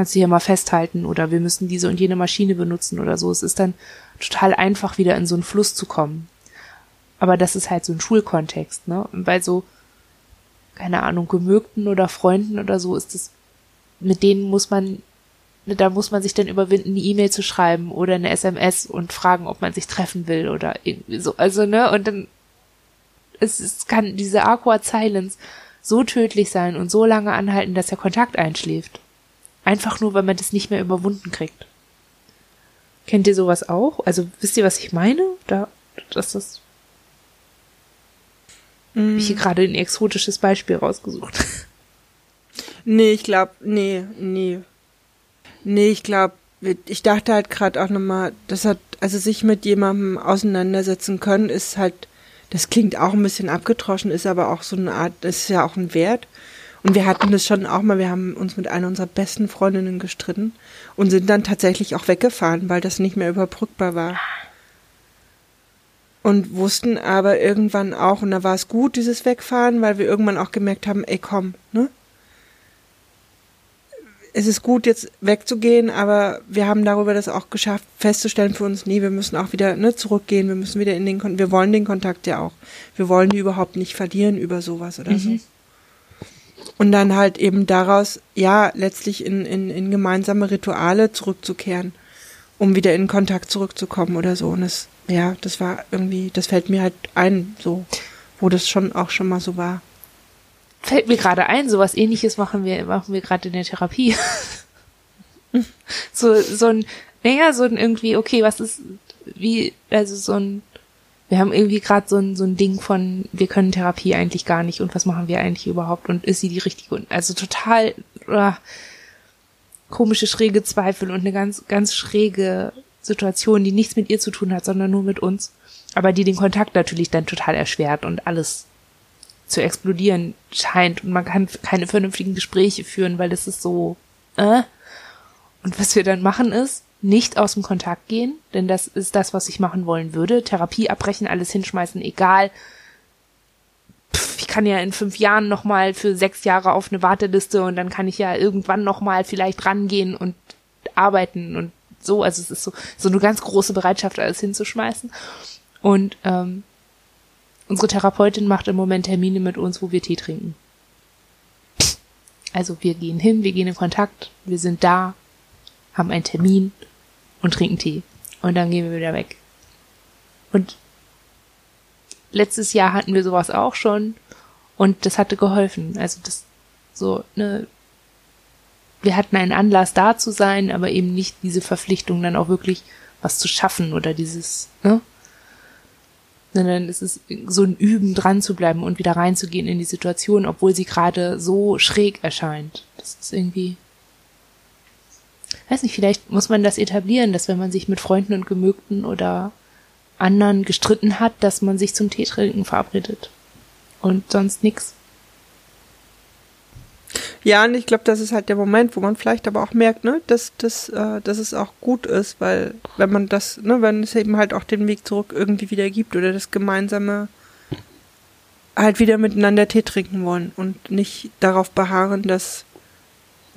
kannst du hier mal festhalten oder wir müssen diese und jene Maschine benutzen oder so. Es ist dann total einfach, wieder in so einen Fluss zu kommen. Aber das ist halt so ein Schulkontext, ne? Und bei so, keine Ahnung, Gemögten oder Freunden oder so ist es, mit denen muss man da muss man sich dann überwinden, eine E-Mail zu schreiben oder eine SMS und fragen, ob man sich treffen will oder irgendwie so. Also, ne, und dann es, es kann diese Aqua Silence so tödlich sein und so lange anhalten, dass der Kontakt einschläft. Einfach nur, weil man das nicht mehr überwunden kriegt. Kennt ihr sowas auch? Also wisst ihr, was ich meine? Da, dass das. Mm. Ich hier gerade ein exotisches Beispiel rausgesucht. *laughs* Nee, ich glaube, nee, nee. Nee, ich glaube, ich dachte halt gerade auch nochmal, das hat, also sich mit jemandem auseinandersetzen können, ist halt, das klingt auch ein bisschen abgetroschen, ist aber auch so eine Art, das ist ja auch ein Wert. Und wir hatten das schon auch mal, wir haben uns mit einer unserer besten Freundinnen gestritten und sind dann tatsächlich auch weggefahren, weil das nicht mehr überbrückbar war. Und wussten aber irgendwann auch, und da war es gut, dieses Wegfahren, weil wir irgendwann auch gemerkt haben, ey komm, ne? es ist gut, jetzt wegzugehen, aber wir haben darüber das auch geschafft, festzustellen für uns, nee, wir müssen auch wieder ne, zurückgehen, wir müssen wieder in den Kontakt, wir wollen den Kontakt ja auch. Wir wollen die überhaupt nicht verlieren über sowas oder mhm. so. Und dann halt eben daraus, ja, letztlich in, in, in gemeinsame Rituale zurückzukehren, um wieder in Kontakt zurückzukommen oder so. Und das, ja, das war irgendwie, das fällt mir halt ein, so, wo das schon auch schon mal so war fällt mir gerade ein, sowas ähnliches machen wir, machen wir gerade in der Therapie. *laughs* so, so ein, naja, so ein irgendwie, okay, was ist, wie, also so ein, wir haben irgendwie gerade so ein, so ein Ding von, wir können Therapie eigentlich gar nicht und was machen wir eigentlich überhaupt und ist sie die richtige also total uh, komische, schräge Zweifel und eine ganz, ganz schräge Situation, die nichts mit ihr zu tun hat, sondern nur mit uns. Aber die den Kontakt natürlich dann total erschwert und alles zu explodieren scheint und man kann keine vernünftigen Gespräche führen, weil es ist so, äh. Und was wir dann machen ist, nicht aus dem Kontakt gehen, denn das ist das, was ich machen wollen würde. Therapie abbrechen, alles hinschmeißen, egal. Pff, ich kann ja in fünf Jahren nochmal für sechs Jahre auf eine Warteliste und dann kann ich ja irgendwann nochmal vielleicht rangehen und arbeiten und so. Also es ist so, so eine ganz große Bereitschaft, alles hinzuschmeißen. Und ähm, unsere Therapeutin macht im Moment Termine mit uns, wo wir Tee trinken. Also wir gehen hin, wir gehen in Kontakt, wir sind da, haben einen Termin und trinken Tee. Und dann gehen wir wieder weg. Und letztes Jahr hatten wir sowas auch schon und das hatte geholfen. Also das so, ne, wir hatten einen Anlass da zu sein, aber eben nicht diese Verpflichtung dann auch wirklich was zu schaffen oder dieses, ne? Sondern es ist so ein Üben dran zu bleiben und wieder reinzugehen in die Situation, obwohl sie gerade so schräg erscheint. Das ist irgendwie, weiß nicht, vielleicht muss man das etablieren, dass wenn man sich mit Freunden und Gemögten oder anderen gestritten hat, dass man sich zum Teetrinken verabredet. Und sonst nix. Ja, und ich glaube, das ist halt der Moment, wo man vielleicht aber auch merkt, ne, dass, dass, äh, dass es auch gut ist, weil wenn man das, ne, wenn es eben halt auch den Weg zurück irgendwie wieder gibt oder das gemeinsame halt wieder miteinander Tee trinken wollen und nicht darauf beharren, dass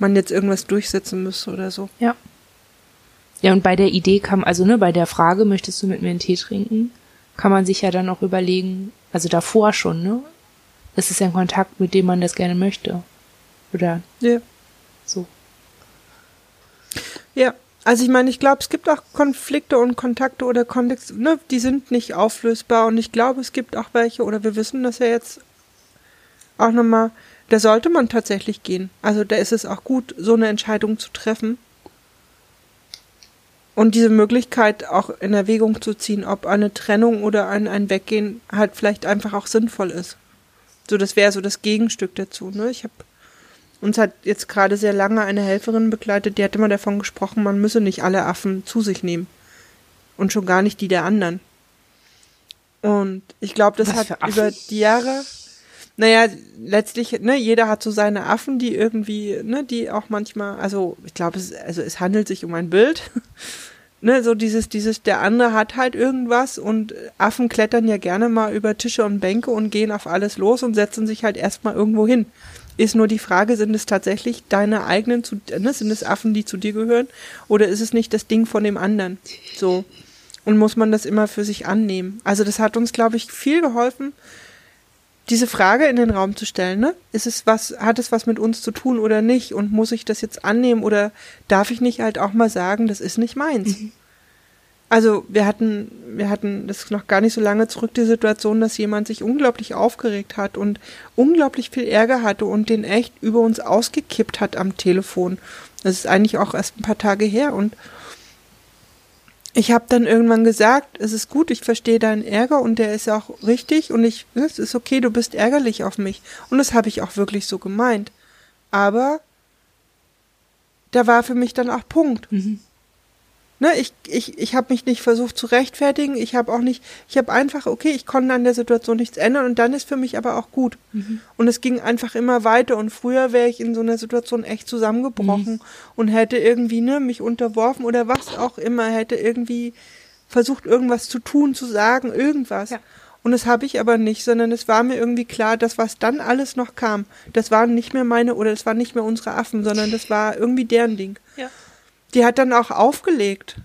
man jetzt irgendwas durchsetzen müsste oder so. Ja. Ja, und bei der Idee kam, also ne, bei der Frage, möchtest du mit mir einen Tee trinken, kann man sich ja dann auch überlegen, also davor schon, ne? Das ist ja ein Kontakt, mit dem man das gerne möchte. Oder Ja. so. Ja, also ich meine, ich glaube, es gibt auch Konflikte und Kontakte oder Kontexte, ne, die sind nicht auflösbar und ich glaube, es gibt auch welche, oder wir wissen das ja jetzt auch nochmal, da sollte man tatsächlich gehen. Also da ist es auch gut, so eine Entscheidung zu treffen. Und diese Möglichkeit auch in Erwägung zu ziehen, ob eine Trennung oder ein, ein Weggehen halt vielleicht einfach auch sinnvoll ist. So, das wäre so das Gegenstück dazu. Ne? Ich habe uns hat jetzt gerade sehr lange eine Helferin begleitet, die hat immer davon gesprochen, man müsse nicht alle Affen zu sich nehmen. Und schon gar nicht die der anderen. Und ich glaube, das Was hat über die Jahre, naja, letztlich, ne, jeder hat so seine Affen, die irgendwie, ne, die auch manchmal, also ich glaube, es, also es handelt sich um ein Bild. *laughs* ne, so dieses, dieses, der andere hat halt irgendwas und Affen klettern ja gerne mal über Tische und Bänke und gehen auf alles los und setzen sich halt erstmal irgendwo hin. Ist nur die Frage, sind es tatsächlich deine eigenen, zu, ne, sind es Affen, die zu dir gehören, oder ist es nicht das Ding von dem anderen? So. Und muss man das immer für sich annehmen? Also das hat uns, glaube ich, viel geholfen, diese Frage in den Raum zu stellen, ne? Ist es was, hat es was mit uns zu tun oder nicht? Und muss ich das jetzt annehmen oder darf ich nicht halt auch mal sagen, das ist nicht meins? Also wir hatten, wir hatten, das ist noch gar nicht so lange zurück, die Situation, dass jemand sich unglaublich aufgeregt hat und unglaublich viel Ärger hatte und den echt über uns ausgekippt hat am Telefon. Das ist eigentlich auch erst ein paar Tage her und ich habe dann irgendwann gesagt, es ist gut, ich verstehe deinen Ärger und der ist auch richtig und ich, es ist okay, du bist ärgerlich auf mich. Und das habe ich auch wirklich so gemeint. Aber da war für mich dann auch Punkt. Ne, ich ich, ich habe mich nicht versucht zu rechtfertigen, ich habe auch nicht, ich habe einfach, okay, ich konnte an der Situation nichts ändern und dann ist für mich aber auch gut. Und es ging einfach immer weiter und früher wäre ich in so einer Situation echt zusammengebrochen und hätte irgendwie ne, mich unterworfen oder was auch immer, hätte irgendwie versucht, irgendwas zu tun, zu sagen, irgendwas. Ja. Und das habe ich aber nicht, sondern es war mir irgendwie klar, dass was dann alles noch kam, das waren nicht mehr meine oder das waren nicht mehr unsere Affen, sondern das war irgendwie deren Ding. Ja. Die hat dann auch aufgelegt.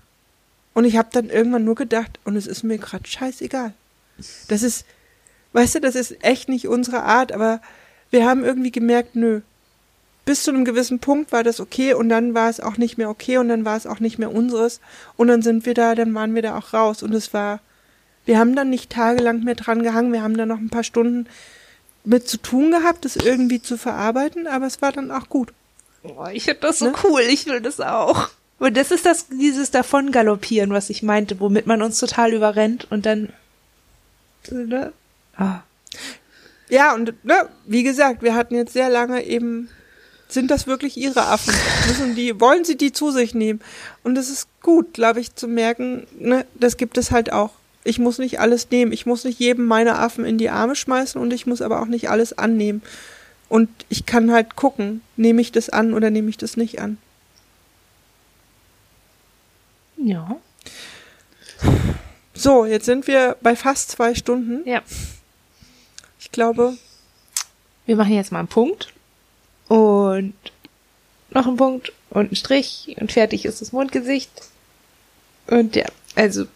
Und ich habe dann irgendwann nur gedacht, und es ist mir gerade scheißegal. Das ist, weißt du, das ist echt nicht unsere Art, aber wir haben irgendwie gemerkt, nö. Bis zu einem gewissen Punkt war das okay und dann war es auch nicht mehr okay und dann war es auch nicht mehr unseres und dann sind wir da, dann waren wir da auch raus und es war, wir haben dann nicht tagelang mehr dran gehangen, wir haben dann noch ein paar Stunden mit zu tun gehabt, das irgendwie zu verarbeiten, aber es war dann auch gut. Oh, ich finde das so Ne? cool, ich will das auch. Und das ist das, dieses davon galoppieren, was ich meinte, womit man uns total überrennt und dann, ne? Ah. Ja, und ne, wie gesagt, wir hatten jetzt sehr lange eben, sind das wirklich ihre Affen? *laughs* Müssen die, wollen sie die zu sich nehmen? Und es ist gut, glaube ich, zu merken, ne, das gibt es halt auch. Ich muss nicht alles nehmen. Ich muss nicht jedem meiner Affen in die Arme schmeißen und ich muss aber auch nicht alles annehmen. Und ich kann halt gucken, nehme ich das an oder nehme ich das nicht an. Ja. So, jetzt sind wir bei fast zwei Stunden. Ja. Ich glaube, Wir machen jetzt mal einen Punkt und noch einen Punkt und einen Strich und fertig ist das Mondgesicht. Und ja, also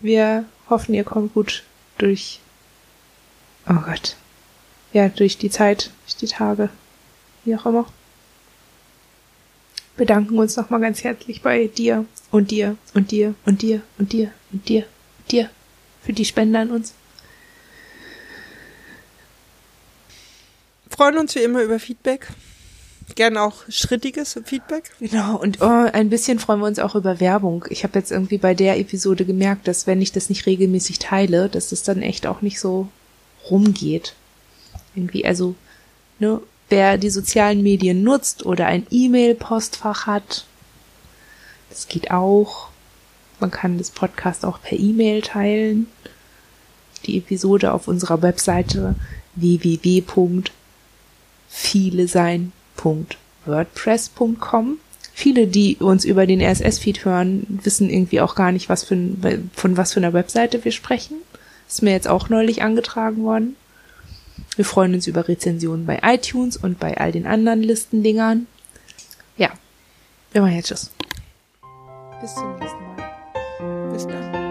wir hoffen, ihr kommt gut durch, oh Gott, ja, durch die Zeit, durch die Tage, wie auch immer. Bedanken uns nochmal ganz herzlich bei dir und dir und dir und dir und dir und dir und dir für die Spende an uns. Freuen uns wie immer über Feedback. Gern auch schrittiges Feedback. Genau, und oh, ein bisschen freuen wir uns auch über Werbung. Ich habe jetzt irgendwie bei der Episode gemerkt, dass wenn ich das nicht regelmäßig teile, dass das dann echt auch nicht so rumgeht. Irgendwie, also, ne, wer die sozialen Medien nutzt oder ein E-Mail-Postfach hat, das geht auch. Man kann das Podcast auch per E-Mail teilen. Die Episode auf unserer Webseite www.vielesein.wordpress.com. Viele, die uns über den RSS-Feed hören, wissen irgendwie auch gar nicht, was für ein, von was für einer Webseite wir sprechen. Ist mir jetzt auch neulich angetragen worden. Wir freuen uns über Rezensionen bei iTunes und bei all den anderen Listendingern. Ja, wir machen jetzt Tschüss. Bis zum nächsten Mal. Bis dann.